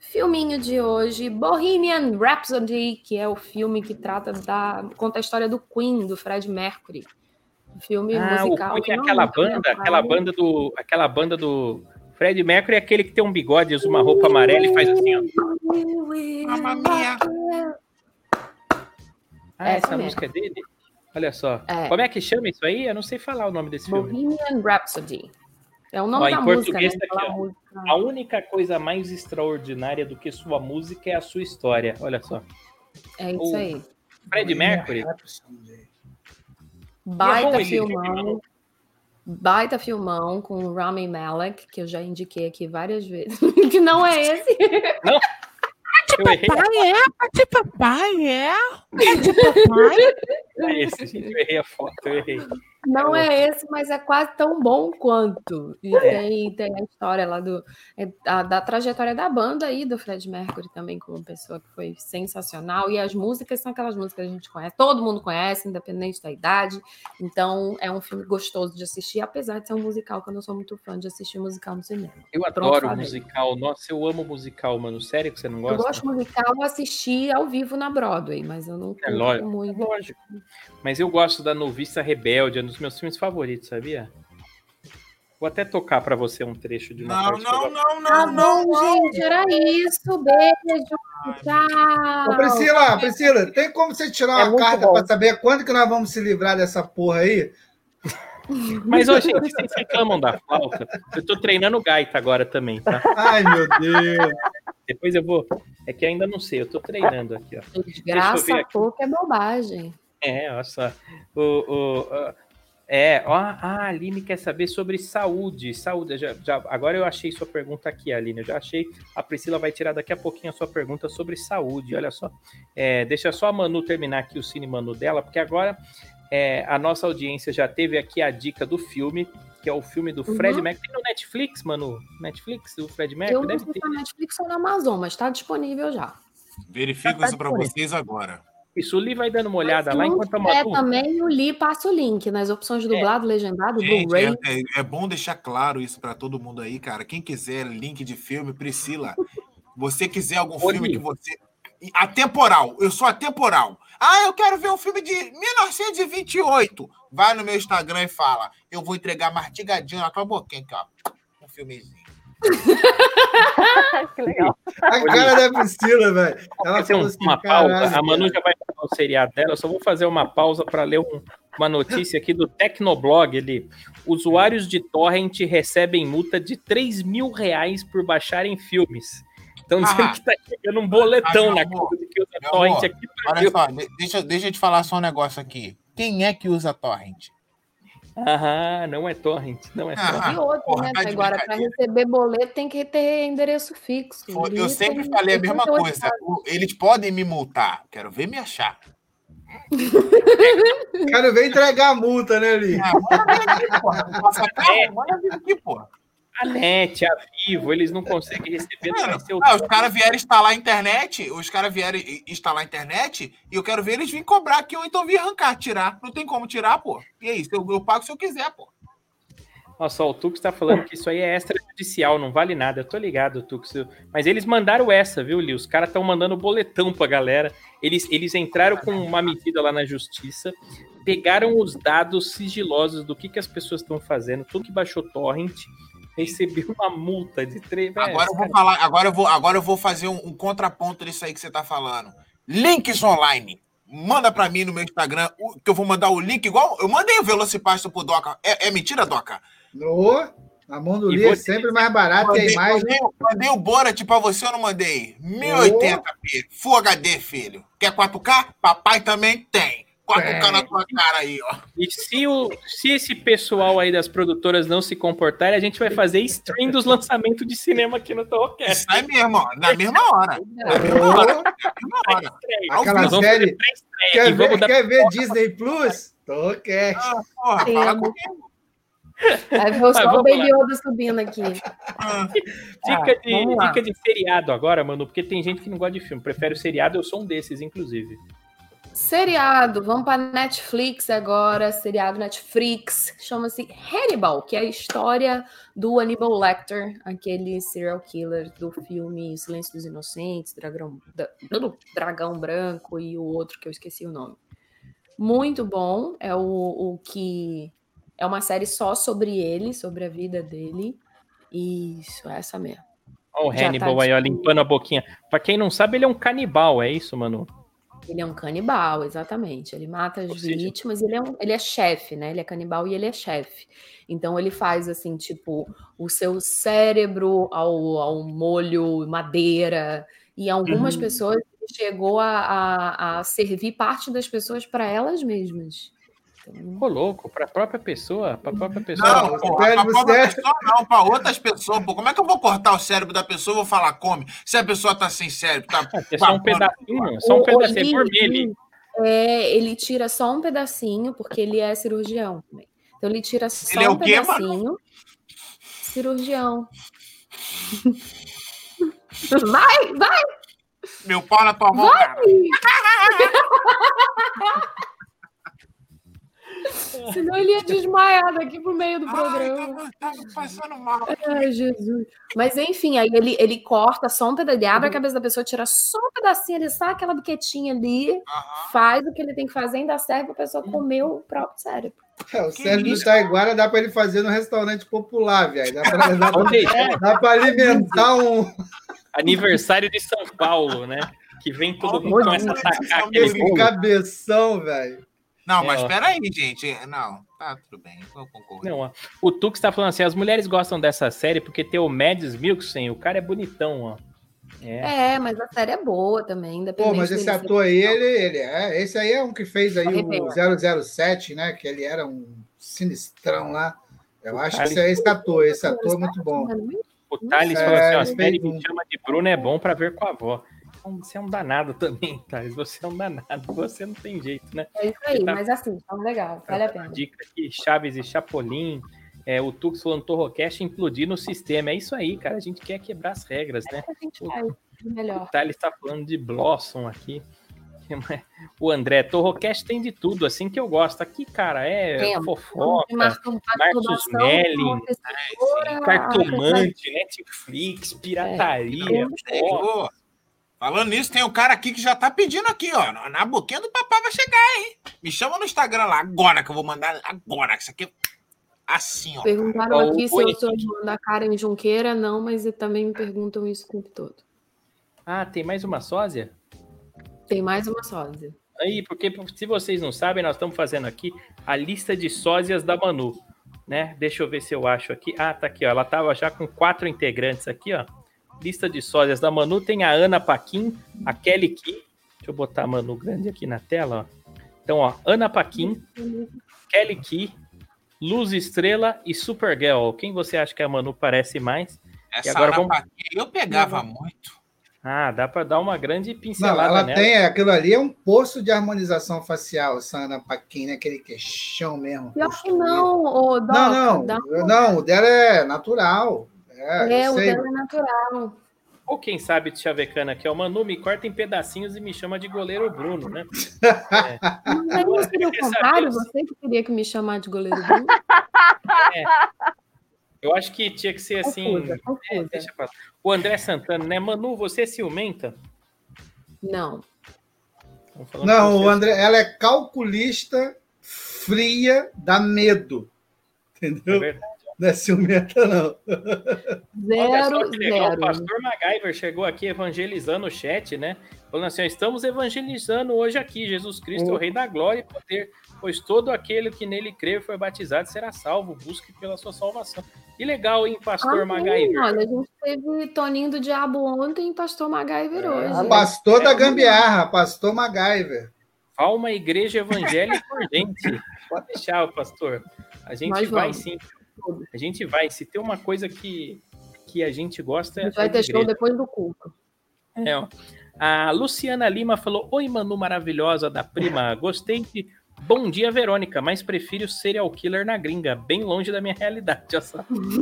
S2: Filminho de hoje, Bohemian Rhapsody, que é o filme que trata da conta a história do Queen, do Fred Mercury. Um filme
S1: Ah, o
S2: musical.
S1: Queen
S2: que
S1: é aquela banda, aquela banda do. Aquela banda do. Fred Mercury é aquele que tem um bigode, usa uma roupa amarela e faz assim, ó.
S4: Mamma mia.
S1: Ah,
S2: É,
S1: essa
S2: essa
S1: música é dele? Olha só.
S2: É.
S1: Como é que chama isso aí? Eu não sei falar o nome desse filme.
S2: Bohemian Rhapsody. É o nome
S1: Ó, em
S2: da música, né?
S1: tá aqui,
S2: Aquela
S1: ó.
S2: música.
S1: A única coisa mais extraordinária do que sua música é a sua história. Olha só.
S2: É isso
S1: o-
S2: aí.
S1: Fred Mercury.
S2: Baita filmão. Baita filmão com o Rami Malek, que eu já indiquei aqui várias vezes. <laughs> que não é esse.
S1: Eu <laughs> errei
S4: Papai é, de papai é. <laughs> É de papai.
S1: a esse, gente. Eu errei a foto, eu errei.
S2: Não é esse, mas é quase tão bom quanto. E tem, tem a história lá do, é, a- da trajetória da banda aí, do Fred Mercury também, como pessoa que foi sensacional. E as músicas são aquelas músicas que a gente conhece, todo mundo conhece, independente da idade. Então é um filme gostoso de assistir, apesar de ser um musical, que eu não sou muito fã de assistir musical no cinema.
S1: Eu
S2: Pronto,
S1: adoro
S2: falei.
S1: musical. Nossa, eu amo musical, mano. Sério que você não
S2: Eu
S1: gosta?
S2: gosto musical assistir ao vivo na Broadway, mas eu não
S1: É lógico.
S2: muito.
S1: Lógico. Mas eu gosto da Noviça Rebelde, é um dos meus filmes favoritos, sabia? Vou até tocar pra você um trecho de uma
S4: Não,
S1: parte
S4: não,
S1: gosto.
S4: não,
S2: Tá
S4: não, não.
S2: gente, era isso. Beijo. Tchau.
S3: Ô, Priscila, Priscila, tem como você tirar
S5: É
S3: uma carta para saber quando que nós vamos se livrar dessa porra aí?
S1: Mas, ô, gente, vocês reclamam da flauta? Eu tô treinando gaita agora também, tá?
S3: Ai, meu Deus.
S1: Depois eu vou. É que ainda não sei, eu tô treinando aqui, ó.
S2: Desgraça que é bobagem.
S1: É, olha só. O, o, ó, é, ó, a Aline quer saber sobre saúde. Saúde. Já, já- agora eu achei sua pergunta aqui, Aline. Eu já achei. A Priscila vai tirar daqui a pouquinho a sua pergunta sobre saúde. Olha só. É, deixa só a Manu terminar aqui o Cine Manu dela, porque agora é, a nossa audiência já teve aqui a dica do filme, que é o filme do Fred
S2: Uhum.
S1: Mercury. Tem no Netflix, Manu? Netflix, do Fred
S2: Eu
S1: Mercury?
S2: não
S1: Deve
S2: sei
S1: ter.
S2: se é Netflix ou na Amazon, mas está disponível já.
S4: Verifico
S2: Tá
S4: isso pra
S2: disponível.
S4: vocês agora.
S1: Isso, o Li vai dando uma
S2: Mas
S1: olhada
S2: se
S1: lá enquanto a
S2: tiver
S1: Manu.
S2: também, o Li passa o link nas opções de dublado, legendado,
S4: Gente,
S2: Blu-ray.
S4: é, é- é bom deixar claro isso pra todo mundo aí, cara. Quem quiser link de filme, Priscila, <laughs> você quiser algum
S1: Ô,
S4: filme
S1: Li.
S4: que você. Atemporal, eu sou atemporal. Ah, eu quero ver um filme de 1928. Vai no meu Instagram e fala. Eu vou entregar mastigadinho na tua boquinha aqui, ó. Um filmezinho. <laughs>
S5: que legal.
S3: A cara da Priscila, velho. Ela falou
S1: um-
S3: assim,
S1: uma pausa.
S3: "Caralho,
S1: A Manu
S3: cara."
S1: já vai falar o seriado dela. Eu só vou fazer uma pausa para ler um- uma notícia aqui do Tecnoblog. Ele, usuários de torrent recebem multa de 3 mil reais por baixarem filmes. Estão dizendo
S4: Ah.
S1: que tá chegando um boletão
S4: Ah,
S1: na conta que usa torrent
S4: amor,
S1: aqui.
S4: Olha só, de- deixa, deixa eu te falar só um negócio aqui. Quem é que usa torrent?
S1: Aham, não é torrent, não é
S4: Ah,
S1: torrent.
S2: E outra,
S4: porra,
S2: né?
S4: tá
S2: Agora, para receber boleto tem que ter endereço fixo.
S4: Foi- Eu
S2: isso
S4: sempre
S2: tem-
S4: falei a mesma
S2: 38
S4: coisa. Eles podem me multar. Quero ver me achar.
S3: Quero ver entregar a multa, né, Li?
S4: Ah, manda vir aqui, porra. Passa carro, manda vir aqui, porra.
S1: A NET, a Vivo, eles não conseguem receber, não
S4: Ah, os caras vieram instalar a internet, os caras vieram instalar a internet e eu quero ver eles virem cobrar aqui ou então vir arrancar, tirar. Não tem como tirar, pô. E aí, eu, eu pago se eu quiser, pô.
S1: Nossa, o Tux tá falando que isso aí é extrajudicial, não vale nada. Eu tô ligado, Tux. Mas eles mandaram essa, viu, Li? Os caras estão mandando boletão pra galera. Eles, eles entraram com uma medida lá na justiça, pegaram os dados sigilosos do que, que as pessoas estão fazendo, tudo que baixou torrent, recebeu uma multa de três.
S4: Agora eu vou falar, agora eu vou, agora eu vou fazer um, um contraponto disso aí que você tá falando. Links online. Manda pra mim no meu Instagram, que eu vou mandar o link igual. Eu mandei o Velocipasto pro Doca. É, é mentira, Doca?
S3: No, a mão do
S1: E
S3: Li é sempre mais barata e a
S4: Mandei,
S3: imagem.
S4: mandei, mandei o Borat pra você ou não mandei? 1080p, Full HD, filho. Quer 4K? Papai também tem. 4K na tua cara aí, ó.
S1: E se, o, se esse pessoal aí das produtoras não se comportarem, a gente vai fazer stream dos lançamentos de cinema aqui no Torrocast.
S4: Sai mesmo, ó. Na mesma hora. Na mesma hora. Na mesma hora.
S3: Aquela série- Quer ver, quer ver Disney Plus? Quieto.
S4: Ah, porra,
S2: Sim,
S4: fala
S2: amor.
S4: comigo.
S2: Aí foi só o Baby Yoda subindo aqui.
S4: Ah,
S1: Dica, de,
S2: vamos lá.
S1: dica de seriado agora, mano, porque tem gente que não gosta de filme, prefere o seriado, eu sou um desses, inclusive.
S2: Seriado, vamos para Netflix agora, seriado Netflix, chama-se Hannibal, que é a história do Hannibal Lecter, aquele serial killer do filme Silêncio dos Inocentes, Dragão, Dragão Branco e o outro que eu esqueci o nome. Muito bom, é o, o que é uma série só sobre ele, sobre a vida dele. Isso, é essa mesmo.
S1: Ó, o
S2: tá
S1: Hannibal aí, ó, limpando a boquinha. Pra quem não sabe, ele é um canibal, é isso, mano?
S2: Ele é um canibal, exatamente. Ele mata as
S1: seja-
S2: vítimas, ele é, um, ele é chefe, né? Ele é canibal e ele é chefe. Então ele faz assim, tipo, o seu cérebro ao, ao molho madeira. E algumas
S1: Uhum.
S2: pessoas chegou a, a, a servir parte das pessoas para elas mesmas. Então,
S1: Pô, louco, pra própria pessoa, pra própria pessoa.
S4: Não, pô, pra
S3: cérebro
S4: própria
S3: certo.
S4: pessoa não, pra outras pessoas, pô. Como é que eu vou cortar o cérebro da pessoa e vou falar come? Se a pessoa tá sem cérebro, tá.
S1: Ah, é só um pedacinho, só um
S2: o-
S1: pedacinho por milho.
S2: É, ele tira só um pedacinho, porque ele é cirurgião também. Então ele tira só
S4: é
S2: um
S4: quê, mano?
S2: pedacinho. Cirurgião. <laughs> Vai, vai!
S4: Meu pau na tua mão, cara. <laughs> <laughs>
S2: Senão ele ia desmaiar daqui pro meio do
S4: Ai,
S2: programa.
S4: tava, tava passando mal.
S2: Ai, Jesus. Mas enfim, aí ele, ele corta só um pedaço, ele abre a cabeça da pessoa, tira só um pedacinho, ele sai aquela biquetinha ali,
S4: Aham.
S2: faz o que ele tem que fazer, ainda serve pra pessoa comer o próprio cérebro.
S3: É, o
S4: Que
S3: Sérgio do? Taiguara dá pra ele fazer no restaurante popular, velho. Dá pra alimentar um.
S1: aniversário de São Paulo, né? Que vem todo mundo
S2: Olha,
S1: começa a atacar aquele
S3: cabeção, velho.
S4: Não,
S1: É,
S4: mas
S1: ó.
S4: peraí, gente. Não, tá tudo bem. Eu concordo.
S1: Não, ó. O Tux tá falando assim: as mulheres gostam dessa série porque tem o Mads Mikkelsen, o cara é bonitão, ó. É.
S2: É, mas a série é boa também,
S3: Pô, mas esse ator aí, ele, ele é. Esse aí é um que fez aí o 007, né? Que ele era um sinistrão lá. Eu
S1: O
S3: acho
S1: cara-
S3: que esse é esse ator. Esse ator é muito bom.
S1: O Thales
S3: É,
S1: falou assim: ó, a série me
S3: um-
S1: chama de Bruno é bom pra ver com a avó. Então, Você é um danado também, <laughs> Thales. Você é um danado. Você não tem jeito, né?
S2: É isso aí,
S1: Tá-
S2: mas assim, tá legal, vale a pena.
S1: Dica aqui: Chaves e Chapolin. É, o Tux falando Torrocast implodir no sistema. É isso aí, cara. A gente quer quebrar as regras, né?
S2: A gente faz o melhor.
S1: O Thales tá falando de Blossom aqui. O André, Torrocast tem de tudo, assim que eu gosto. Aqui, cara, é fofoca, Marcos Melling, cartomante, Netflix, pirataria.
S2: É.
S4: falando nisso, tem um cara aqui que já tá pedindo aqui, ó. Na- boquinha do papai vai chegar, hein? Me chama no Instagram lá agora, que eu vou mandar agora. que Isso aqui é assim, ó.
S2: Perguntaram
S1: o
S2: aqui se eu sou irmã da Karen Junqueira, não, mas também me perguntam isso o tempo todo.
S1: Ah, tem mais uma sósia?
S2: Tem mais uma sósia.
S1: Aí, porque se vocês não sabem, nós estamos fazendo aqui a lista de sósias da Manu, né? Deixa eu ver se eu acho aqui. Ah, tá aqui, ó. Ela tava já com quatro integrantes aqui, ó. Lista de sósias da Manu tem a Ana Paquim, a Kelly Ki. Deixa eu botar a Manu grande aqui na tela, ó. Então, ó, Ana Paquim, Kelly Ki, Luz Estrela e Supergirl. Quem você acha que a Manu parece mais?
S4: Essa
S1: agora
S4: Ana
S1: vamos-
S4: Paquim eu pegava muito.
S1: Ah, dá pra dar uma grande
S3: Não,
S1: pincelada
S3: ela
S1: nela.
S3: tem, aquilo ali é um poço de harmonização facial, essa Ana Paquim, né? Aquele queixão mesmo.
S2: Pior que não, ô, Doca,
S3: Não, não, não, o dela é natural. É,
S2: É, o
S3: sei.
S2: dela é natural.
S1: Ou quem sabe de chavecana que é o Manu, me corta em pedacinhos e me chama de goleiro Bruno, né? <laughs>
S2: Mas aí não seria o contrário? Você que queria que me chamar de goleiro Bruno?
S1: Eu acho que tinha que ser assim.
S2: Confusa,
S1: É,
S2: confusa.
S1: deixa pra... O André Santana, né? Manu, você é ciumenta?
S2: Não.
S3: Não, o. André, ela é calculista fria, dá medo.
S1: É
S3: Entendeu?
S1: verdade.
S3: Não é ciumenta, não.
S1: Olha só
S2: Zero,
S1: que legal, o
S2: zero.
S1: pastor MacGyver chegou aqui evangelizando o chat, né? Falando assim: ó, estamos evangelizando hoje aqui. Jesus Cristo é o Rei da Glória e poder, pois todo aquele que nele crê e foi batizado será salvo. Busque pela sua salvação. Que legal, hein, pastor
S2: Amém,
S1: MacGyver?
S2: olha, a gente teve Toninho do Diabo ontem e Pastor MacGyver hoje.
S3: Pastor
S1: É,
S3: da gambiarra, pastor MacGyver.
S1: Há uma igreja evangélica urgente. Pode deixar, pastor. A gente
S2: Nós
S1: vai
S2: vamos.
S1: sim. A gente vai. Se tem uma coisa que, que a gente gosta
S2: A gente vai
S1: é de
S2: ter show depois do culto.
S1: É, ó. A Luciana Lima falou: Oi, Manu maravilhosa da prima. <laughs> Gostei de. Bom dia, Verônica, mas prefiro serial killer na gringa, bem longe da minha realidade. Olha só.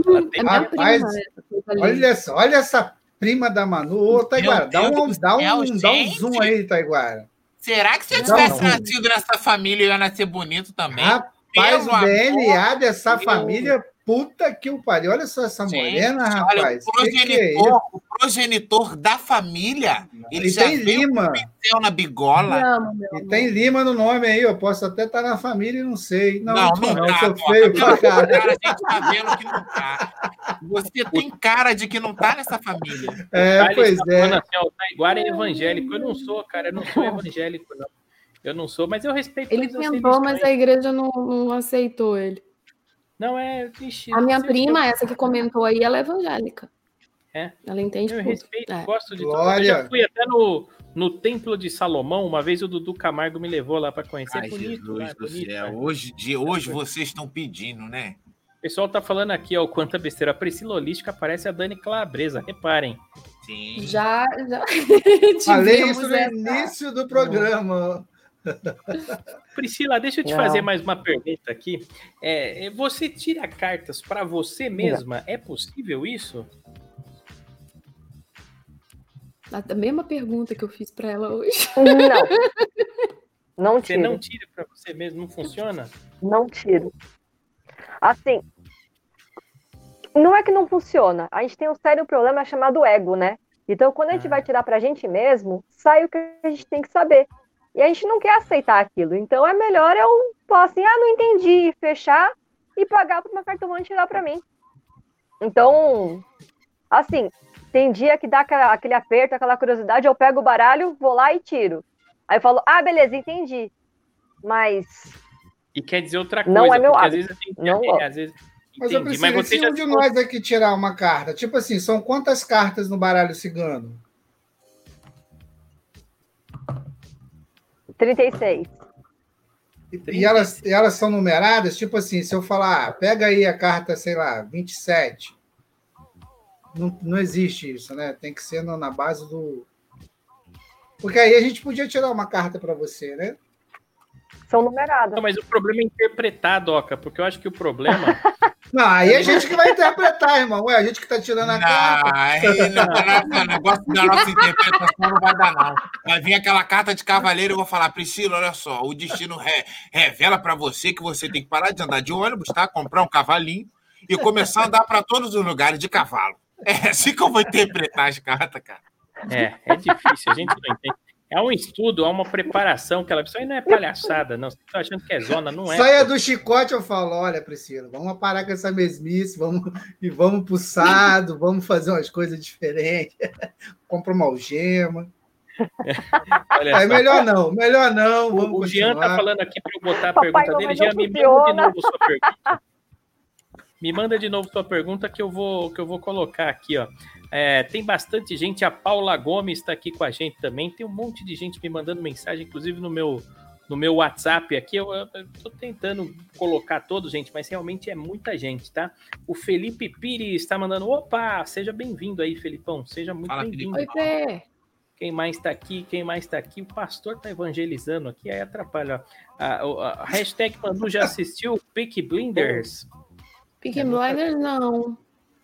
S1: Ela tem
S2: É
S3: Rapaz,
S2: né? essa coisa ali.
S3: Olha, só, olha essa prima da Manu. Ô, Taiguara, dá um, dá, um,
S4: céu,
S3: dá um zoom aí, Taiguara.
S4: Será que se eu
S3: Não,
S4: tivesse
S3: não.
S4: nascido nessa família, eu ia nascer bonito também?
S3: Rapaz,
S4: Pelo
S3: o DNA dessa
S4: Deus.
S3: família, puta que o pariu. Olha só essa
S4: Gente,
S3: morena,
S4: olha,
S3: rapaz.
S4: o
S3: Que que é
S4: progenitor, o progenitor da família, ele
S3: E
S4: já
S3: tem
S4: veio
S3: Lima.
S4: com pincel na bigola.
S2: Meu
S3: E tem Lima no nome aí. Eu posso até estar na família e não sei. Não,
S4: Não,
S3: não,
S4: não,
S3: não,
S4: tá,
S3: sou
S4: Doca.
S3: feio caralho.
S4: contrário, a gente tá vendo que não tá. Você tem cara de que não tá nessa família.
S3: É, pois
S1: tá
S3: é.
S1: assim, o Taiguara é evangélico. Eu não sou, cara, eu não sou evangélico, não. Eu não sou, mas eu respeito
S2: Ele tentou, mas a igreja não, não aceitou ele.
S1: Não, é. Ixi,
S2: A minha
S1: eu-
S2: prima, essa que comentou aí, ela é evangélica.
S1: É?
S2: Ela entende
S1: Eu
S2: tudo.
S1: respeito,
S2: É.
S1: gosto de tudo. Eu
S3: Glória.
S1: já fui até no, no Templo de Salomão. Uma vez o Dudu Camargo me levou lá para conhecer.
S4: Ai,
S1: é bonito, lá,
S4: Jesus
S1: é
S4: do
S1: bonito,
S4: céu.
S1: né?
S4: Hoje, de, hoje vocês estão pedindo, né?
S1: O pessoal tá falando aqui, ó, o quanta besteira. A Priscila Holística parece a Dani Calabresa. Reparem.
S4: Sim.
S2: Já, já. <laughs>
S3: Falei isso no
S2: essa-
S3: início do programa. <laughs>
S1: Priscila, deixa eu te
S5: Não.
S1: fazer mais uma pergunta aqui. É, é, você tira cartas para você mesma? É possível isso?
S2: A mesma pergunta que eu fiz pra ela hoje.
S5: Não. <laughs> Não
S1: Você
S5: tiro.
S1: não tira para você mesmo? Não funciona?
S5: Não tiro. Assim, não é que não funciona. A gente tem um sério problema chamado ego, né? Então, quando a gente
S1: Ah.
S5: vai tirar pra gente mesmo, sai o que a gente tem que saber. E a gente não quer aceitar aquilo. Então, é melhor eu falar assim, ah, não entendi, fechar e pagar para uma cartomante tirar pra mim. Então, assim, tem dia que dá aquela- aquele aperto, aquela curiosidade, eu pego o baralho, vou lá e tiro. Aí eu falo, ah, beleza, entendi. Mas
S1: E quer dizer outra
S5: Não
S1: coisa,
S5: é meu
S1: porque às
S5: hábito.
S1: vezes eu
S5: Não
S1: é, às vezes
S3: Mas eu
S1: entendi,
S3: preciso,
S1: mas você
S3: se
S1: já
S3: um de nós aqui tirar uma carta, tipo assim, são quantas cartas no baralho cigano?
S5: 36.
S3: E, elas, e elas são numeradas, tipo assim, se eu falar, ah, pega aí a carta, sei lá, 27. Não, não existe isso, né? Tem que ser na base do. Porque aí a gente podia tirar uma carta para você, né?
S5: São numeradas.
S1: Não, mas o problema é interpretar, Doca, porque eu acho que o problema. <laughs>
S3: Não, aí a gente que vai interpretar, irmão. Ué, a gente que tá tirando a carta.
S4: Não, o negócio da nossa interpretação não vai dar, não. Vai vir aquela carta de cavaleiro e eu vou falar, Priscila, olha só, o destino re- revela pra você que você tem que parar de andar de ônibus, tá? Comprar um cavalinho e começar a andar pra todos os lugares de cavalo. É assim que eu vou interpretar as cartas, cara.
S1: É, é difícil, a gente não entende. É um estudo, é uma preparação que ela. Isso aí não é palhaçada, não. Você tá achando que é zona, não é.
S3: Saia do chicote, eu falo, olha, Priscila, vamos parar com essa mesmice, vamos e vamos pro sado, vamos fazer umas coisas diferentes. <laughs> Compra uma algema. <laughs>
S1: Olha
S3: É
S1: só.
S3: melhor não, melhor não. Vamos
S1: O, o Jean tá falando aqui para eu botar a
S5: Papai
S1: pergunta dele. Jean, me manda de
S5: funciona.
S1: novo sua pergunta. Me manda de novo sua pergunta que eu vou, que eu vou colocar aqui, ó. É, tem bastante gente. A Paula Gomes está aqui com a gente também. Tem um monte de gente me mandando mensagem, inclusive no meu, no meu WhatsApp aqui. Eu, tô tentando colocar todos, gente, mas realmente é muita gente, tá? O Felipe Pires está mandando. Opa, seja bem-vindo aí, Felipão. Seja muito bem-vindo.
S2: Oi, Pé.
S1: Quem mais está aqui? Quem mais está aqui? O pastor está evangelizando aqui, aí atrapalha. A, a, a hashtag Manu já assistiu Peak Blinders?
S2: Peaky Blinders, não.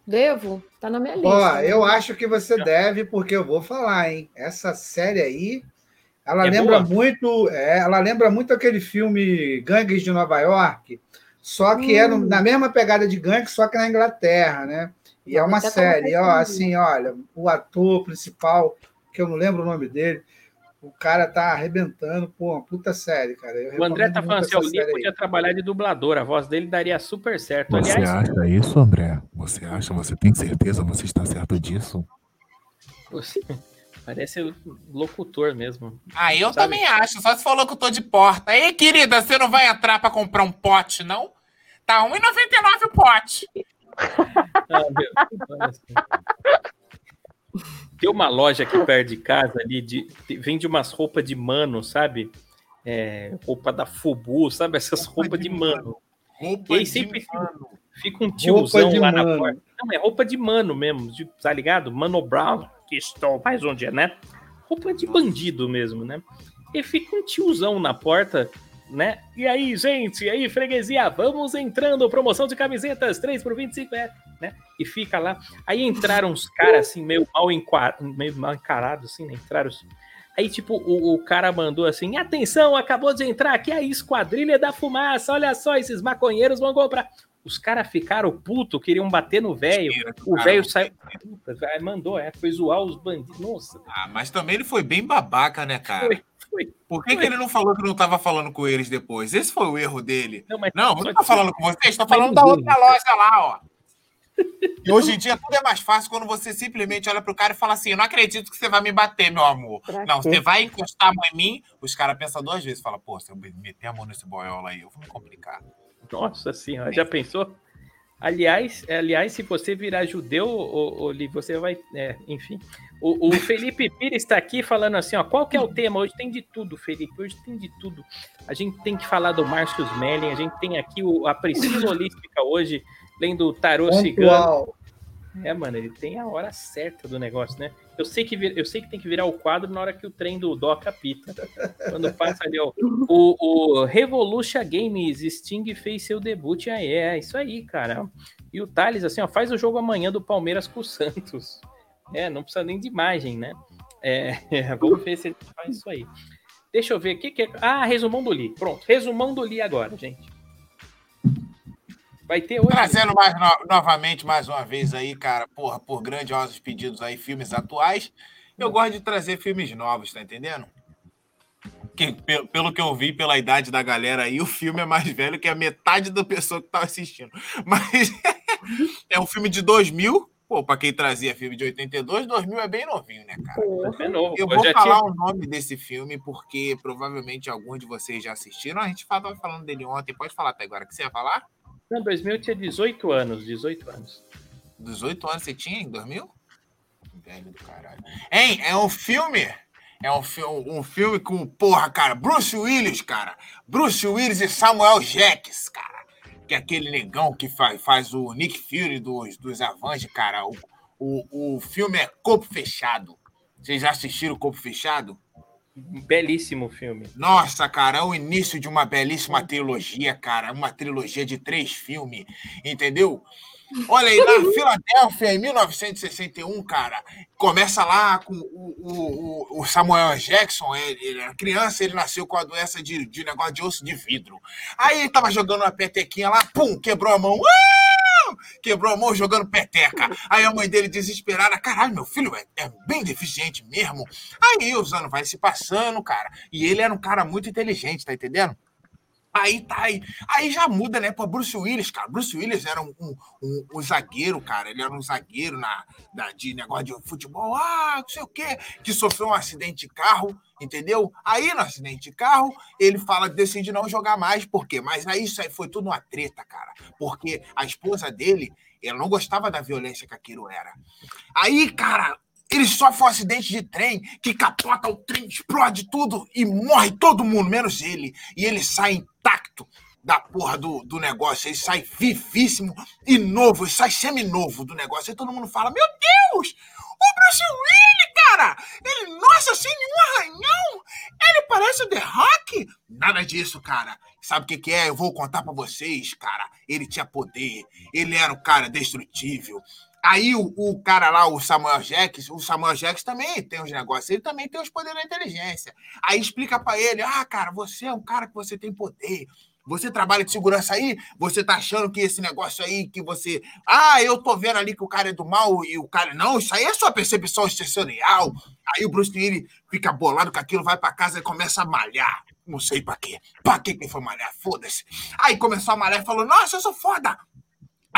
S2: Devo? Tá na minha lista.
S3: Ó, eu acho que você deve, porque eu vou falar, hein? Essa série aí, ela
S1: É
S3: lembra
S1: boa?
S3: muito, é, ela lembra muito aquele filme Gangues de Nova York, só que é no-
S2: Hum.
S3: na mesma pegada de Gangues, só que na Inglaterra, né? E é uma
S2: até
S3: série, ó, assim, olha, o ator principal, que eu não lembro o nome dele, o cara tá arrebentando, pô, uma puta série, cara. Eu
S1: O André tá falando assim: o
S3: aí.
S1: podia trabalhar de dublador, a voz dele daria super certo.
S6: Você
S1: Aliás,
S6: acha isso, André? Você acha? Você tem certeza? Você está certo disso?
S1: você- <laughs> parece locutor mesmo.
S4: Ah, eu
S1: Sabe?
S4: também acho. Só se falou que eu tô de porta. Ei, querida, você não vai entrar pra comprar um pote, não? Tá R$1,99 o pote. <laughs>
S1: Ah, meu. Tem uma loja aqui perto de casa ali, de, de- vende umas roupas de mano, sabe? É, roupa da Fubu, sabe? Essas roupas de mano.
S4: Roupa
S1: E aí
S4: de
S1: sempre
S4: mano.
S1: Fica um tiozão
S3: de
S1: lá na
S3: mano.
S1: porta. Não, é roupa de mano mesmo, de- tá ligado? Mano Brown, que estou mais um dia, né? Roupa de bandido mesmo, né? E fica um tiozão na porta, né? E aí, gente, e aí, freguesia, vamos entrando, promoção de camisetas, 3 por 25, é, né? E fica lá. Aí entraram uns caras assim, meio mal, enqua- meio mal encarados, assim, né? Entraram. os- Aí, tipo, o, o cara mandou assim: atenção, acabou de entrar aqui a Esquadrilha da Fumaça, olha só, esses maconheiros vão comprar. Os caras ficaram puto, queriam bater no velho. O velho saiu. Puta, mandou, é, foi zoar os bandidos. Nossa,
S4: Ah, mas também ele foi bem babaca, né, cara?
S1: foi, foi.
S4: Por que, que ele não falou que não tava falando com eles depois? Esse foi o erro dele.
S1: Não, mas
S4: Não, não falando com vocês,
S1: Mas
S4: falando da outra loja lá, ó. E hoje em dia tudo é mais fácil quando você simplesmente olha pro cara e fala assim: Eu não acredito que você vai me bater, meu amor.
S5: Pra
S4: Não,
S5: quê?
S4: você vai encostar a mão em mim, os caras pensam duas vezes, fala, pô, se eu meter a mão nesse boiola aí, eu vou me complicar.
S1: Nossa senhora, já pensou? Aliás, aliás, se você virar judeu, ô, ô, Li, você vai. é, enfim. O, o Felipe <laughs> Pires está aqui falando assim: ó, qual que é o tema? Hoje tem de tudo, Felipe. Hoje tem de tudo. A gente tem que falar do Márcio Smelling, a gente tem aqui o- a <laughs> Priscila Holística hoje, lendo o Tarô Cigano. É, mano, ele tem a hora certa do negócio, né? Eu sei que, vir- eu sei que tem que virar o quadro na hora que o trem do Doca apita. Quando passa ali, ó. O, o Revolution Games, Sting fez seu debut. Aí, é isso aí, cara. E o Thales, assim, ó, faz o jogo amanhã do Palmeiras com o Santos. É, não precisa nem de imagem, né? É, vamos ver se ele faz isso aí. Deixa eu ver o que, que é. Ah, resumão do Li. Pronto, resumão do Li agora, gente. Vai ter hoje.
S4: Trazendo mais no- novamente, mais uma vez aí, cara, porra, por grandiosos pedidos aí, filmes atuais. Eu gosto de trazer filmes novos, tá entendendo? Que, pe- pelo que eu vi, pela idade da galera aí, o filme é mais velho que a metade da pessoa que tava assistindo. Mas <laughs> é um filme de 2000. Pô, pra quem trazia filme de 82, 2000 é bem novinho, né, cara?
S1: É novo.
S4: Eu vou
S1: já
S4: falar
S1: tinha-
S4: o nome desse filme porque provavelmente alguns de vocês já assistiram. A gente estava falando dele ontem. Pode falar até agora. O que você ia falar?
S1: Não, 2000 eu tinha 18 anos, 18 anos.
S4: 18 anos você tinha em 2000? Velho do caralho. Hein? É um filme. É um, fi um filme com, porra, cara, Bruce Willis, cara. Bruce Willis e Samuel Jackson, cara. Que é aquele negão que faz, faz o Nick Fury dos, dos Avengers, cara. O, o, o filme é Corpo Fechado. Vocês já assistiram Corpo Fechado?
S1: Belíssimo filme.
S4: Nossa, cara, é o início de uma belíssima trilogia, cara. Uma trilogia de três filmes, entendeu? Olha aí, na <laughs> Filadélfia, em 1961, cara, começa lá com o, o, o- o Samuel Jackson, ele, ele era criança, ele nasceu com a doença de, de negócio de osso de vidro. Aí ele tava jogando uma petequinha lá, pum, quebrou a mão. Ah! Quebrou a mão jogando peteca. Aí a mãe dele desesperada, caralho, meu filho é, é bem deficiente mesmo. Aí os anos vai se passando, cara. E ele era um cara muito inteligente, tá entendendo? Aí tá aí. Aí já muda, né? Pô, Bruce Willis, cara. Bruce Willis era um, um, um- um zagueiro, cara. Ele era um zagueiro na, na- de negócio de futebol. Ah, não sei o quê. Que sofreu um acidente de carro, entendeu? Aí, no acidente de carro, ele fala decide não jogar mais. Por quê? Mas aí isso aí foi tudo uma treta, cara. Porque a esposa dele, ela não gostava da violência que aquilo era. Aí, cara, ele sofre um acidente de trem que capota o trem, explode tudo e morre todo mundo, menos ele. E ele sai intacto da porra do, do negócio. Ele sai vivíssimo e novo, ele sai seminovo do negócio. E todo mundo fala: Meu Deus! O Bruce Willis, cara! Ele, nossa, sem nenhum arranhão! Ele parece o The Rock! Nada disso, cara. Sabe o que, que é? Eu vou contar pra vocês, cara. Ele tinha poder, ele era um cara destrutível. Aí o, o cara lá, o Samuel Jackson, o Samuel Jackson também tem os negócios, ele também tem os poderes da inteligência. Aí explica pra ele: ah, cara, você é um cara que você tem poder. Você trabalha de segurança aí, você tá achando que esse negócio aí que você. Ah, eu tô vendo ali que o cara é do mal e o cara. Não, isso aí é sua percepção sensorial. Aí o Bruce Willis fica bolado com aquilo, vai pra casa e começa a malhar. Não sei pra quê. Pra que que foi malhar? Foda-se. Aí começou a malhar e falou: Nossa, eu sou foda.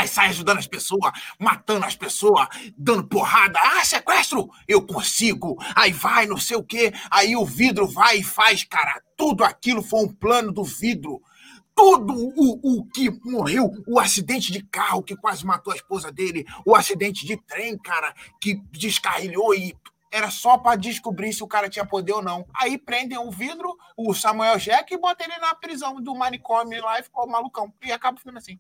S4: Aí sai ajudando as pessoas, matando as pessoas, dando porrada. Ah, sequestro! Eu consigo. Aí vai, não sei o quê. Aí o vidro vai e faz, cara. Tudo aquilo foi um plano do vidro. Tudo o, o que morreu, o acidente de carro que quase matou a esposa dele, o acidente de trem, cara, que descarrilhou e era só pra descobrir se o cara tinha poder ou não. Aí prendem o vidro, o Samuel Jack, e botam ele na prisão do manicômio lá e ficou malucão. E acaba ficando assim.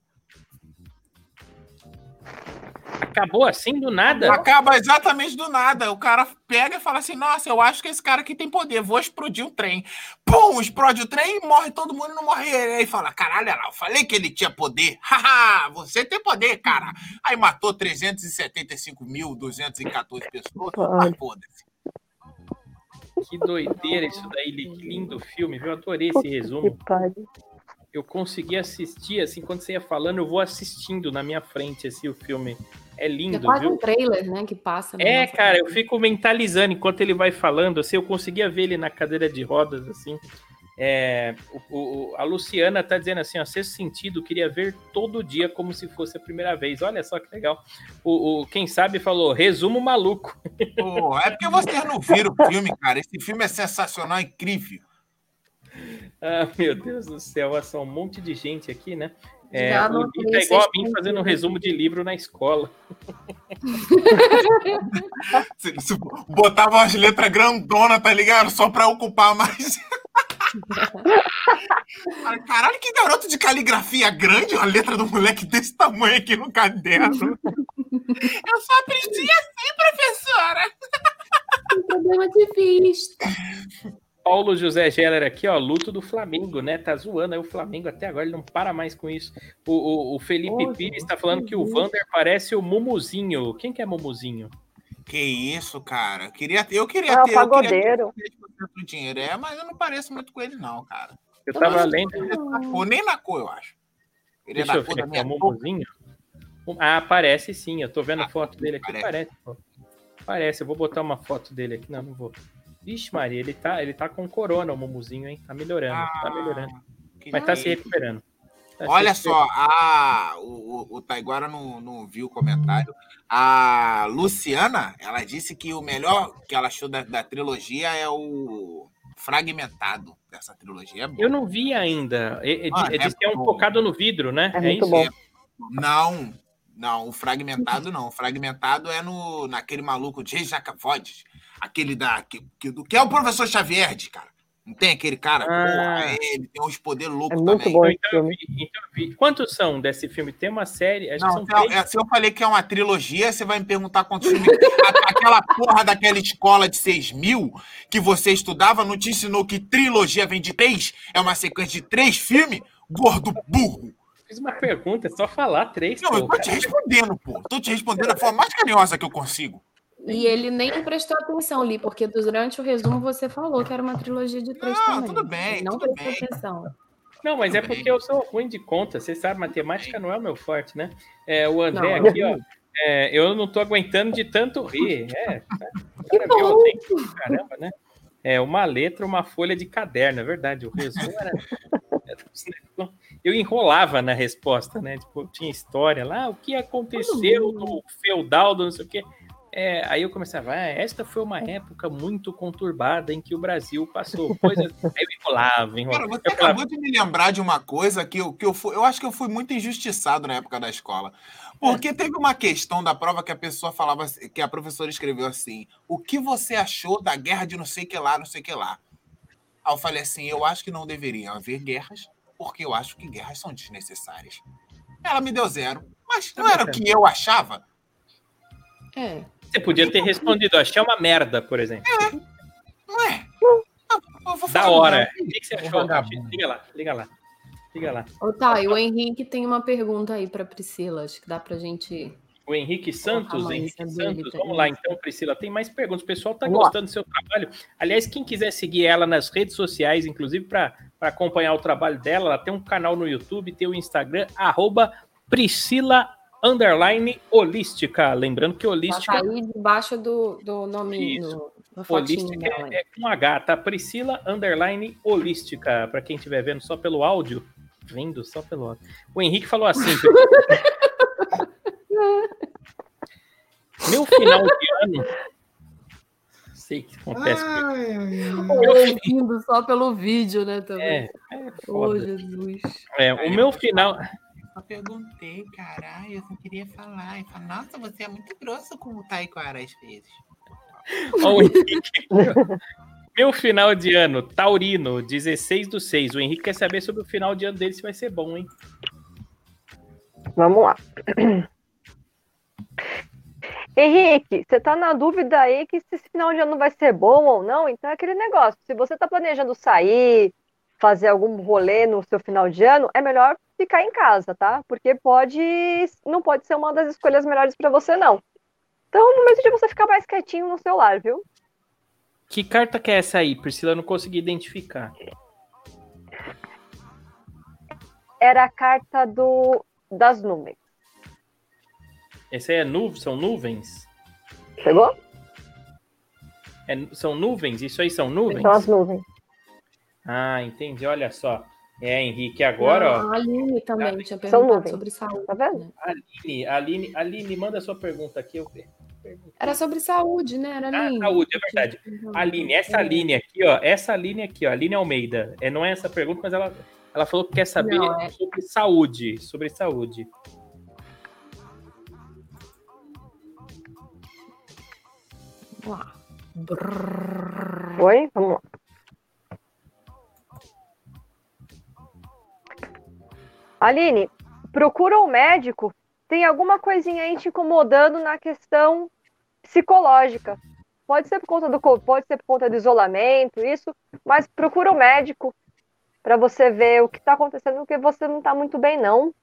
S1: Acabou assim do nada?
S4: Acaba exatamente do nada. O cara pega e fala assim: Nossa, eu acho que esse cara aqui tem poder, vou explodir um trem. Pum, explode o trem e morre todo mundo e não morre ele. Aí fala: Caralho, lá, eu falei que ele tinha poder. <laughs> Haha, você tem poder, cara. Aí matou 375.214 pessoas. Mas foda-se.
S1: Que doideira isso daí, que lindo filme, viu? Eu adorei esse resumo. Eu consegui assistir, assim, quando você ia falando, eu vou assistindo na minha frente, assim, o filme. É
S2: É
S1: lindo,
S2: quase
S1: viu?
S2: um trailer, né? Que passa.
S1: É, cara, eu fico mentalizando enquanto ele vai falando, assim, eu conseguia ver ele na cadeira de rodas, assim. É, o- o- a Luciana tá dizendo assim, ó, sexto sentido, queria ver todo dia como se fosse a primeira vez. Olha só que legal. O, o- quem sabe falou, resumo maluco.
S4: Pô, é porque vocês não viram o filme, cara. Esse filme é sensacional, incrível.
S1: Ah, <laughs> meu Deus do céu, olha só um monte de gente aqui, né? É,
S2: Já
S1: o
S2: anotei
S1: Lito é igual a mim fazendo um resumo de livro na escola. <laughs>
S4: Se, se botava umas letras grandonas, tá ligado? Só pra ocupar mais. <laughs> Ai, Caralho, que garoto de caligrafia grande, uma letra do moleque desse tamanho aqui no caderno. Eu só aprendi assim, professora.
S2: Tem problema de vista.
S1: Paulo José Geller aqui, ó, luto do Flamengo, né? Tá zoando aí o Flamengo até agora, ele não para mais com isso. O, o- o Felipe
S2: Poxa,
S1: Pires tá falando que o
S2: que
S1: Vander parece o Mumuzinho. Quem que é Mumuzinho?
S4: Que isso, cara. Queria, eu queria
S5: É o
S4: ter. Eu queria ter
S5: pagodeiro.
S4: 10% do dinheiro. É, mas eu não pareço muito com ele, não, cara.
S1: Eu tava lendo.
S4: Ele é cor, nem na cor, eu acho. Ele
S1: Deixa
S4: é
S1: eu
S4: da cor
S1: ver
S4: da
S1: aqui, é o. Mumuzinho. Ah, parece sim, eu tô vendo a foto dele aqui,
S4: parece.
S1: parece. pô. Parece, eu vou botar uma foto dele aqui. Não, não vou. Vixe, Maria, ele tá, ele tá com corona, o Mumuzinho, hein? Tá melhorando, tá melhorando.
S4: Que
S1: Mas tá se recuperando. Tá se
S4: Olha
S1: recuperando.
S4: só, a, o, o, Taiguara não, não viu o comentário. A Luciana, ela disse que o melhor que ela achou da, da trilogia é o fragmentado dessa trilogia. É bom.
S1: Eu não vi ainda.
S4: Ah,
S1: Ele
S4: é
S1: disse que é um focado no vidro, né?
S5: É muito
S1: isso?
S5: bom.
S4: Não, não, o fragmentado não. O fragmentado é no, naquele maluco Jay Jacavodes, aquele da. Que, que, do- que é o professor Xavier, cara. Não tem aquele cara?
S1: Ah.
S4: Porra, ele tem uns poderes
S5: É
S4: loucos
S5: muito
S4: também.
S5: bom esse
S1: Então eu,
S5: filme.
S1: vi, então. Quantos são desse filme? Tem uma série, acho que
S4: Não,
S1: são três.
S4: é, se eu falei que é uma trilogia, você vai me perguntar quantos filmes. <laughs> A- Aquela porra daquela escola de 6 mil que você estudava não te ensinou que trilogia vem de três? É uma sequência de três filmes? Gordo burro.
S1: Fiz uma pergunta, é só falar três.
S4: Não, eu tô te respondendo, pô. Tô te respondendo da forma mais carinhosa que eu consigo.
S2: E ele nem prestou atenção ali, porque durante o resumo você falou que era uma trilogia de três
S4: Não,
S2: também.
S4: tudo bem,
S2: Ele não
S4: tudo
S2: prestou
S4: bem.
S2: atenção.
S1: Não, mas é porque eu sou ruim de conta. Você sabe, matemática não é o meu forte, né? É, o André
S2: Não,
S1: aqui, ó. é, eu não tô aguentando de tanto rir. É, <laughs>
S2: Que
S1: cara
S2: bom.
S1: violento, caramba, né? É uma letra, uma folha de caderno, é verdade. O resumo era, Eu enrolava na resposta, né? Tipo, tinha história lá, o que aconteceu no feudal não sei o quê. É, aí eu começava, ah, esta foi uma época muito conturbada em que o Brasil passou coisas. <laughs> aí eu enrolava, enrolava.
S4: Cara, você
S1: Eu falava,
S4: acabou de me lembrar de uma coisa que eu, que eu fui. Eu acho que eu fui muito injustiçado na época da escola. Porque teve uma questão da prova que a pessoa falava, assim- que a professora escreveu assim: o que você achou da guerra de não sei que lá, não sei que lá? Aí eu falei assim: eu acho que não deveriam haver guerras, porque eu acho que guerras são desnecessárias. Ela me deu zero. Mas não era o que eu achava?
S2: É.
S1: Você podia ter respondido, achei uma merda, por exemplo.
S4: Não é? Vou
S1: Da hora. O que, que você achou? Liga lá, liga lá. Liga lá.
S2: Ô, tá, e o Henrique tem uma pergunta aí pra Priscila. Acho que dá pra gente.
S1: O Henrique Santos,
S2: mais
S1: Henrique Santos, vamos lá então, Priscila. Tem mais perguntas. O pessoal está gostando do seu trabalho. Aliás, quem quiser seguir ela nas redes sociais, inclusive para acompanhar o trabalho dela, ela tem um canal no YouTube, tem o Instagram, arroba Priscila underline holística. Lembrando que holística,
S2: tá aí debaixo do, do nome.
S1: Isso.
S2: No,
S1: holística é, é com H, tá? Priscila underline holística. Para quem estiver vendo só pelo áudio, vendo só pelo áudio. O Henrique falou assim. <laughs> Meu final de ano. Sei que acontece. com
S3: Ai,
S2: Ouvindo só pelo vídeo, né? Também.
S1: É, é
S2: Ô,
S1: foda.
S2: Jesus.
S1: É, o meu final.
S4: Eu perguntei, caralho, eu não queria falar. E falei, nossa, você é muito grosso com o Taekwondo às vezes. <laughs>
S1: Ó, o Henrique. Meu final de ano, Taurino, 16 do 6. O Henrique quer saber sobre o final de ano dele se vai ser bom, hein?
S5: Vamos lá. Henrique, você tá na dúvida aí que se esse final de ano vai ser bom ou não? Então é aquele negócio. Se você tá planejando sair, fazer algum rolê no seu final de ano, é melhor ficar em casa, tá? Porque pode, não pode ser uma das escolhas melhores pra você, não. Então, no momento de você ficar mais quietinho no seu lar, viu?
S1: Que carta que é essa aí, Priscila? Eu não consegui identificar.
S5: Era a carta do das nuvens.
S1: Essa aí é nu são nuvens?
S5: Pegou?
S1: É- são nuvens? Isso aí são nuvens?
S5: São as nuvens.
S1: Ah, entendi. Olha só. É, Henrique, agora, ó.
S2: A Aline também tinha
S5: São
S2: perguntado sobre saúde.
S5: Tá vendo?
S2: né?
S1: Aline, Aline, Aline, manda a sua pergunta aqui. Eu.
S2: Era sobre saúde, né? Era
S1: Ah,
S2: Aline.
S1: saúde, é verdade. Aline, essa Aline aqui, ó, essa Aline aqui, ó, Aline Almeida. É, não é essa pergunta, mas ela, ela falou que quer saber
S2: Não, é-
S1: sobre saúde, sobre saúde.
S2: Vamos lá.
S5: Oi? Vamos lá. Aline, procura um médico. Tem alguma coisinha aí te incomodando na questão psicológica. Pode ser por conta do pode ser por conta do isolamento, isso, mas procura um médico para você ver o que está acontecendo, porque você não está muito bem, não.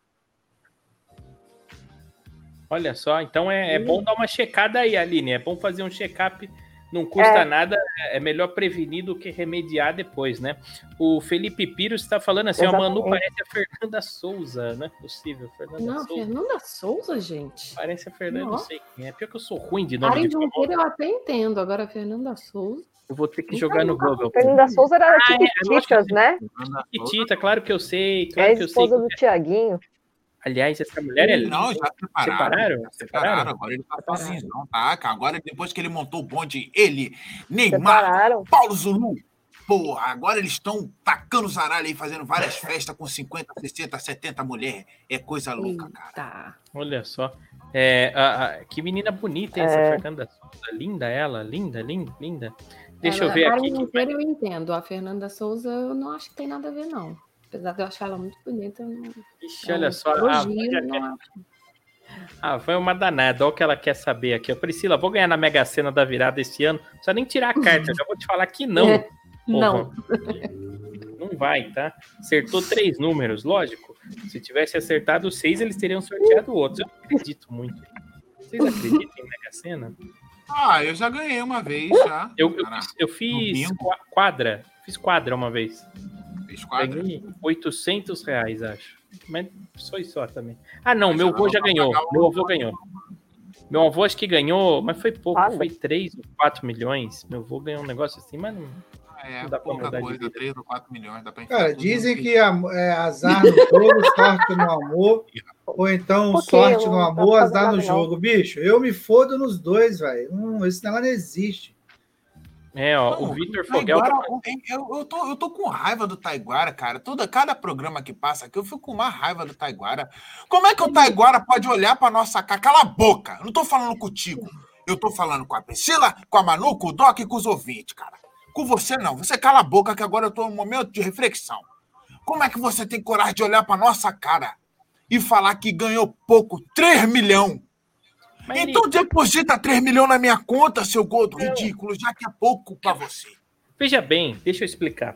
S1: Olha só, então é, é bom dar uma checada aí, Aline. É bom fazer um check-up, não custa
S5: É.
S1: nada, é melhor prevenir do que remediar depois, né? O Felipe Pires está falando assim: ó, Manu
S5: Exatamente.
S1: parece a Fernanda Souza, não é possível. Fernanda
S2: Não,
S1: Souza.
S2: Fernanda Souza, gente.
S1: Parece a Fernanda, não
S2: Não.
S1: sei quem é. Pior que eu sou ruim de nome
S2: Karen
S1: de.
S2: Junqueira eu até entendo. Agora, Fernanda Souza.
S1: Eu vou ter que jogar no Google.
S5: Fernanda Souza era
S1: Ah, é,
S5: Chiquititas, né?
S1: Tita, claro que eu sei,
S5: É
S1: claro
S5: a
S1: que eu sei.
S5: esposa do Tiaguinho.
S1: Aliás, essa mulher é
S4: Não, já separaram.
S1: Separaram?
S4: Já separaram.
S1: Separaram?
S4: Agora ele tá sozinho, não, tá? cara. Agora, depois que ele montou o bonde, ele, Neymar,
S5: Separaram.
S4: Paulo Zulu. Porra, agora eles estão tacando zaralho aí, fazendo várias <laughs> festas com 50, 60, 70 mulheres. É coisa louca, cara.
S2: Tá.
S1: Olha só. É, a- a- que menina bonita essa
S5: É.
S1: Fernanda Souza. Linda ela, linda, linda, linda. Deixa
S2: Ela-
S1: eu ver aqui. que-
S2: Junqueira eu entendo. A Fernanda Souza eu não acho que tem nada a ver, não. Apesar de eu achar ela muito bonita. eu Não...
S1: Ixi,
S2: é um
S1: olha só. A
S2: elogio,
S1: ah, foi uma danada. Olha o que ela quer saber aqui. Priscila, vou ganhar na Mega Sena da virada esse ano. Não precisa nem tirar a carta. já vou te falar que não. <laughs>
S2: É, Não.
S1: Não vai, tá? Acertou três números, lógico. Se tivesse acertado seis, eles teriam sorteado outros. Eu não acredito muito. Vocês acreditam em Mega Sena?
S4: Ah, eu já ganhei uma vez, já.
S1: Eu, eu eu fiz quadra. Fiz quadra uma vez.
S4: Fez quadra.
S1: Ganhei 800 reais, acho. Mas foi só também. Ah, não,
S4: Mas
S1: meu avô já ganhou.
S4: o-
S1: Meu avô ganhou. Meu avô acho que ganhou, mas foi pouco.
S5: Olha.
S1: Foi 3 ou 4 milhões. Meu avô ganhou um negócio assim, mas não.
S4: É,
S1: Não dá pra mudar de
S4: coisa,
S1: vida.
S4: 3 ou 4 milhões, dá pra
S3: Cara, dizem
S4: no
S3: que é azar no jogo, sorte no amor, ou então
S5: quê?
S3: sorte no amor, azar no jogo. Bicho, eu me fodo nos dois, velho. Hum, esse negócio não existe.
S1: É, ó, o
S4: Não,
S1: Vitor Fogel.
S4: Taiguara, eu, eu, tô, eu tô com raiva do Taiguara, cara. Toda, cada programa que passa aqui, eu fico com uma raiva do Taiguara. Como é que o Taiguara pode olhar pra nossa cara? Cala a boca! Eu não tô falando contigo. Eu tô falando com a Priscila, com a Manu, com o Doc e com os ouvintes, cara. Com você não. Você cala a boca que agora eu tô num momento de reflexão. Como é que você tem coragem de olhar pra nossa cara e falar que ganhou pouco, 3 milhões?
S1: Mas ele-
S4: Então deposita 3 milhões na minha conta, seu gordo ridículo, já que é pouco pra você.
S1: Veja bem, deixa eu explicar.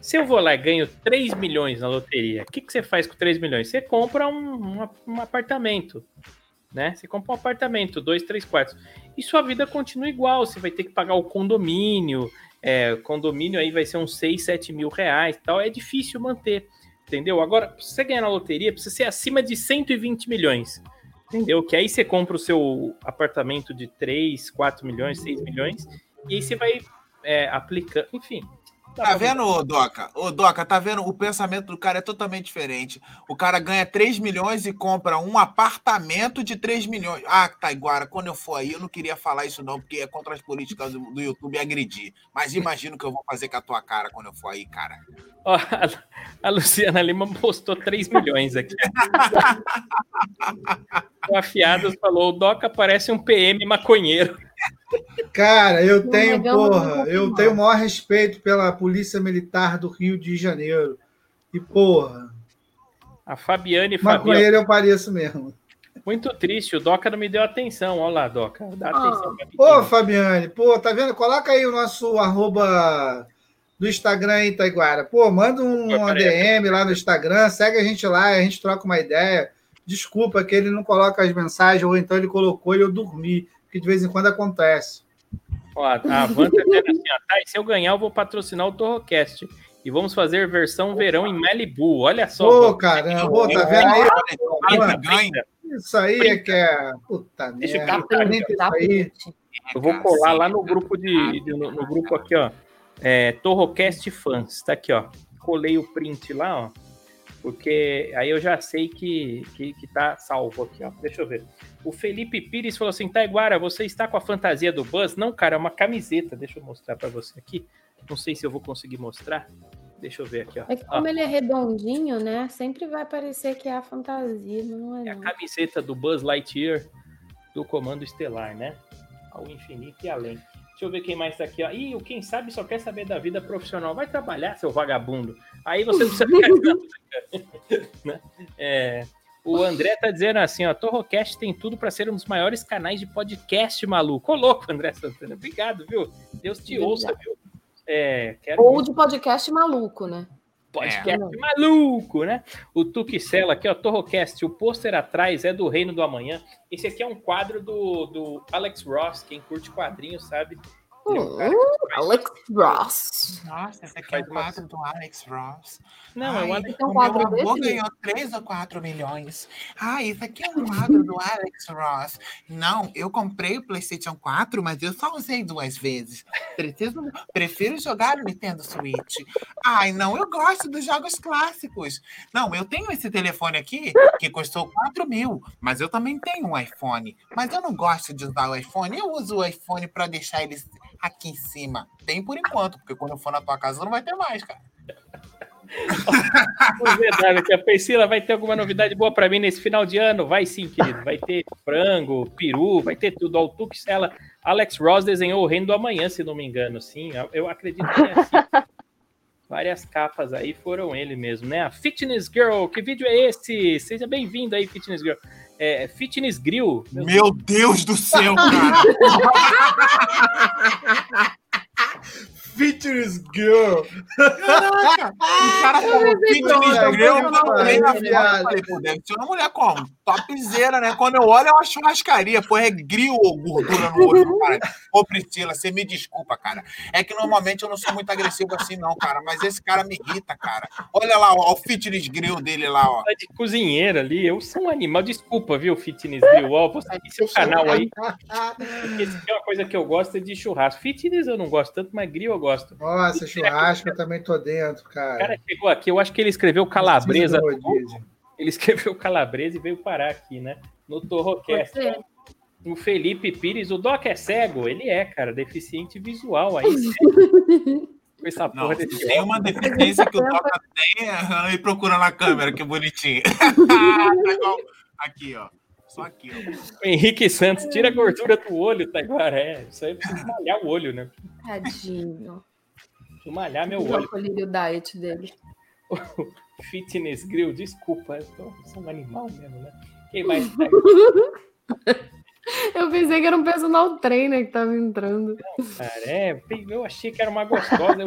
S1: Se eu vou lá e ganho 3 milhões na loteria, o que, que você faz com 3 milhões? Você compra um, um- um apartamento, né? Você compra um apartamento, dois, três quartos. E sua vida continua igual. Você vai ter que pagar o condomínio. É, o condomínio aí vai ser uns 6, 7 mil reais e tal. É difícil manter, entendeu? Agora, pra você ganhar na loteria, precisa ser acima de 120 milhões. Entendeu? Que aí você compra o seu apartamento de 3, 4 milhões, 6 milhões. E aí você vai é, aplicando. Enfim.
S4: Tá
S1: pra-
S4: vendo, ô Doca? Ô, Doca, tá vendo? O pensamento do cara é totalmente diferente. O cara ganha 3 milhões e compra um apartamento de 3 milhões. Ah, Taiguara, quando eu for aí, eu não queria falar isso não, porque é contra as políticas do, do YouTube agredir. Mas imagino que eu vou fazer com a tua cara quando eu for aí, cara. <laughs>
S1: Ó, a, a Luciana Lima postou 3 milhões aqui. o <laughs> Afiados falou: o Doca parece um PM maconheiro.
S3: Cara, eu tenho, porra, eu tenho o maior respeito pela Polícia Militar do Rio de Janeiro. E, porra,
S1: A Fabiane Fabiano.
S3: maconheiro eu pareço mesmo.
S1: Muito triste, o Doca não me deu atenção. Olha lá, Doca. Dá
S2: Ah.
S1: atenção pra
S3: Ô. Fabiane, pô, tá vendo? Coloca aí o nosso arroba do Instagram aí, Taiguara. Pô, manda um,
S1: Pô.
S3: DM lá no Instagram, segue a gente lá, a gente troca uma ideia. Desculpa que ele não coloca as mensagens, ou então ele colocou e eu dormi, que de vez em quando acontece.
S1: Ó, a Van tá dizendo assim: ó, tá, e se eu ganhar, eu vou patrocinar o Torrocast. E vamos fazer versão verão em Malibu. Olha só.
S3: Ô,
S1: Van.
S3: caramba, ô, tá vendo aí?
S1: Brinca,
S4: ganha.
S3: Isso aí é que é. Puta
S1: Deixa eu
S3: merda.
S2: print.
S1: Eu vou colar lá no grupo de, de- no, no grupo aqui, ó. É, Torrocast Fans. Tá aqui, ó. Colei o print lá, ó. Porque aí eu já sei que, que, que tá salvo aqui, ó. Deixa eu ver. O Felipe Pires falou assim: Taiguara, você está com a fantasia do Buzz? Não, cara, é uma camiseta. Deixa eu mostrar pra você aqui. Não sei se eu vou conseguir mostrar. Deixa eu ver aqui, ó.
S2: É que
S1: Ó,
S2: como ele é redondinho, né? Sempre vai parecer que é a fantasia, não é
S1: é a
S2: não.
S1: camiseta do Buzz Lightyear do Comando Estelar, né? Ao infinito e além. Deixa eu ver quem mais tá aqui, ó. Ih, o quem sabe só quer saber da vida profissional. Vai trabalhar, seu vagabundo. Aí você não precisa ficar né? <laughs> É, o André tá dizendo assim, ó, Torrocast tem tudo para ser um dos maiores canais de podcast, maluco. Ô, louco, André Santana. Obrigado, viu? Deus te
S2: Obrigado.
S1: ouça, viu? É,
S2: Ou de podcast maluco, né?
S1: podcast maluco, né? O Tuquicela aqui, ó, Torrocast, o pôster atrás é do Reino do Amanhã. Esse aqui é um quadro do, do Alex Ross, quem curte quadrinhos sabe. É que faz-
S2: Alex Ross.
S4: Nossa, esse aqui é o quadro do Alex Ross.
S1: Não, é o
S4: Ai,
S1: Alex
S2: Tem um
S4: o
S2: quadro
S4: meu avô ganhou 3 ou 4 milhões. Ah, isso aqui é um quadro do Alex Ross. Não, eu comprei o PlayStation 4, mas eu só usei duas vezes. Preciso, prefiro jogar no Nintendo Switch. Ai, não, eu gosto dos jogos clássicos. Não, eu tenho esse telefone aqui que custou 4 mil, mas eu também tenho um iPhone. Mas eu não gosto de usar o iPhone. Eu uso o iPhone para deixar ele aqui em cima. Tem por enquanto, porque quando eu for na tua casa não vai ter mais, cara. <laughs>
S1: É verdade, que a Priscila vai ter alguma novidade boa pra mim nesse final de ano? Vai sim, querido. Vai ter frango, peru, vai ter tudo. Ó, O Tuxela, Alex Ross desenhou o Reino do Amanhã, se não me engano, sim. Eu acredito que é assim. <laughs> Várias capas aí foram ele mesmo, né? A Fitness Girl, que vídeo é esse? Seja bem-vindo aí, Fitness Girl. É, Fitness Grill. Meu
S4: Meu Deus do céu, cara! <laughs>
S3: Fitness Girl.
S4: Caraca! <laughs> O cara falou grill, eu falei na falei, pô, deve ser uma mulher como? Topzera, né? Quando eu olho, é uma churrascaria, pô, é grill ou gordura no olho, <laughs> cara. Ô, Priscila, você me desculpa, cara. É que normalmente eu não sou muito agressivo assim, não, cara, mas esse cara me irrita, cara. Olha lá, ó, o fitness grill dele lá, ó.
S1: Tá de cozinheiro ali, eu sou um animal. Desculpa, viu, Fitness Grill? Ó, vou seguir seu canal aí. Porque se tem uma coisa que eu gosto é de churrasco. Fitness eu não gosto tanto, mas grill eu gosto.
S3: Nossa, churrasco eu também tô dentro,
S1: O
S3: cara.
S1: cara chegou aqui, eu acho que ele escreveu calabresa. Ele escreveu calabresa e veio parar aqui, né? No Torrocast.
S2: Ser.
S1: O Felipe Pires, o Doc é cego? Ele é, cara, deficiente visual. Aí sim. <laughs> Com essa
S4: Não,
S1: porra desse
S4: tem uma deficiência que o Toca tem, aí procura na câmera, que bonitinho. <laughs> Tá aqui, ó. Só aqui, ó.
S1: O Henrique Santos, tira a gordura do olho, Taiguara. É, isso aí precisa malhar o olho, né?
S2: Tadinho.
S1: Preciso malhar meu
S2: O
S1: olho.
S2: colírio diet dele.
S1: Fitness Grill, desculpa, eu sou um animal mesmo, né? Quem mais <laughs> tá
S2: Eu pensei que era um personal trainer que tava entrando.
S1: cara? É, eu achei que era uma gostosa, eu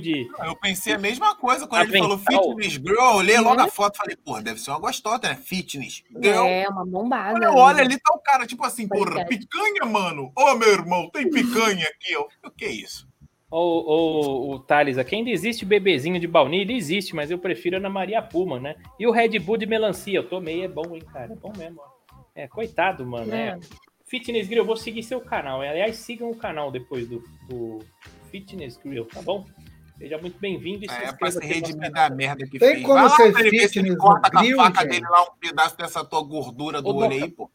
S1: de.
S4: Eu pensei a mesma coisa quando ele falou fitness girl. Eu olhei logo a foto e falei, porra, deve ser uma gostosa, né? Fitness girl.
S2: É, uma bombada.
S4: Olha, olha ali, tá o cara, tipo assim,
S2: Pois
S4: porra,
S2: é.
S4: picanha, mano. Ô, meu irmão, tem picanha aqui, ó. O que é isso?
S1: O, o, o Thales aqui, ainda existe bebezinho de baunilha? Existe, mas eu prefiro Ana Maria Puma, né? E o Red Bull de melancia, eu tomei, é bom, hein, cara? É bom mesmo, ó. É, coitado, mano. É.
S2: É.
S1: Fitness Grill, eu vou seguir seu canal. Aliás, sigam o canal depois do, do Fitness Grill, tá bom? Seja muito bem-vindo e se
S4: É, pra se redimir da merda que
S3: Tem
S4: fez.
S3: como
S4: Vai lá
S3: ser
S4: pra ele ver se ele
S3: fitness
S4: corta com a faca
S3: gente?
S4: dele lá um pedaço dessa tua gordura do
S1: Ô,
S4: olho
S1: Doca,
S4: aí, pô.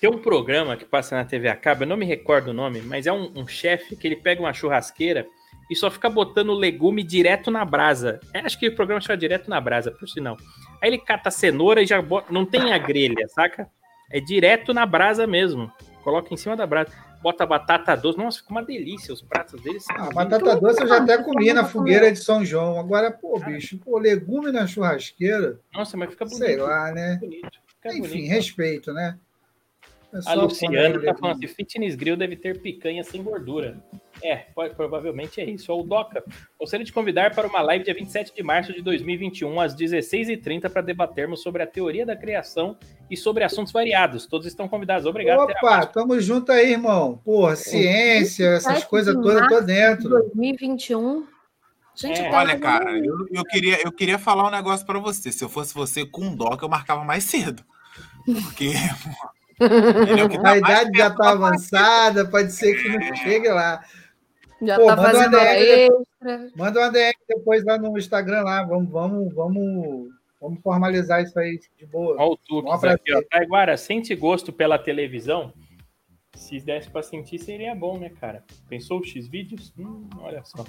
S1: Tem um programa que passa na TV a cabo, eu não me recordo o nome, mas é um, um chefe que ele pega uma churrasqueira e só fica botando legume direto na brasa. É, acho que o programa chama direto na brasa, por sinal. Aí ele cata a cenoura e já bota. Não tem a grelha, saca? É direto na brasa mesmo. Coloca em cima da brasa. Bota batata doce. Nossa, fica uma delícia. Os pratos deles são.
S3: Ah, batata doce eu já até comi na fogueira de São João. Agora, pô, bicho, pô, legume na churrasqueira,
S1: Nossa, mas fica bonito.
S3: sei lá, né?
S1: bonito. Fica
S3: Enfim,
S1: bonito.
S3: respeito, né? É
S1: A Luciana tá
S3: legume.
S1: falando assim: fitness grill deve ter picanha sem gordura. É, pode- provavelmente é isso. Ó, O Doca, gostaria de convidar para uma live dia 27 de março de 2021, às 16h30, para debatermos sobre a teoria da criação e sobre assuntos variados. Todos estão convidados. Obrigado.
S3: Opa, tamo junto aí, irmão. Porra, ciência, essas
S2: 27
S3: coisas todas, tô dentro.
S2: 2021. Gente,
S1: É,
S4: Olha, cara, eu, eu queria, eu queria falar um negócio pra você. Se eu fosse você com um doc, eu marcava mais cedo. Porque. <laughs> é <laughs> tá
S3: A idade já tá
S4: da
S3: avançada, pode ser que não chegue lá.
S2: Já
S3: Pô,
S2: tá
S3: manda uma
S2: fazendo hora
S3: DM.
S2: extra.
S3: Manda uma DM depois lá no Instagram lá. Vamos, vamos, vamos, vamos formalizar isso aí de boa.
S1: Olha o Tux aqui, ó. Taiguara, sente gosto pela televisão? Se desse pra sentir, seria bom, né, cara? Pensou os X-Vídeos? Hum, olha só.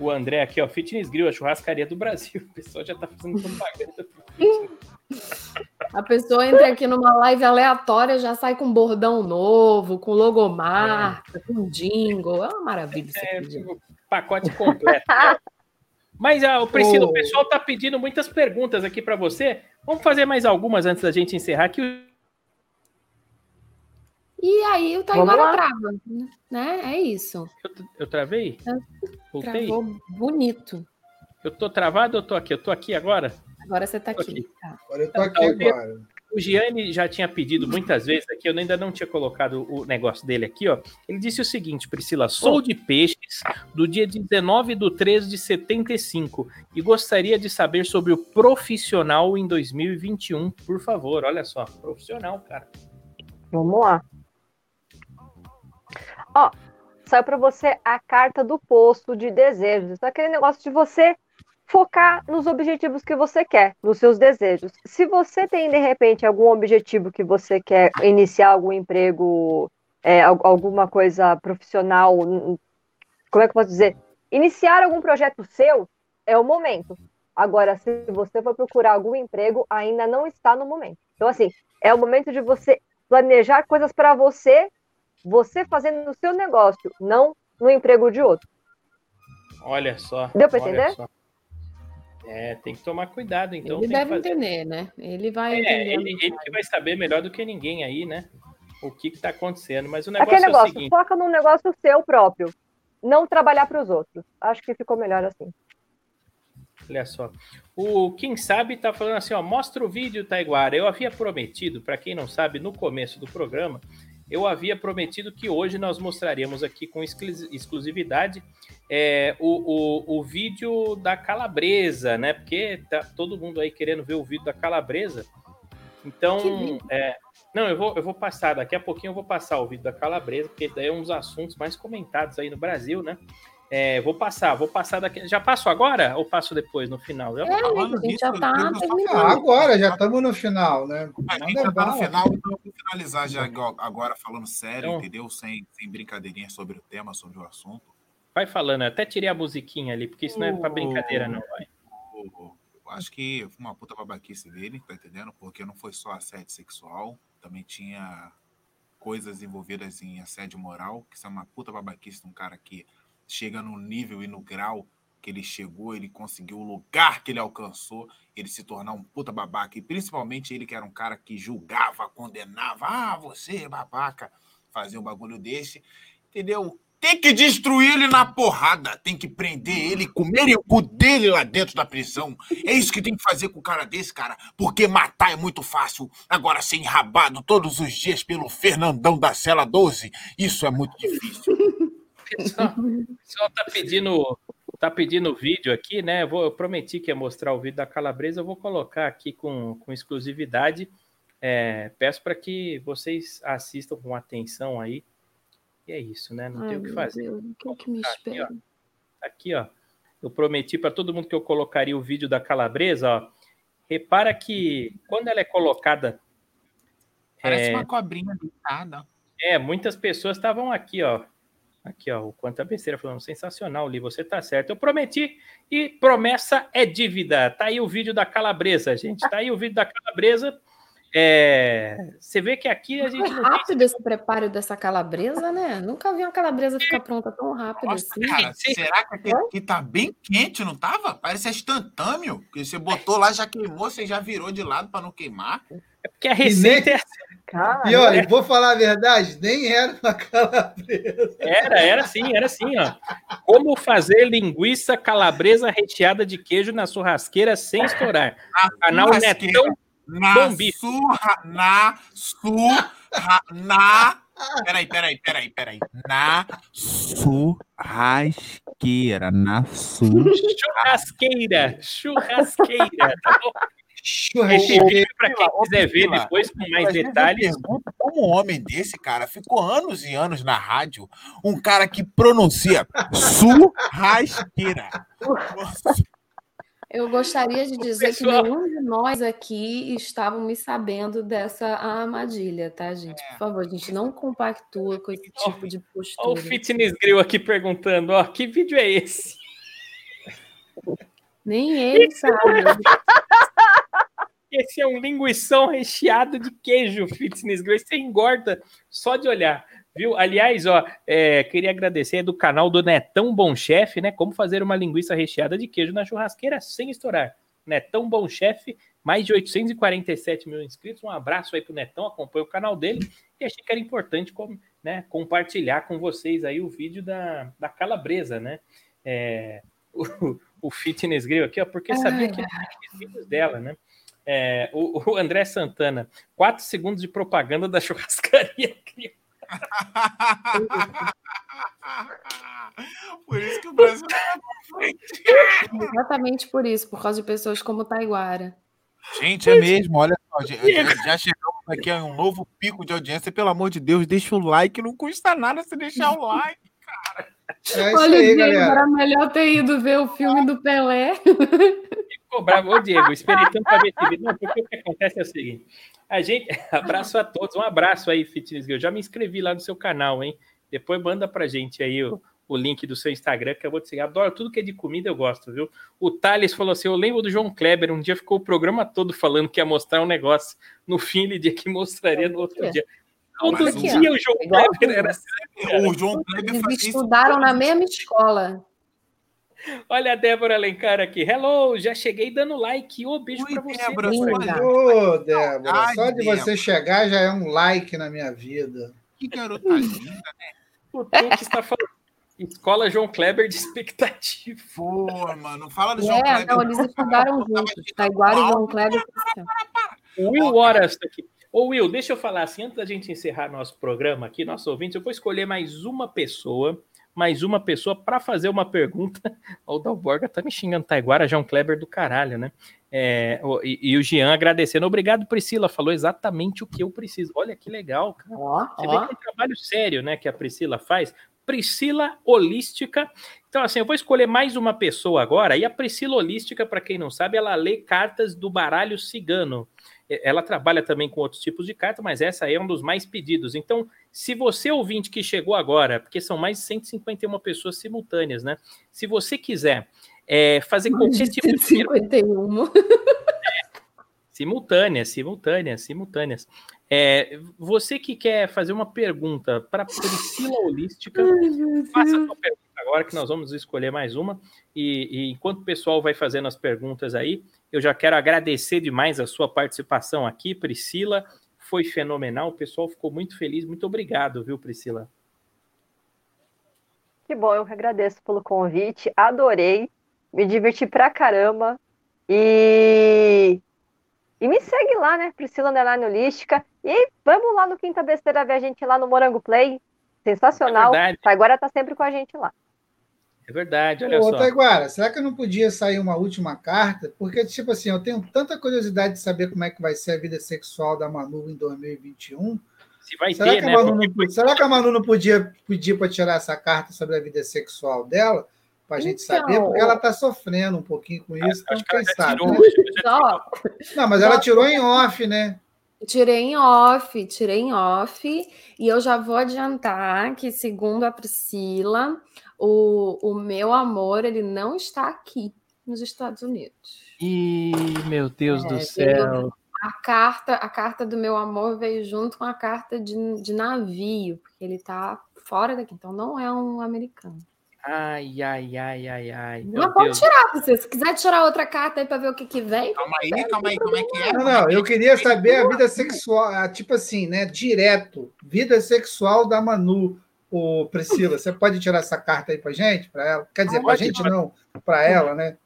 S1: O André aqui, ó. Fitness Grill, a churrascaria do Brasil. <laughs> O pessoal já tá fazendo propaganda.
S2: A pessoa entra aqui numa live aleatória, já sai com bordão novo, com logomarca, com jingle. É uma maravilha isso
S1: É,
S2: aqui, gente.
S1: o pacote completo. né? <laughs> Mas, ah, o Priscila,
S3: Ô.
S1: o pessoal tá pedindo muitas perguntas aqui pra você. Vamos fazer mais algumas antes da gente encerrar aqui.
S2: E aí o
S5: lá.
S2: trava, né? É isso.
S1: Eu, eu travei? Voltei?
S2: Travou bonito.
S1: Eu tô travado ou eu tô aqui? Eu tô aqui agora?
S2: Agora você tá
S1: Tô
S2: aqui.
S1: aqui.
S2: Tá.
S3: Agora eu tô aqui agora.
S1: O Gianni já tinha pedido muitas vezes aqui, eu ainda não tinha colocado o negócio dele aqui, ó. Ele disse o seguinte, Priscila: sou de peixes do dia 19 do 13 de 75 e gostaria de saber sobre o profissional em 2021, por favor. Olha só, profissional, cara.
S5: Vamos lá. Ó, saiu para você a carta do posto de desejos. Aquele negócio de você focar nos objetivos que você quer, nos seus desejos. Se você tem, de repente, algum objetivo que você quer iniciar algum emprego, é, al- alguma coisa profissional, como é que eu posso dizer? Iniciar algum projeto seu é o momento. Agora, se você for procurar algum emprego, ainda não está no momento. Então, assim, é o momento de você planejar coisas para você, você fazendo no seu negócio, não no emprego de outro.
S1: Olha só.
S5: Deu
S1: olha
S5: entender?
S1: só. É, tem que tomar cuidado, então.
S2: ele
S1: tem que
S2: deve
S1: fazer-
S2: entender, né? Ele vai
S1: É,
S2: entender.
S1: ele, ele vai saber melhor do que ninguém aí, né? O que que tá acontecendo. Mas o negócio
S5: Aquele
S1: é o
S5: negócio,
S1: seguinte.
S5: foca num negócio seu próprio. Não trabalhar para os outros. Acho que ficou melhor assim.
S1: Olha só. O Quem Sabe tá falando assim, ó, mostra o vídeo, Taiguara. Eu havia prometido, para quem não sabe, no começo do programa, eu havia prometido que hoje nós mostraríamos aqui com exclus- exclusividade é, o, o, o vídeo da Calabresa, né? Porque tá todo mundo aí querendo ver o vídeo da Calabresa. Então, é, não, eu vou, eu vou passar, daqui a pouquinho eu vou passar o vídeo da Calabresa, porque daí é um dos assuntos mais comentados aí no Brasil, né? É, vou passar, vou passar daqui. Já passo agora ou passo depois, no final?
S2: É, amigo, a gente já tá
S3: Ah,
S2: terminando.
S3: agora, já estamos no final, né?
S4: A gente
S3: Manda
S4: já tá no final, então finalizar já agora falando sério,
S1: Então-
S4: entendeu? Sem, sem brincadeirinhas sobre o tema, sobre o assunto.
S1: Vai falando, eu até tirei a musiquinha ali, porque isso não é pra brincadeira, não, vai.
S4: Eu acho que foi uma puta babaquice dele, tá entendendo? Porque não foi só assédio sexual, também tinha coisas envolvidas em assédio moral, que isso é uma puta babaquice de um cara que chega no nível e no grau que ele chegou, ele conseguiu o lugar que ele alcançou, ele se tornar um puta babaca, e principalmente ele que era um cara que julgava, condenava, ah, você babaca, fazer um bagulho desse, entendeu? Tem que destruir ele na porrada, tem que prender ele, comerem o cu dele lá dentro da prisão. É isso que tem que fazer com um cara desse, cara, porque matar é muito fácil. Agora, ser enrabado todos os dias pelo Fernandão da Cela 12, isso é muito difícil.
S1: Pessoal, o pessoal tá pedindo, tá pedindo vídeo aqui, né? Eu, vou, eu prometi que ia mostrar o vídeo da Calabresa, eu vou colocar aqui com, com exclusividade. É, peço para que vocês assistam com atenção aí. E é isso, né? Não tem
S2: Ai,
S1: o que fazer.
S2: Deus, o que, é que me
S1: Aqui, ó.
S2: espera?
S1: Aqui, ó. Eu prometi para todo mundo que eu colocaria o vídeo da Calabresa, ó. Repara que quando ela é colocada
S4: Parece
S1: É.
S4: uma cobrinha deitada.
S1: É, muitas pessoas estavam aqui, ó. Aqui, ó, o quanta besteira falando, sensacional, Li, você tá certo. Eu prometi e promessa é dívida. Tá aí o vídeo da Calabresa, gente. Tá aí o vídeo da Calabresa. É, Você vê que aqui a
S2: Foi
S1: gente não tem
S2: rápido esse preparo dessa calabresa, né? Nunca vi uma calabresa ficar pronta tão rápido
S4: Nossa,
S2: assim.
S4: cara,
S1: sim.
S4: será que aqui, tá bem quente, não tava? Parece instantâneo. Porque você botou lá, já queimou, você já virou de lado para não queimar.
S1: É porque a receita é-
S5: Cara,
S3: E olha, vou falar a verdade, nem era uma <laughs> calabresa.
S1: era, era assim, era assim, ó. Como fazer linguiça calabresa recheada de queijo na churrasqueira sem estourar. Canal
S4: Churrasqueira.
S1: Netão
S4: Na surra, na surra, na... Peraí, peraí, peraí, peraí. Na
S6: Churrasqueira, na surra.
S1: churrasqueira, churrasqueira, tá bom? Vídeo, para quem quiser ver depois com mais detalhes,
S4: Como um homem desse, cara, ficou anos e anos na rádio, um cara que pronuncia churrasqueira.
S2: Eu gostaria de dizer
S1: Pessoal.
S2: que nenhum de nós aqui estávamos sabendo dessa armadilha, tá, gente? Por favor, a gente não compactua com esse tipo de
S1: Olha o
S2: postura.
S1: Fitness Grill aqui perguntando, ó, que vídeo é esse?
S2: Nem ele sabe. <laughs>
S1: Esse é um linguição recheado de queijo, Fitness Grill. Você engorda só de olhar, viu? Aliás, ó, é, queria agradecer é do canal do Netão Bom Chefe, né? Como fazer uma linguiça recheada de queijo na churrasqueira sem estourar. Netão Bom Chefe, mais de 847 mil inscritos. Um abraço aí pro Netão, acompanha o canal dele. E achei que era importante né, compartilhar com vocês aí o vídeo da, da calabresa, né? É, o, o Fitness Grill aqui, ó, porque sabia que vídeos dela, né? É, o, o André Santana, quatro segundos de propaganda da churrascaria. <laughs>
S4: Por isso que o Brasil
S2: Exatamente por isso, por causa de pessoas como Taiguara.
S4: Gente, é mesmo, olha só, já, chegamos aqui a um novo pico de audiência. Pelo amor de Deus, deixa o like, não custa nada você deixar o like.
S3: É isso
S2: Olha,
S3: aí,
S2: Diego,
S3: galera.
S2: era melhor ter ido ver o filme do Pelé.
S1: Ficou bravo, ô Diego, esperei tanto pra ver esse vídeo. Não, porque o que acontece é o seguinte: a gente, <laughs> abraço a todos, um abraço aí, Fitness Girl. Já me inscrevi lá no seu canal, hein? Depois manda pra gente aí o, o link do seu Instagram, que eu vou te seguir. Adoro tudo que é de comida, eu gosto, viu? O Thales falou assim: eu lembro do João Kleber, um dia ficou o programa todo falando que ia mostrar um negócio. No fim, ele disse que mostraria no outro
S2: É.
S1: dia. Todo
S4: Mas
S1: dia
S2: ó,
S1: o João Kleber era assim.
S4: O João Kleber
S2: Eles
S4: fazia isso
S2: estudaram na mesma escola.
S1: Olha a Débora Alencar aqui. Hello, já cheguei dando like. Ô, beijo
S4: Oi,
S1: pra você.
S4: Débora.
S3: Ô, Débora,
S4: Ai,
S3: só de
S4: Débora.
S3: você chegar já é um like na minha vida.
S4: Que garota linda.
S1: O Tuque está falando. Escola João Kleber de expectativa.
S4: Pô, mano, fala do João
S2: É,
S4: Kleber.
S2: não, eles estudaram juntos. Taiguara e João Kleber.
S1: O Will Horas está aqui. Ô, Will, deixa eu falar assim, antes da gente encerrar nosso programa aqui, nossos ouvintes, eu vou escolher mais uma pessoa, mais uma pessoa para fazer uma pergunta. <laughs> O Dalborga tá me xingando, Taiguara, João Kleber do caralho, né? É, e, e o Jean agradecendo. Obrigado, Priscila. Falou exatamente o que eu preciso. Olha que legal, cara.
S2: Ó,
S1: Você vê
S2: ó.
S1: que é um trabalho sério, né, que a Priscila faz. Priscila Holística. Então, assim, eu vou escolher mais uma pessoa agora. E a Priscila Holística, para quem não sabe, ela lê cartas do baralho cigano. Ela trabalha também com outros tipos de carta, mas essa aí é um dos mais pedidos. Então, se você ouvinte que chegou agora, porque são mais de 151 pessoas simultâneas, né? Se você quiser é, fazer qualquer tipo de
S2: 51. <laughs>
S1: Simultâneas, simultâneas, simultâneas. É, você que quer fazer uma pergunta para Priscila Holística, faça a sua pergunta agora que nós vamos escolher mais uma. E, e enquanto o pessoal vai fazendo as perguntas aí, eu já quero agradecer demais a sua participação aqui, Priscila. Foi fenomenal, o pessoal ficou muito feliz. Muito obrigado, viu, Priscila?
S5: Que bom, eu que agradeço pelo convite, adorei, me diverti pra caramba. E, e me segue lá, né? Priscila Underline Holística. E vamos lá no Quinta Besteira ver a gente lá no Morango Play. Sensacional.
S1: É verdade.
S5: Agora tá sempre com a gente lá.
S1: É verdade, olha
S3: Ô,
S1: só.
S3: Taiguara, será que eu não podia sair uma última carta? Porque, tipo assim, eu tenho tanta curiosidade de saber como é que vai ser a vida sexual da Manu em 2021.
S1: Se vai
S3: Será,
S1: ter,
S3: que,
S1: né?
S3: a Manu
S1: Porque
S3: não, será que a Manu não podia pedir para tirar essa carta sobre a vida sexual dela? Para a gente
S2: Então,
S3: saber, porque ela está sofrendo um pouquinho com isso, então
S1: acho que ela
S3: quem
S1: já
S3: sabe.
S1: tirou,
S3: né? Não, mas ela tirou em off, né?
S2: Tirei em off, tirei em off, e eu já vou adiantar que, segundo a Priscila, o, o meu amor ele não está aqui nos Estados Unidos.
S1: Ih, meu Deus
S2: É,
S1: do céu.
S2: A carta, a carta do meu amor veio junto com a carta de, de navio, porque ele está fora daqui, então não é um americano.
S1: Ai, ai, ai, ai, ai.
S2: Mas pode
S1: Deus.
S2: tirar, você. Se quiser tirar outra carta aí para ver o que, que vem,
S4: Calma aí, calma aí, como é que é?
S3: Não, não, eu queria saber a vida sexual, ah, tipo assim, né? Direto. Vida sexual da Manu. Ô, Priscila, você pode tirar essa carta aí pra gente? Pra ela? Quer dizer, pra
S1: Pode,
S3: gente não, pra ela, né?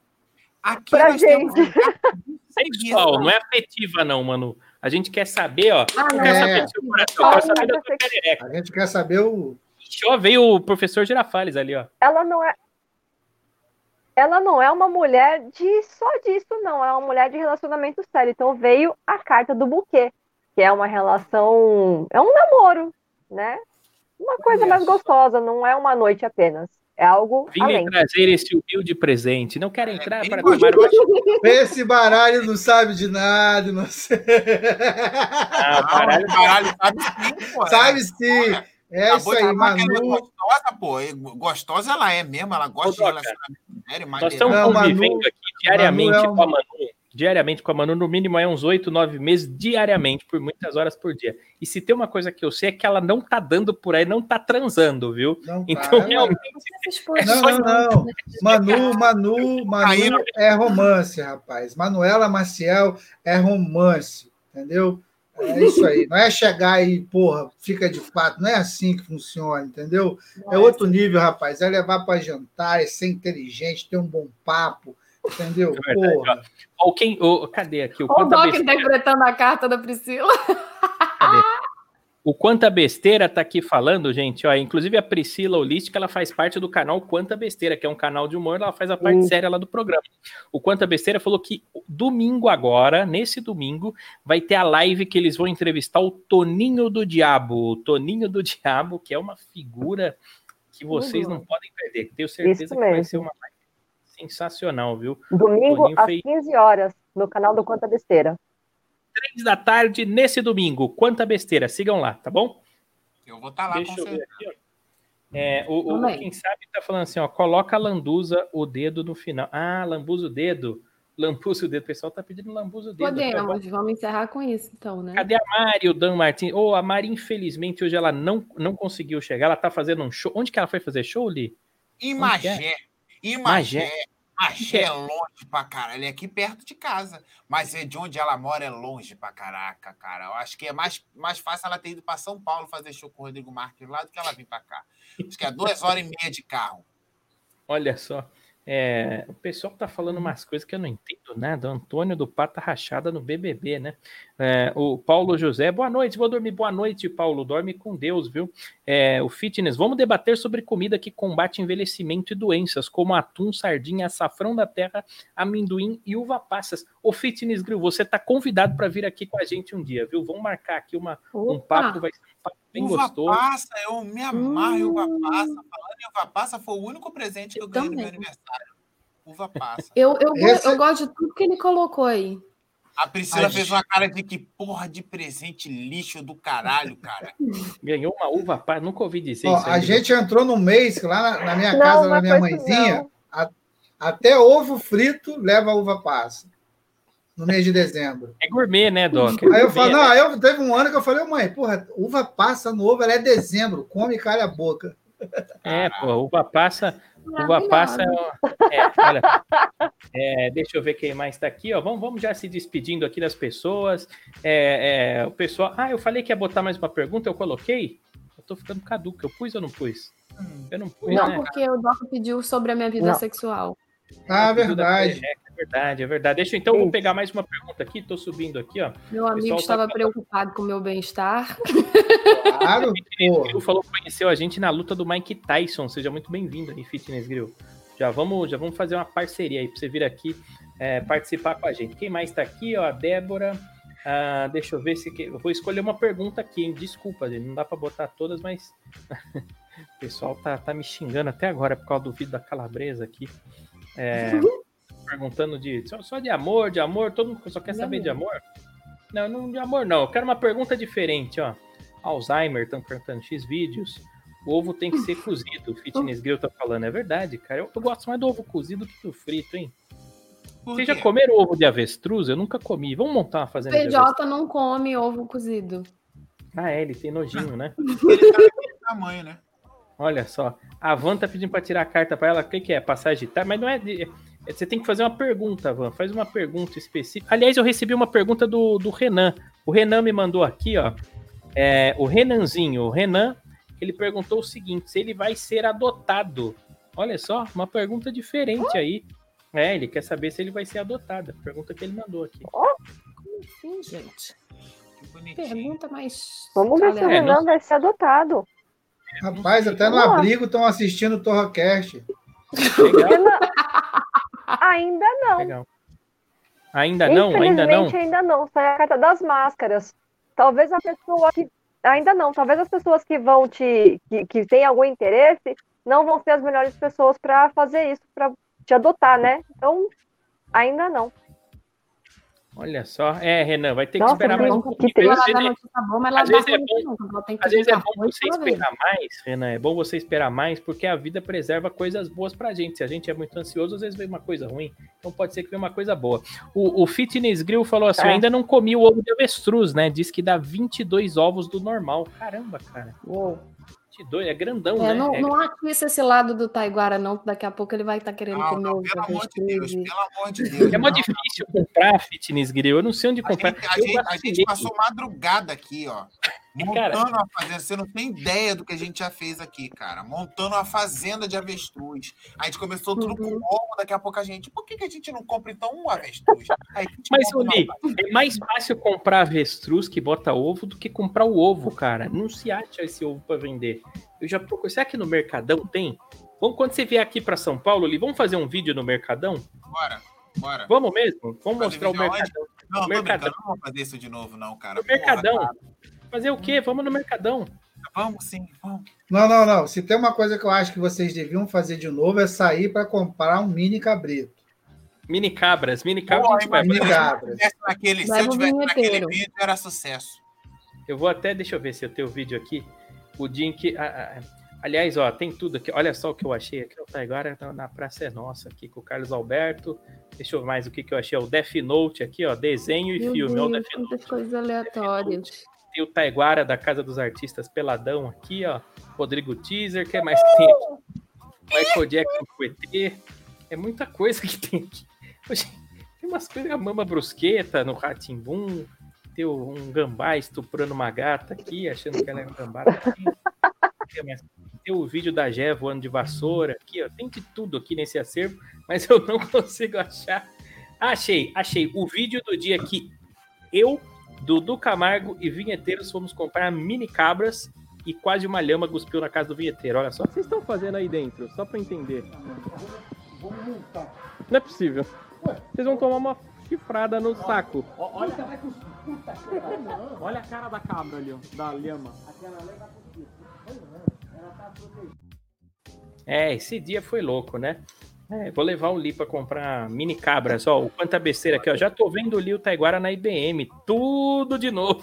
S4: Aqui
S5: Pra
S4: nós temos um
S1: Sexual, <laughs> não é afetiva, não, Manu. A gente quer saber, ó.
S2: Ah, não.
S3: É.
S1: saber do coração, eu quero saber da sua perereca.
S3: A gente quer saber o.
S1: Ixi, ó, veio o professor Girafales ali, ó.
S5: Ela não é. Ela não é uma mulher de só disso, não. É uma mulher de relacionamento sério. Então veio a carta do buquê, que é uma relação. É um namoro, né? Uma coisa
S3: Olha
S5: mais gostosa, não é uma noite apenas. É algo
S1: Vim
S5: além.
S1: trazer esse humilde presente. Não quero entrar
S4: bem
S1: para tomar <laughs>
S3: Esse baralho não sabe de nada, não sei.
S1: Ah,
S4: Não,
S1: caralho.
S4: caralho, sabe <laughs> sim, pô.
S3: Sabe sim. É isso aí,
S4: é
S3: Manu.
S4: gostosa, pô. E Gostosa ela é mesmo, ela gosta
S1: Ô,
S4: de relacionamento sério, mas
S1: Nós estamos
S3: Não,
S1: convivendo
S3: Manu-
S1: aqui diariamente
S3: Manu é um-
S1: com a Manu. Diariamente com a Manu, no mínimo é uns oito, nove meses, diariamente, por muitas horas por dia. E se tem uma coisa que eu sei é que ela não tá dando por aí, não tá transando, viu?
S3: Não, tá.
S1: Então,
S3: Ela-
S1: realmente,
S3: Não, não, não. Manu, Manu, Manu é romance, rapaz. Manuela Maciel é romance, entendeu? É isso aí. Não é chegar aí, porra, fica de quatro. Não é assim que funciona, entendeu? É outro nível, rapaz. É levar para jantar, é ser inteligente, ter um bom papo, entendeu?
S1: É
S3: Porra.
S1: Ou quem. ou- cadê aqui? O
S2: o
S1: quanta,
S2: Doc
S1: besteira,
S2: interpretando a carta da Priscila.
S1: o quanta besteira tá aqui falando, gente. Ó, inclusive a Priscila Holística, ela faz parte do canal Quanta Besteira, que é um canal de humor, ela faz a parte
S5: Hum.
S1: séria lá do programa. O Quanta Besteira falou que domingo agora, nesse domingo, vai ter a live que eles vão entrevistar o Toninho do Diabo. O Toninho do Diabo, que é uma figura que vocês não podem perder. Tenho certeza
S5: Isso
S1: que vai ser uma live sensacional, viu?
S5: Domingo
S1: Toninho
S5: às
S1: fez-
S5: 15 horas, no canal do Quanta Besteira.
S1: Três da tarde nesse domingo. Quanta besteira. Sigam lá, tá bom?
S4: eu vou estar lá
S1: Deixa
S4: com
S1: eu ver
S4: certeza.
S1: aqui, ó. É, o, o- quem sabe tá falando assim, ó, coloca a lambuza o dedo no final. Ah, lambuza o dedo. Lambuza o dedo. O pessoal tá pedindo lambuza o dedo. tá.
S2: Podemos, vamos encerrar com isso, então, né?
S1: Cadê a Mari, o Dan Martins? Ô, a Mari, infelizmente, hoje ela não, não conseguiu chegar. Ela tá fazendo um show. Onde que ela foi fazer show, Li?
S4: Em
S1: que é?
S4: Em
S1: Magé.
S4: Magé. Magé é longe pra caralho. É aqui perto de casa. Mas é de onde ela mora é longe pra caraca, cara. Eu acho que é mais, mais fácil ela ter ido pra São Paulo fazer show com o Rodrigo Marques lá do que ela vir pra cá. Acho que é duas horas e meia de carro.
S1: Olha só. É, o pessoal tá falando umas coisas que eu não entendo nada. O Antônio do Pata Rachada no BBB, né? É, o Paulo José, boa noite, vou dormir. Boa noite, Paulo. Dorme com Deus, viu? É, o fitness, vamos debater sobre comida que combate envelhecimento e doenças, como atum, sardinha, açafrão da terra, amendoim e uva passas. O Fitness Grill, você está convidado para vir aqui com a gente um dia, viu? Vamos marcar aqui uma, um papo, vai ser um papo bem
S4: Uva
S1: gostoso.
S4: passa, eu me amarro em uva
S2: Hum.
S4: passa. Falando em uva passa, foi o único presente que eu,
S2: Eu
S4: ganhei no meu
S2: também.
S4: aniversário. Uva passa.
S2: Eu, eu,
S3: Esse-
S2: eu gosto de tudo que ele colocou aí.
S4: A Priscila
S3: Ai,
S4: fez
S3: gente.
S4: uma cara de que porra de presente lixo do caralho, cara. <laughs>
S1: Ganhou uma uva passa, nunca ouvi dizer
S3: Ó,
S1: isso.
S3: a
S1: aí.
S3: gente entrou no mês que lá na, na minha
S5: Não,
S3: casa, na minha mãezinha, a- até ovo frito leva uva passa. No mês de dezembro.
S1: É gourmet, né, Doc? É
S3: Aí eu falo,
S1: né?
S3: não, aí eu, teve um ano que eu falei, "Ô, mãe, porra, uva passa no ovo, ela é dezembro, come e calha a boca.
S1: É, pô, uva passa, uva passa. É, olha, é, deixa eu ver quem mais está aqui, ó. Vamos, vamos já se despedindo aqui das pessoas. É, é, o pessoal. Ah, eu falei que ia botar mais uma pergunta, eu coloquei. Eu tô ficando caduco. Eu pus ou não pus? Eu não pus,
S2: Não,
S1: né?
S2: porque o Doc pediu sobre a minha vida
S5: Não.
S2: sexual.
S3: Ah,
S1: Pediu da-
S3: verdade.
S1: É, é verdade, é verdade. Deixa eu, então, vou pegar mais uma pergunta aqui. Tô subindo aqui, ó.
S2: Meu amigo
S1: tá
S2: estava
S1: falando-
S2: preocupado com o meu bem-estar.
S3: Claro, <laughs>
S1: Fitness. Grill falou que conheceu a gente na luta do Mike Tyson. Seja muito bem-vindo aí, Fitness Grill. Já vamos, já vamos fazer uma parceria aí para você vir aqui é, participar com a gente. Quem mais está aqui? Ó, a Débora. Ah, deixa eu ver se. Eu vou escolher uma pergunta aqui, hein? Desculpa, gente. Não dá para botar todas, mas. <laughs> o pessoal tá, tá me xingando até agora por causa do vídeo da calabresa aqui. É, <laughs> perguntando de. Só, só de amor, de amor. Todo mundo só quer
S2: De
S1: saber de
S2: amor.
S1: amor? Não, não de amor, não. Eu quero uma pergunta diferente, ó. Alzheimer, estão perguntando X vídeos. O ovo tem que ser cozido. O Fitness Grill tá falando. É verdade, cara. Eu, eu gosto mais do ovo cozido do que do frito, hein? Vocês já comeram ovo de avestruz? Eu nunca comi. Vamos montar uma fazenda de avestruz.
S2: PJ não come ovo cozido.
S1: Ah, é, ele tem nojinho, né?
S4: Ele tá daquele tamanho, né?
S1: Olha só. A Van tá pedindo pra tirar a carta pra ela. O que, que é? Passagem de Mas não é. de- é- Você tem que fazer uma pergunta, Van. Faz uma pergunta específica. Aliás, eu recebi uma pergunta do, do Renan. O Renan me mandou aqui, ó. É, o Renanzinho, o Renan, ele perguntou o seguinte: se ele vai ser adotado. Olha só, uma pergunta diferente aí. É, ele quer saber se ele vai ser adotado. A pergunta que ele mandou aqui.
S2: Sim, gente.
S4: Que bonitinho.
S2: Pergunta mais.
S5: Vamos ver se o
S1: É.
S5: Renan vai ser adotado.
S3: Rapaz, até no abrigo estão assistindo o Torrocast.
S5: Ainda não.
S1: legal. Ainda não, ainda não.
S5: Infelizmente, ainda não. Sai a carta das máscaras. Talvez a pessoa que. Ainda não. Talvez as pessoas que vão te. que, que têm algum interesse não vão ser as melhores pessoas para fazer isso, para te adotar, né? Então, ainda não.
S1: Olha só. É, Renan, vai ter que
S5: Nossa,
S1: esperar mais um pouquinho.
S5: que
S1: Às
S2: Ela
S1: vezes
S2: dá
S1: é-
S2: notícia boa, mas ela
S1: às
S2: dá
S1: vezes é
S2: ruim
S1: bom-
S2: também, ela tem que
S1: Às vezes é bom você
S2: toda vez.
S1: esperar mais, Renan. É bom você esperar mais, porque a vida preserva coisas boas pra gente. Se a gente é muito ansioso, às vezes vem uma coisa ruim. Então pode ser que venha uma coisa boa. O, o Fitness Grill falou assim:
S5: É.
S1: eu ainda não comi o ovo de avestruz, né? Diz que dá 22 ovos do normal. Caramba, cara.
S5: Uou.
S1: 22, é grandão,
S2: É,
S1: né?
S2: não,
S1: É-
S2: não atiça esse lado do Taiguara, não, daqui a pouco ele vai estar querendo
S4: Não,
S2: comer
S4: não, pelo amor de Deus, pelo amor de Deus.
S1: É mó
S4: não.
S1: difícil comprar Fitness Grill. Eu não sei onde
S4: A
S1: comprar.
S4: gente, a, gente, a gente passou madrugada aqui, ó.
S1: Cara-
S4: Montando uma fazenda. Você não tem ideia do que a gente já fez aqui, cara. Montando uma fazenda de avestruz. A gente começou tudo
S2: Uhum.
S4: com ovo, daqui a pouco a gente. Por que, que a gente não compra então um avestruz? A <laughs>
S1: Mas, Uli,
S4: fazenda.
S1: é mais fácil comprar avestruz que bota ovo do que comprar o ovo, cara. Não se acha esse ovo para vender. Eu já procurei. Será que no Mercadão tem? Vamos, quando você vier aqui para São Paulo, Uli, vamos fazer um vídeo no Mercadão?
S4: Bora, bora.
S1: Vamos mesmo? Vamos
S4: Fazer
S1: mostrar o? Mercadão.
S4: Não, tô
S1: Mercadão.
S4: não vamos fazer isso de novo, não, cara. Porra,
S1: Mercadão.
S4: cara.
S1: Fazer o quê? Vamos no Mercadão.
S4: Vamos sim, vamos.
S3: Não, não, não. Se tem uma coisa que eu acho que vocês deviam fazer de novo é sair para comprar um mini cabrito.
S1: Mini cabras, mini cabras. Gente vai-
S3: Mini
S4: imagina, se eu
S3: cabras.
S4: tivesse naquele, se eu tivesse naquele vídeo, era sucesso.
S1: Eu vou até, deixa eu ver se eu tenho o vídeo aqui. O dia em que. ah, ah, aliás, ó, tem tudo aqui. Olha só o que eu achei aqui. Tá agora na- na Praça é Nossa, aqui com o Carlos Alberto. Deixa eu ver mais o que, que eu achei. O Death Note aqui, ó. Desenho e
S2: Meu
S1: filme. Ó, o
S2: Deus,
S1: Death Note.
S2: coisas aleatórias.
S1: Tem o Taiguara da Casa dos Artistas Peladão aqui, ó. Rodrigo Teaser. Que mais que tem aqui? Michael Jackson com ET. É muita coisa que tem aqui. Tem umas coisas. A Mama Brusqueta no Ratimbum. Tem um gambá estuprando uma gata aqui, achando que ela é um gambá. Tem o vídeo da Gé voando de vassoura aqui, ó. Tem de tudo aqui nesse acervo, mas eu não <laughs> consigo achar. Achei, achei. O vídeo do dia que eu, Dudu Camargo e Vinheteiros fomos comprar mini cabras e quase uma lhama cuspiu na casa do vinheteiro. Olha só. O que vocês estão fazendo aí dentro? Só pra entender. Não é possível. Vocês vão tomar uma chifrada no saco.
S7: Olha, olha a cara da cabra ali, ó, da lhama.
S1: É, esse dia foi louco, né? É, vou levar o Li pra comprar mini cabras, ó. O quanta besteira aqui, ó. Já tô vendo o Li o Taiguara na IBM. Tudo de novo.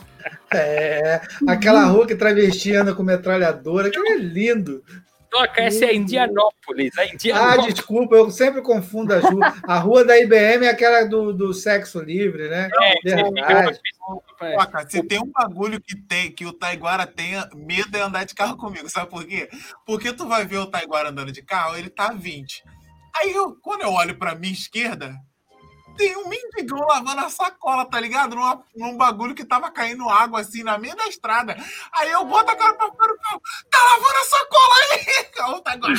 S3: É, aquela rua que travesti anda com metralhadora, que é lindo.
S1: Toca, essa é a Indianópolis. A
S3: Ah,
S1: Indianópolis.
S3: desculpa, eu sempre confundo as ruas. A rua da IBM é aquela do, do sexo livre, né?
S1: É, você. É.
S4: Cara, se tem um bagulho que tem que o Taiguara tenha medo é andar de carro comigo, sabe por quê? Porque tu vai ver o Taiguara andando de carro, ele tá a 20. Aí eu, quando eu olho pra minha esquerda, tem um mendigão lavando a sacola, tá ligado? Numa- num bagulho que tava caindo água assim na meio da estrada. Aí eu boto a cara pra fora do carro, tá lavando a sacola aí! <laughs> O Taiguara.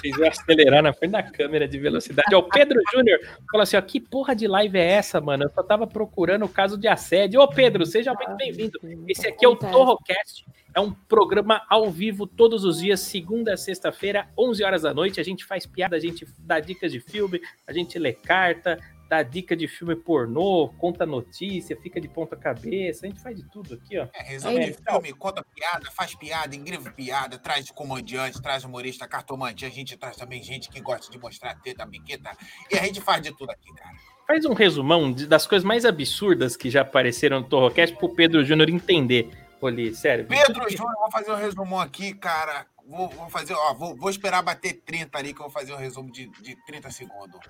S1: Vocês vão acelerar na frente da câmera de velocidade. Ó, o Pedro Júnior falou assim: ó, que porra de live é essa, mano? Eu só tava procurando o caso de assédio. Ô, Pedro, seja muito bem-vindo. Esse aqui é o. Torrocast. É um programa ao vivo todos os dias, segunda a sexta-feira, 11 horas da noite. A gente faz piada, a gente dá dicas de filme, a gente lê carta, dá dica de filme pornô, conta notícia, fica de ponta cabeça. A gente faz de tudo aqui, ó.
S4: É, resume
S1: É,
S4: de filme, conta piada, faz piada, engriva piada, traz comediante, traz humorista, cartomante. A gente traz também gente que gosta de mostrar teta, biqueta. E a gente faz de tudo aqui, cara.
S1: Faz um resumão das coisas mais absurdas que já apareceram no Torrocast pro Pedro Júnior entender. Olhe, sério.
S4: Pedro Júnior, vou fazer um resumão aqui, cara. Vou, vou fazer, ó, vou, vou esperar bater 30 ali, que eu vou fazer um resumo de, de 30 segundos.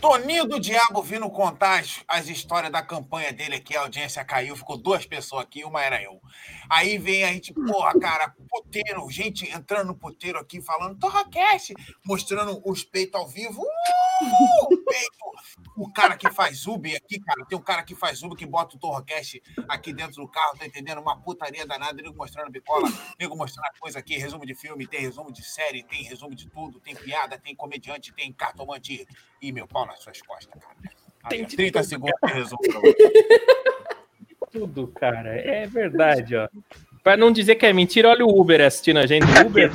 S4: Toninho do Diabo vindo contar as, as histórias da campanha dele aqui, a audiência caiu, ficou duas pessoas aqui, uma era eu. Aí vem a gente, porra, cara, puteiro, gente entrando no puteiro aqui, falando Torracast, mostrando os peitos ao vivo. Uh, peito! O cara que faz Uber aqui, cara, tem um cara que faz Uber que bota o Torrocast aqui dentro do carro, tá entendendo? Uma putaria danada, nego mostrando bicola, nego mostrando coisa aqui, resumo de filme, tem resumo de série, tem resumo de tudo, tem piada, tem comediante, tem cartomante e meu pau nas suas costas, cara.
S1: Tem
S4: ó,
S1: de
S4: 30
S1: tudo,
S4: segundos pra você. <laughs>
S1: Tudo, cara. É verdade, ó. Pra não dizer que é mentira, olha o Uber assistindo a gente. O Uber,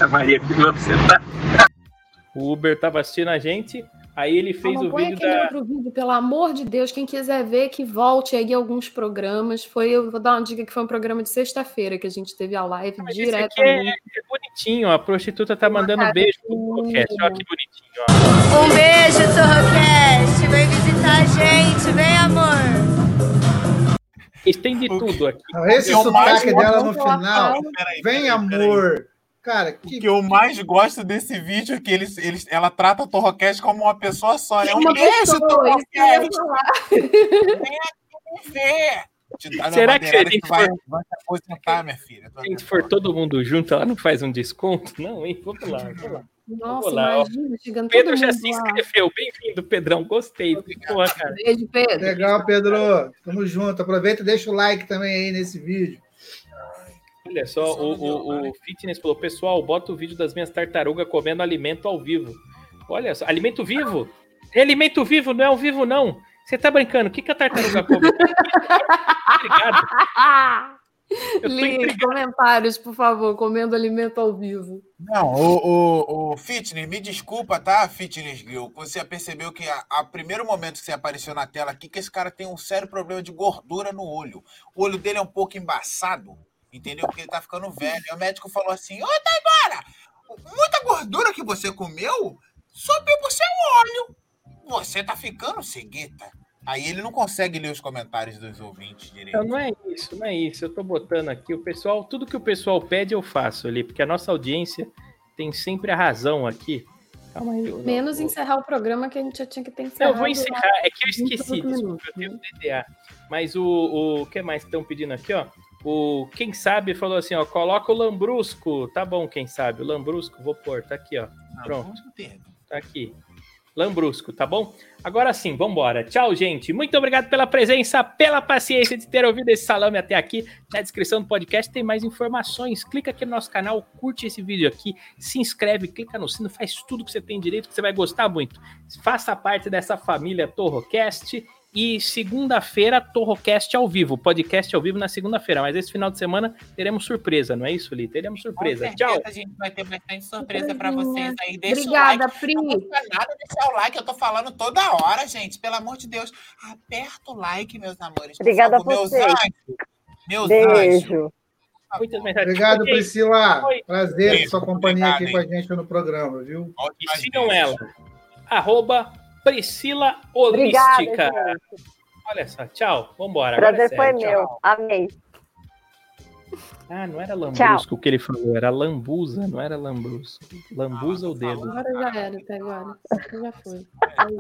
S1: o Uber tava assistindo a gente, aí ele fez
S2: Não,
S1: o vídeo
S2: aquele
S1: da.
S2: outro vídeo, pelo amor de Deus. Quem quiser ver, que volte aí alguns programas. Foi, eu vou dar uma dica que foi um programa de sexta-feira que a gente teve a live
S1: esse aqui é, é bonitinho, a prostituta tá mandando
S2: cara
S1: beijo pro podcast. Olha que bonitinho, ó.
S8: Um beijo, Torrocast. Vem visitar a gente, vem, amor.
S1: Eles têm de tudo aqui.
S3: Esse sotaque dela no final. Vem,
S4: peraí.
S3: amor. Cara,
S4: O
S3: que
S4: que eu mais gosto desse vídeo é que eles, eles, ela trata a Torrocast como uma pessoa só, né? Um
S2: Uma que.
S4: Vem ver! Uma
S1: Será que se a gente
S4: vai,
S1: for-
S4: vai se aposentar, minha filha?
S1: Se a gente for todo mundo junto, ela não faz um desconto? Não, hein? Vamos lá, vamos lá.
S2: Nossa,
S1: Olá,
S2: imagina, chegando
S1: Pedro já se inscreveu. Bem-vindo, Pedrão. Gostei. Porra, cara.
S2: Beijo, Pedro.
S3: legal, Pedro. Tamo junto. Aproveita e deixa o like também aí nesse vídeo.
S1: Olha só, o, o, o Fitness falou: pessoal, bota o vídeo das minhas tartarugas comendo alimento ao vivo. Olha só, alimento vivo? É alimento vivo, não é ao vivo, não. Você tá brincando? O que, que a tartaruga come? <laughs> Obrigado.
S2: Li, comentários, por favor, comendo alimento ao vivo.
S4: Não, o, o, o Fitness, me desculpa, tá, Fitness Grill? Você percebeu que a, a primeiro momento que você apareceu na tela aqui, que esse cara tem um sério problema de gordura no olho. O olho dele é um pouco embaçado, entendeu? Porque ele tá ficando velho. Aí o médico falou assim: Ô, Taiguara, muita gordura que você comeu subiu pro seu olho. Você tá ficando cegueta. Aí ele não consegue ler os comentários dos ouvintes direito.
S1: Não, não é isso, não é isso. Eu tô botando aqui o pessoal, tudo que o pessoal pede eu faço ali, porque a nossa audiência tem sempre a razão aqui. Calma aí.
S2: Menos encerrar o programa que a gente já tinha que ter
S1: Não,
S2: encerrado.
S1: eu vou encerrar. É que eu esqueci,
S2: 28
S1: desculpa, eu tenho DDA. Mas o, o, o que mais estão pedindo aqui, ó? O Quem Sabe falou assim, ó, coloca o Lambrusco. Tá bom, quem sabe. O Lambrusco, vou pôr, tá aqui, ó. Pronto. Tá aqui. Lambrusco, tá bom? Agora sim, vambora. Tchau, gente. Muito obrigado pela presença, pela paciência de ter ouvido esse salame até aqui. Na descrição do podcast tem mais informações. Clica aqui no nosso canal, curte esse vídeo aqui, se inscreve, clica no sino, faz tudo que você tem direito, que você vai gostar muito. Faça parte dessa família Torrocast E segunda-feira, Torrocast ao vivo, podcast ao vivo na segunda-feira. Mas esse final de semana teremos surpresa, não é isso, Li? Teremos surpresa.
S4: Com
S1: Tchau.
S4: certeza A gente vai ter bastante surpresa pra vocês aí. Deixa
S2: Obrigada,
S4: o like.
S2: Pri.
S4: Não custa nada deixar o like, eu tô falando toda hora, gente. Pelo amor de Deus. Aperta o like, meus amores. por
S5: Obrigada
S4: favor,
S5: a
S4: meus
S5: vocês.
S4: anjos. Meus anjos.
S5: Beijo.
S1: Muitas mensagens.
S3: Obrigado, Priscila.
S1: Oi.
S3: Prazer
S4: Beijo,
S3: sua companhia
S4: obrigado,
S3: aqui com a gente no programa, viu?
S1: E sigam ela. Arroba Priscila
S5: Obrigada,
S1: Holística.
S5: gente.
S1: Olha só, tchau. Vambora. agora é
S5: Prazer foi
S1: sério, tchau.
S5: meu. Amei.
S1: Ah, não era lambrusco o que ele falou, era lambuza, não era lambrusco. Lambuza o dedo.
S2: Agora já era, até agora. Já foi. <laughs>